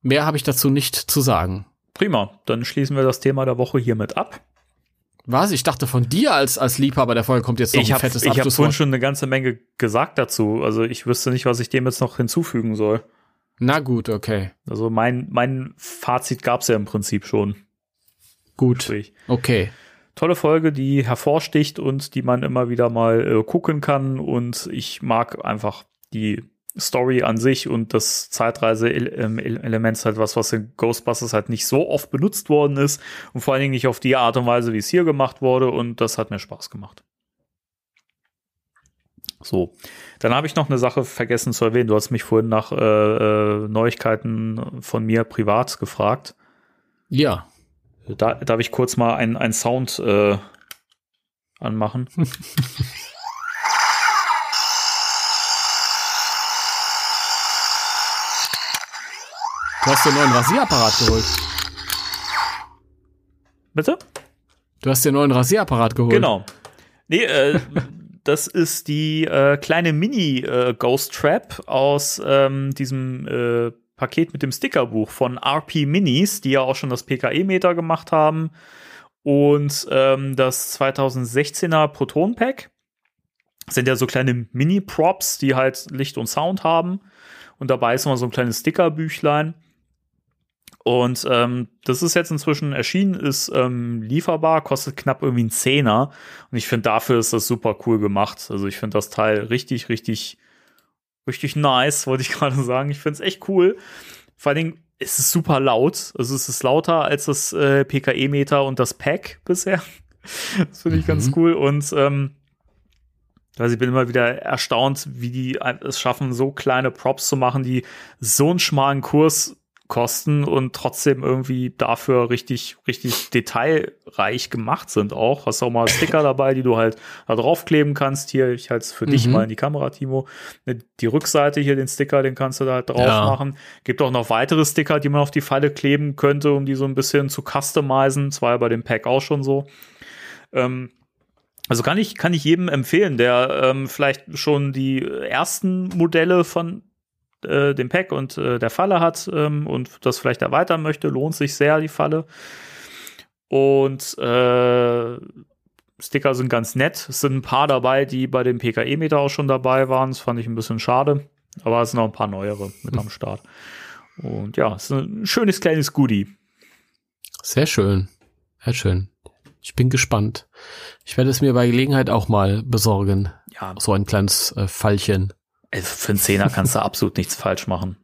Mehr habe ich dazu nicht zu sagen. Prima. Dann schließen wir das Thema der Woche hiermit ab. Was? Ich dachte von dir als, als Liebhaber der Folge kommt jetzt noch ich ein habe fettes ich hab vorhin schon eine ganze Menge gesagt dazu. Also ich wüsste nicht, was ich dem jetzt noch hinzufügen soll. Na gut, okay. Also mein, mein Fazit gab's ja im Prinzip schon. Gut. Sprich. Okay. Tolle Folge, die hervorsticht und die man immer wieder mal äh, gucken kann. Und ich mag einfach die Story an sich und das Zeitreise-Element ist halt was, was in Ghostbusters halt nicht so oft benutzt worden ist und vor allen Dingen nicht auf die Art und Weise, wie es hier gemacht wurde. Und das hat mir Spaß gemacht. So, dann habe ich noch eine Sache vergessen zu erwähnen. Du hast mich vorhin nach äh, äh, Neuigkeiten von mir privat gefragt. Ja. Da, darf ich kurz mal einen, einen Sound äh, anmachen? Du hast dir einen neuen Rasierapparat geholt. Bitte? Du hast dir einen neuen Rasierapparat geholt. Genau. Nee, äh, das ist die äh, kleine Mini-Ghost Trap aus ähm, diesem äh, Paket mit dem Stickerbuch von RP Minis, die ja auch schon das PKE-Meter gemacht haben. Und ähm, das 2016er Proton Pack sind ja so kleine Mini-Props, die halt Licht und Sound haben. Und dabei ist immer so ein kleines Stickerbüchlein. Und ähm, das ist jetzt inzwischen erschienen, ist ähm, lieferbar, kostet knapp irgendwie einen Zehner. Und ich finde, dafür ist das super cool gemacht. Also ich finde das Teil richtig, richtig, richtig nice, wollte ich gerade sagen. Ich finde es echt cool. Vor allen Dingen ist es super laut. Also es ist lauter als das äh, PKE-Meter und das Pack bisher. das finde ich ganz cool. Und ähm, also ich bin immer wieder erstaunt, wie die es schaffen, so kleine Props zu machen, die so einen schmalen Kurs kosten und trotzdem irgendwie dafür richtig, richtig detailreich gemacht sind auch. Hast auch mal Sticker dabei, die du halt da draufkleben kannst. Hier, ich halte es für dich Mhm. mal in die Kamera, Timo. Ne, Die Rückseite hier, den Sticker, den kannst du da halt drauf Ja. machen. Gibt auch noch weitere Sticker, die man auf die Falle kleben könnte, um die so ein bisschen zu customizen. Das war ja bei dem Pack auch schon so. Ähm, also kann ich, kann ich jedem empfehlen, der ähm, vielleicht schon die ersten Modelle von äh, dem Pack und äh, der Falle hat ähm, und das vielleicht erweitern möchte, lohnt sich sehr die Falle. Und äh, Sticker sind ganz nett. Es sind ein paar dabei, die bei dem PKE-Meter auch schon dabei waren. Das fand ich ein bisschen schade. Aber es sind noch ein paar neuere mit am Start. Und ja, es ist ein schönes kleines Goodie. Sehr schön. Sehr schön. Ich bin gespannt. Ich werde es mir bei Gelegenheit auch mal besorgen. Ja, So ein kleines äh, Fallchen. Also für einen Zehner kannst du absolut nichts falsch machen.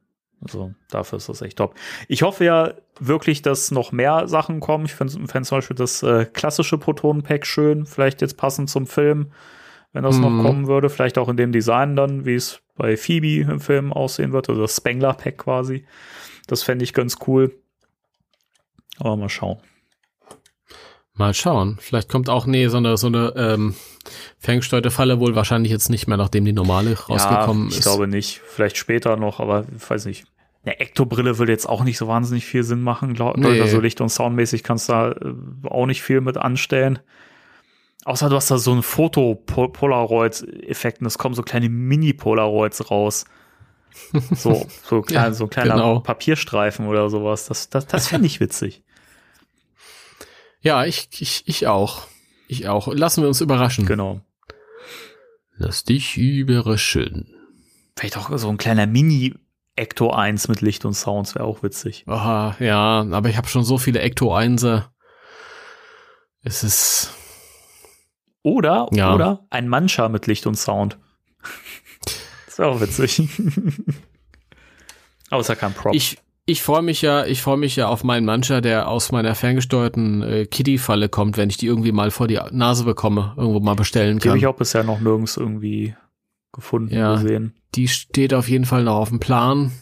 Also dafür ist das echt top. Ich hoffe ja wirklich, dass noch mehr Sachen kommen. Ich finde fänd zum Beispiel das äh, klassische Proton-Pack schön, vielleicht jetzt passend zum Film, wenn das Mhm. noch kommen würde. Vielleicht auch in dem Design dann, wie es bei Phoebe im Film aussehen wird, also das Spengler-Pack quasi. Das fände ich ganz cool. Aber mal schauen. Mal schauen. Vielleicht kommt auch, nee, so eine, so eine ähm, ferngesteuerte Falle wohl wahrscheinlich jetzt nicht mehr, nachdem die normale rausgekommen ja, ich ist. glaube nicht. Vielleicht später noch, aber ich weiß nicht. Eine Ektobrille würde jetzt auch nicht so wahnsinnig viel Sinn machen, glaube Nee. ich. Also Licht- und Soundmäßig kannst du da äh, auch nicht viel mit anstellen. Außer du hast da so einen Foto-Polaroid-Effekt und es kommen so kleine Mini-Polaroids raus. So, so, klein, Ja, so ein kleiner genau. Papierstreifen oder sowas. Das, das, das fände ich witzig. Ja, ich, ich, ich auch. Ich auch. Lassen wir uns überraschen. Genau. Lass dich überraschen. Vielleicht auch so ein kleiner Mini-Ecto 1 mit Licht und Sounds wäre auch witzig. Aha, ja, aber ich habe schon so viele Ecto 1. Es ist. Oder, Ja. oder ein Mancha mit Licht und Sound. Das wäre auch witzig. Aber ist ja kein Prop. Ich, ich freue mich ja, ich freue mich ja auf meinen Mancher, der aus meiner ferngesteuerten äh, Kiddie-Falle kommt, wenn ich die irgendwie mal vor die Nase bekomme, irgendwo mal bestellen Die habe kann. ich auch bisher noch nirgends irgendwie gefunden, Ja. gesehen. Die steht auf jeden Fall noch auf dem Plan.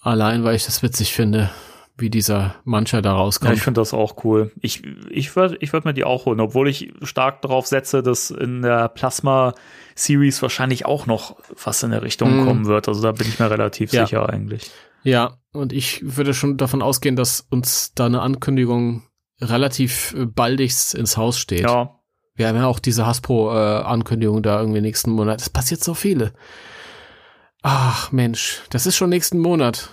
Allein, weil ich das witzig finde, wie dieser Mancher da Ja, rauskommt. ich finde das auch cool. Ich, ich würde ich würd mir die auch holen, obwohl ich stark darauf setze, dass in der Plasma-Series wahrscheinlich auch noch was in der Richtung Mhm. kommen wird. Also da bin ich mir relativ Ja. sicher eigentlich. Ja, und ich würde schon davon ausgehen, dass uns da eine Ankündigung relativ äh, baldigst ins Haus steht. Ja, Wir haben ja auch diese Hasbro-Ankündigung da irgendwie nächsten Monat. Es passiert so viele. Ach Mensch, das ist schon nächsten Monat.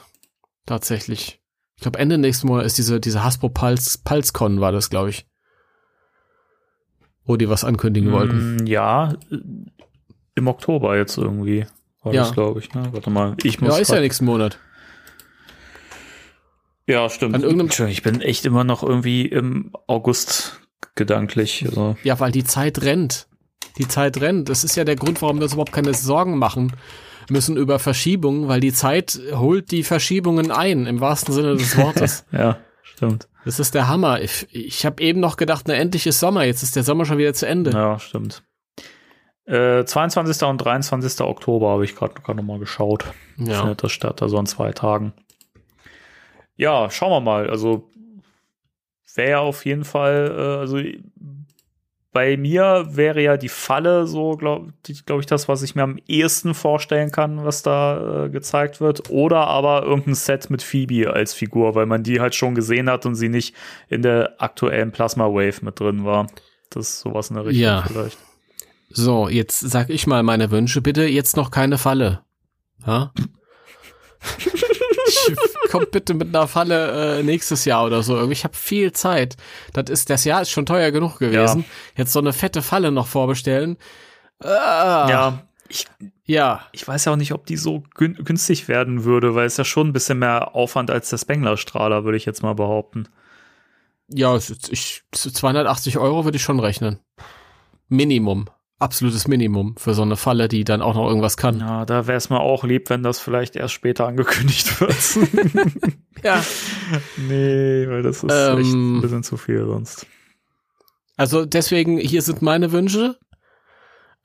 Tatsächlich. Ich glaube, Ende nächsten Monat ist diese, diese Hasbro Pulse, PulseCon war das, glaube ich. Wo die was ankündigen wollten. Mm, ja, äh, im Oktober jetzt irgendwie. War Ja. das, glaube ich. Ne? Warte mal, ich Ja, muss. ist ja nächsten Monat. Ja, stimmt. An irgendeinem- Entschuldigung, ich bin echt immer noch irgendwie im August gedanklich. Also, Ja, weil die Zeit rennt. Die Zeit rennt. Das ist ja der Grund, warum wir uns überhaupt keine Sorgen machen müssen über Verschiebungen, weil die Zeit holt die Verschiebungen ein, im wahrsten Sinne des Wortes. ja, stimmt. Das ist der Hammer. Ich, ich habe eben noch gedacht, na endlich ist Sommer. Jetzt ist der Sommer schon wieder zu Ende. Ja, stimmt. Äh, 22. und 23. Oktober habe ich gerade noch mal geschaut. Ja. Findet das statt, also in zwei Tagen. Ja, schauen wir mal. Also wäre ja auf jeden Fall, äh, also bei mir wäre ja die Falle so, glaube glaub ich, das, was ich mir am ehesten vorstellen kann, was da äh, gezeigt wird. Oder aber irgendein Set mit Phoebe als Figur, weil man die halt schon gesehen hat und sie nicht in der aktuellen Plasma Wave mit drin war. Das ist sowas in der Richtung Ja. vielleicht. So, jetzt sag ich mal meine Wünsche. Bitte jetzt noch keine Falle. Ja? Kommt bitte mit einer Falle äh, nächstes Jahr oder so. Irgendwie, Ich habe viel Zeit. Das ist das Jahr ist schon teuer genug gewesen. Jetzt so eine fette Falle noch vorbestellen. Ah, Ja, ich, ja. ich weiß ja auch nicht, ob die so gün günstig werden würde, weil es ja schon ein bisschen mehr Aufwand als der Spengler-Strahler, würde ich jetzt mal behaupten. Ja, ich, 280 Euro würde ich schon rechnen. Minimum. Absolutes Minimum für so eine Falle, die dann auch noch irgendwas kann. Ja, da wäre es mir auch lieb, wenn das vielleicht erst später angekündigt wird. Ja. nee, weil das ist Ähm. echt ein bisschen zu viel sonst. Also deswegen, hier sind meine Wünsche.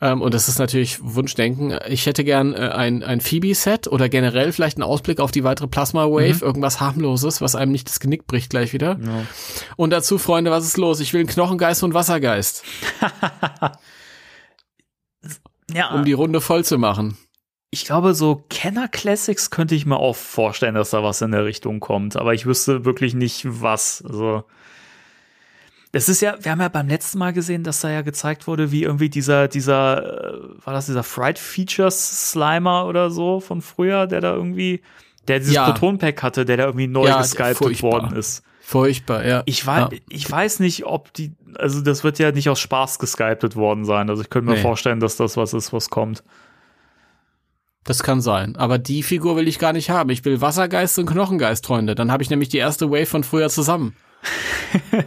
Ähm, und das ist natürlich Wunschdenken. Ich hätte gern äh, ein, ein Phoebe-Set oder generell vielleicht einen Ausblick auf die weitere Plasma-Wave, irgendwas harmloses, was einem nicht das Genick bricht gleich wieder. Ja. Und dazu, Freunde, was ist los? Ich will einen Knochengeist und Wassergeist, Ja, um die Runde voll zu machen. ich glaube, so Kenner Classics könnte ich mir auch vorstellen, dass da was in der Richtung kommt, aber ich wüsste wirklich nicht was. Also das ist ja, wir haben ja beim letzten Mal gesehen, dass da ja gezeigt wurde, wie irgendwie dieser, dieser, äh, war das dieser Fried Features Slimer oder so von früher, der da irgendwie, der dieses Ja. Proton-Pack hatte, der da irgendwie neu Ja, gesculptet worden ist. Furchtbar, ja. Ich weiß, Ja. ich weiß nicht, ob die, also das wird ja nicht aus Spaß gesculptet worden sein. Also ich könnte mir Nee. vorstellen, dass das was ist, was kommt. Das kann sein. Aber die Figur will ich gar nicht haben. Ich will Wassergeist und Knochengeist, Freunde. Dann habe ich nämlich die erste Wave von früher zusammen.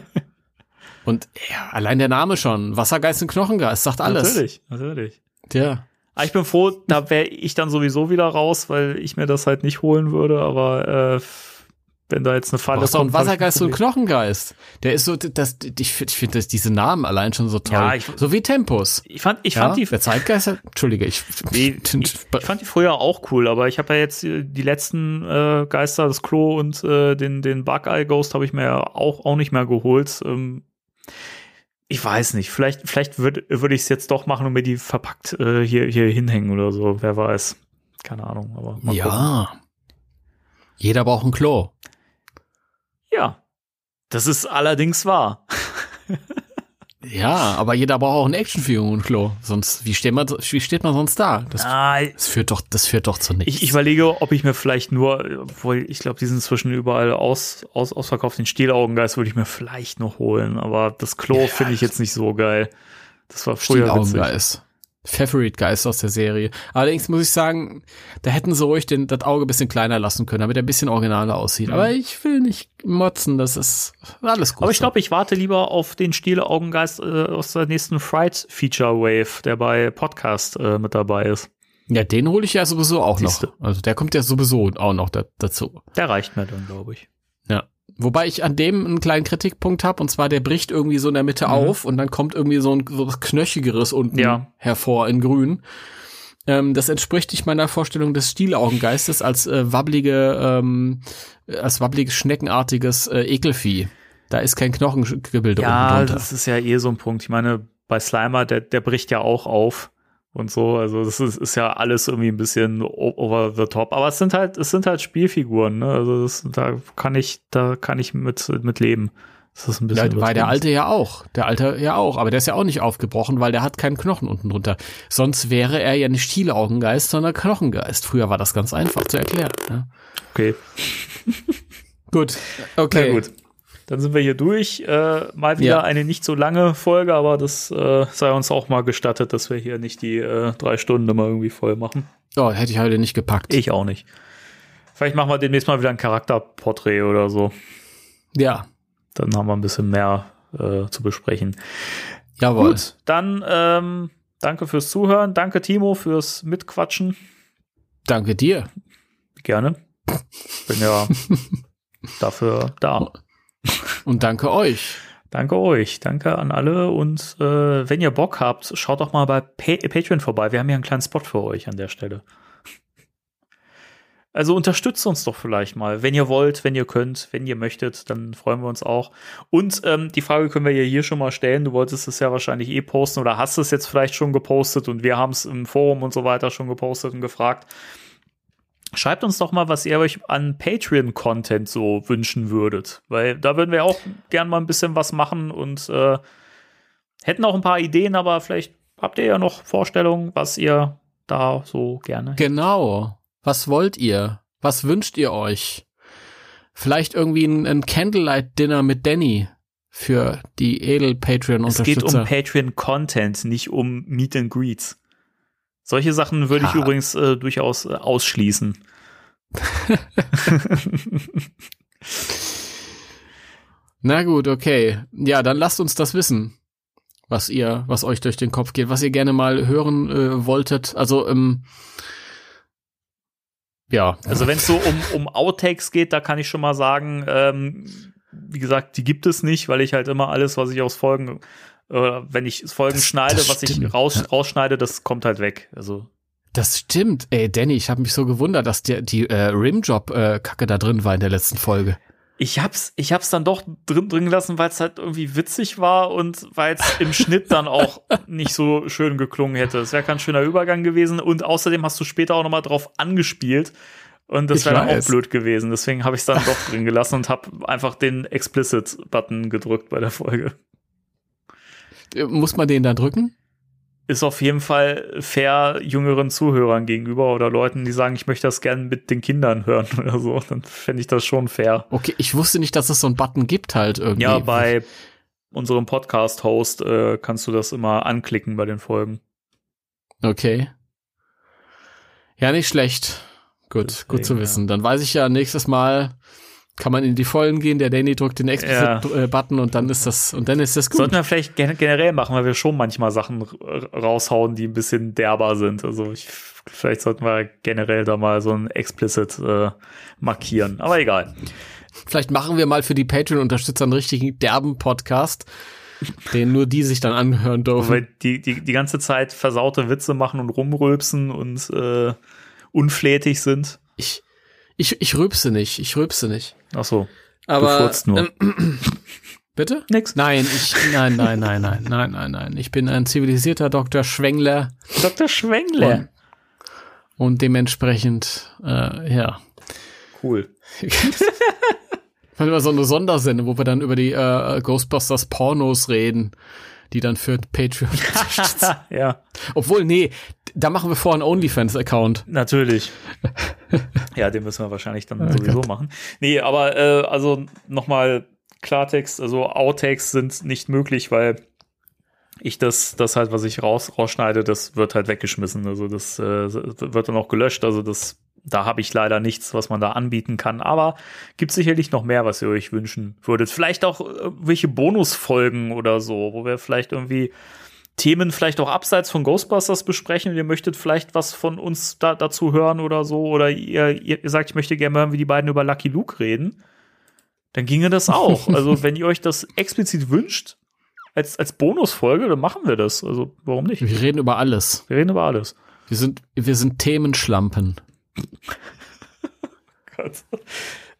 und ja, allein der Name schon. Wassergeist und Knochengeist sagt alles. Natürlich, natürlich. Ja. Aber ich bin froh, da wäre ich dann sowieso wieder raus, weil ich mir das halt nicht holen würde, aber äh, wenn da jetzt eine Falle hast doch einen Wassergeist und einen. Knochengeist. Der ist so, das, ich, find- ich finde diese Namen allein schon so toll. Ja, ich- so wie Tempus. Ich fand, ich Ja, fand die, der Zeitgeist, Entschuldige, ich, nee, ich, ich fand die früher auch cool, aber ich habe ja jetzt äh, die letzten äh, Geister, das Klo und äh, den, den Bug-Eye Ghost habe ich mir ja auch, auch nicht mehr geholt. Ähm, ich weiß nicht, vielleicht, vielleicht würde würd ich es jetzt doch machen und mir die verpackt äh, hier, hier hinhängen oder so, wer weiß. Keine Ahnung, aber mal gucken. ja. Jeder braucht ein Klo. Ja, das ist allerdings wahr. Ja, aber jeder braucht auch eine Actionfigur und ein Klo. Sonst, wie steht man, wie steht man sonst da? Das, Ah, das führt doch, das führt doch zu nichts. ich, ich überlege, ob ich mir vielleicht nur, obwohl ich glaube, die sind inzwischen überall aus, aus, ausverkauft. Den Stielaugengeist würde ich mir vielleicht noch holen, aber das Klo finde ich jetzt nicht so geil. Das war früher witzig. Stielaugengeist. Favorite-Geist aus der Serie. Allerdings muss ich sagen, da hätten sie ruhig den, das Auge ein bisschen kleiner lassen können, damit er ein bisschen originaler aussieht. Aber ich will nicht motzen, das ist alles gut. Aber ich glaube, ich warte lieber auf den Stielaugengeist äh, aus der nächsten Fright Feature Wave, der bei Podcast äh, mit dabei ist. Ja, den hole ich ja sowieso auch Siehste. noch. Also der kommt ja sowieso auch noch da, dazu. Der reicht mir dann, glaube ich. Ja. Wobei ich an dem einen kleinen Kritikpunkt habe, und zwar der bricht irgendwie so in der Mitte Mhm. auf und dann kommt irgendwie so ein so was Knöchigeres unten Ja. hervor in grün. Ähm, das entspricht nicht meiner Vorstellung des Stielaugengeistes als äh, wabbelige, ähm, als wabbliges, schneckenartiges äh, Ekelvieh. Da ist kein Knochengebilde Ja, drunter. das ist ja eh so ein Punkt. Ich meine, bei Slimer, der, der bricht ja auch auf und so. Also das ist, ist ja alles irgendwie ein bisschen over the top. Aber es sind halt, es sind halt Spielfiguren, ne? Also das, da kann ich, da kann ich mit, mit leben. Das ist ein bisschen. Ja, war der alte ja auch. Der alte ja auch. Aber der ist ja auch nicht aufgebrochen, weil der hat keinen Knochen unten drunter. Sonst wäre er ja nicht Stielaugengeist, sondern Knochengeist. Früher war das ganz einfach zu erklären. Ja. Okay. Gut. Na Okay. gut. Dann sind wir hier durch. Äh, mal wieder Ja. eine nicht so lange Folge, aber das äh, sei uns auch mal gestattet, dass wir hier nicht die äh, drei Stunden immer irgendwie voll machen. Oh, hätte ich heute nicht gepackt. Ich auch nicht. Vielleicht machen wir demnächst mal wieder ein Charakterporträt oder so. Ja. Dann haben wir ein bisschen mehr äh, zu besprechen. Jawohl. Gut, dann ähm, danke fürs Zuhören. Danke, Timo, fürs Mitquatschen. Danke dir. Gerne. Bin ja dafür da. Und danke euch. Danke euch, danke an alle und äh, wenn ihr Bock habt, schaut doch mal bei pa Patreon vorbei. Wir haben hier einen kleinen Spot für euch an der Stelle. Also unterstützt uns doch vielleicht mal, wenn ihr wollt, wenn ihr könnt, wenn ihr möchtet, dann freuen wir uns auch. Und ähm, die Frage können wir ja hier schon mal stellen. Du wolltest es ja wahrscheinlich eh posten oder hast es jetzt vielleicht schon gepostet und wir haben es im Forum und so weiter schon gepostet und gefragt. Schreibt uns doch mal, was ihr euch an Patreon-Content so wünschen würdet, weil da würden wir auch gern mal ein bisschen was machen und äh, hätten auch ein paar Ideen, aber vielleicht habt ihr ja noch Vorstellungen, was ihr da so gerne. Genau. Was wollt ihr? Was wünscht ihr euch? Vielleicht irgendwie ein, ein Candlelight-Dinner mit Danny für die es geht um. Patreon-Content, nicht um Meet and Greets. Solche Sachen würde ich übrigens äh, durchaus äh, ausschließen. Na gut, okay. Ja, dann lasst uns das wissen, was ihr, was euch durch den Kopf geht, was ihr gerne mal hören äh, wolltet. Also, ähm, ja. Also wenn es so um, um Outtakes geht, da kann ich schon mal sagen, ähm, wie gesagt, die gibt es nicht, weil ich halt immer alles, was ich aus Folgen, äh, wenn ich Folgen Das- schneide, das was ich stimmt. raus, rausschneide, das kommt halt weg. Also Das stimmt. Ey, Danny, ich habe mich so gewundert, dass der, die äh, Rimjob-Kacke da drin war in der letzten Folge. ich hab's, ich hab's dann doch drin, drin gelassen, weil es halt irgendwie witzig war und weil es im Schnitt dann auch nicht so schön geklungen hätte. Es wäre kein schöner Übergang gewesen und außerdem hast du später auch noch mal drauf angespielt und das Ich wäre dann auch blöd gewesen. Deswegen habe ich es dann doch drin gelassen und habe einfach den Explicit-Button gedrückt bei der Folge. Äh, Muss man den dann drücken? Ist auf jeden Fall fair jüngeren Zuhörern gegenüber oder Leuten, die sagen, ich möchte das gerne mit den Kindern hören oder so. Dann fände ich das schon fair. Okay, ich wusste nicht, dass es so einen Button gibt halt irgendwie. Ja, bei unserem Podcast-Host äh, kannst du das immer anklicken bei den Folgen. Okay. Ja, nicht schlecht. Gut, Deswegen, gut zu wissen. Dann weiß ich ja, nächstes Mal kann man in die Vollen gehen, der Danny drückt den Explicit-Button und dann ist das, und dann ist das gut. Sollten wir vielleicht gen generell machen, weil wir schon manchmal Sachen raushauen, die ein bisschen derber sind. Also ich, vielleicht sollten wir generell da mal so ein Explicit äh, markieren. Aber egal. Vielleicht machen wir mal für die Patreon-Unterstützer einen richtigen derben Podcast, den nur die sich dann anhören dürfen. Weil die, die, die ganze Zeit versaute Witze machen und rumrülpsen und äh, unflätig sind. Ich, ich, ich rülpse nicht, ich rülpse nicht. Ach so. Aber, furzt nur. ähm, bitte? Nix. Nein, ich, nein, nein, nein, nein, nein, nein, nein. Ich bin ein zivilisierter Dr. Schwengler Dr. Schwengler. und, und dementsprechend, äh, ja. Cool. Mal immer so eine Sondersendung, wo wir dann über die äh, Ghostbusters Pornos reden, die dann für Patreon. ja, Obwohl, nee, da machen wir vorher einen OnlyFans-Account. natürlich. ja, den müssen wir wahrscheinlich dann Oh sowieso Gott. machen. Nee, aber äh, also nochmal Klartext, also Outtakes sind nicht möglich, weil ich das, das halt, was ich raus, rausschneide, das wird halt weggeschmissen. Also das äh, wird dann auch gelöscht. Also das, da habe ich leider nichts, was man da anbieten kann. Aber gibt sicherlich noch mehr, was ihr euch wünschen würdet. Vielleicht auch äh, welche Bonusfolgen oder so, wo wir vielleicht irgendwie Themen vielleicht auch abseits von Ghostbusters besprechen und ihr möchtet vielleicht was von uns da, dazu hören oder so, oder ihr, ihr sagt, ich möchte gerne hören, wie die beiden über Lucky Luke reden, dann ginge das auch. also, wenn ihr euch das explizit wünscht, als, als Bonusfolge, dann machen wir das. Also, warum nicht? Wir reden über alles. Wir reden über alles. Wir sind, wir sind Themenschlampen. Gott.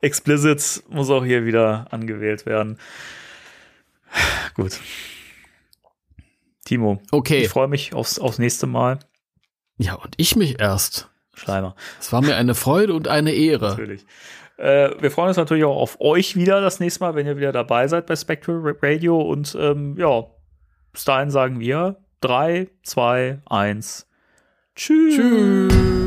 Explicit muss auch hier wieder angewählt werden. Gut. Timo. Okay. Ich freue mich aufs, aufs nächste Mal. Ja, und ich mich erst. Schleimer. Es war mir eine Freude und eine Ehre. Natürlich. Äh, wir freuen uns natürlich auch auf euch wieder das nächste Mal, wenn ihr wieder dabei seid bei Spectral Radio. Und ähm, ja, bis dahin sagen wir 3, 2, 1. Tschüss. Tschüss.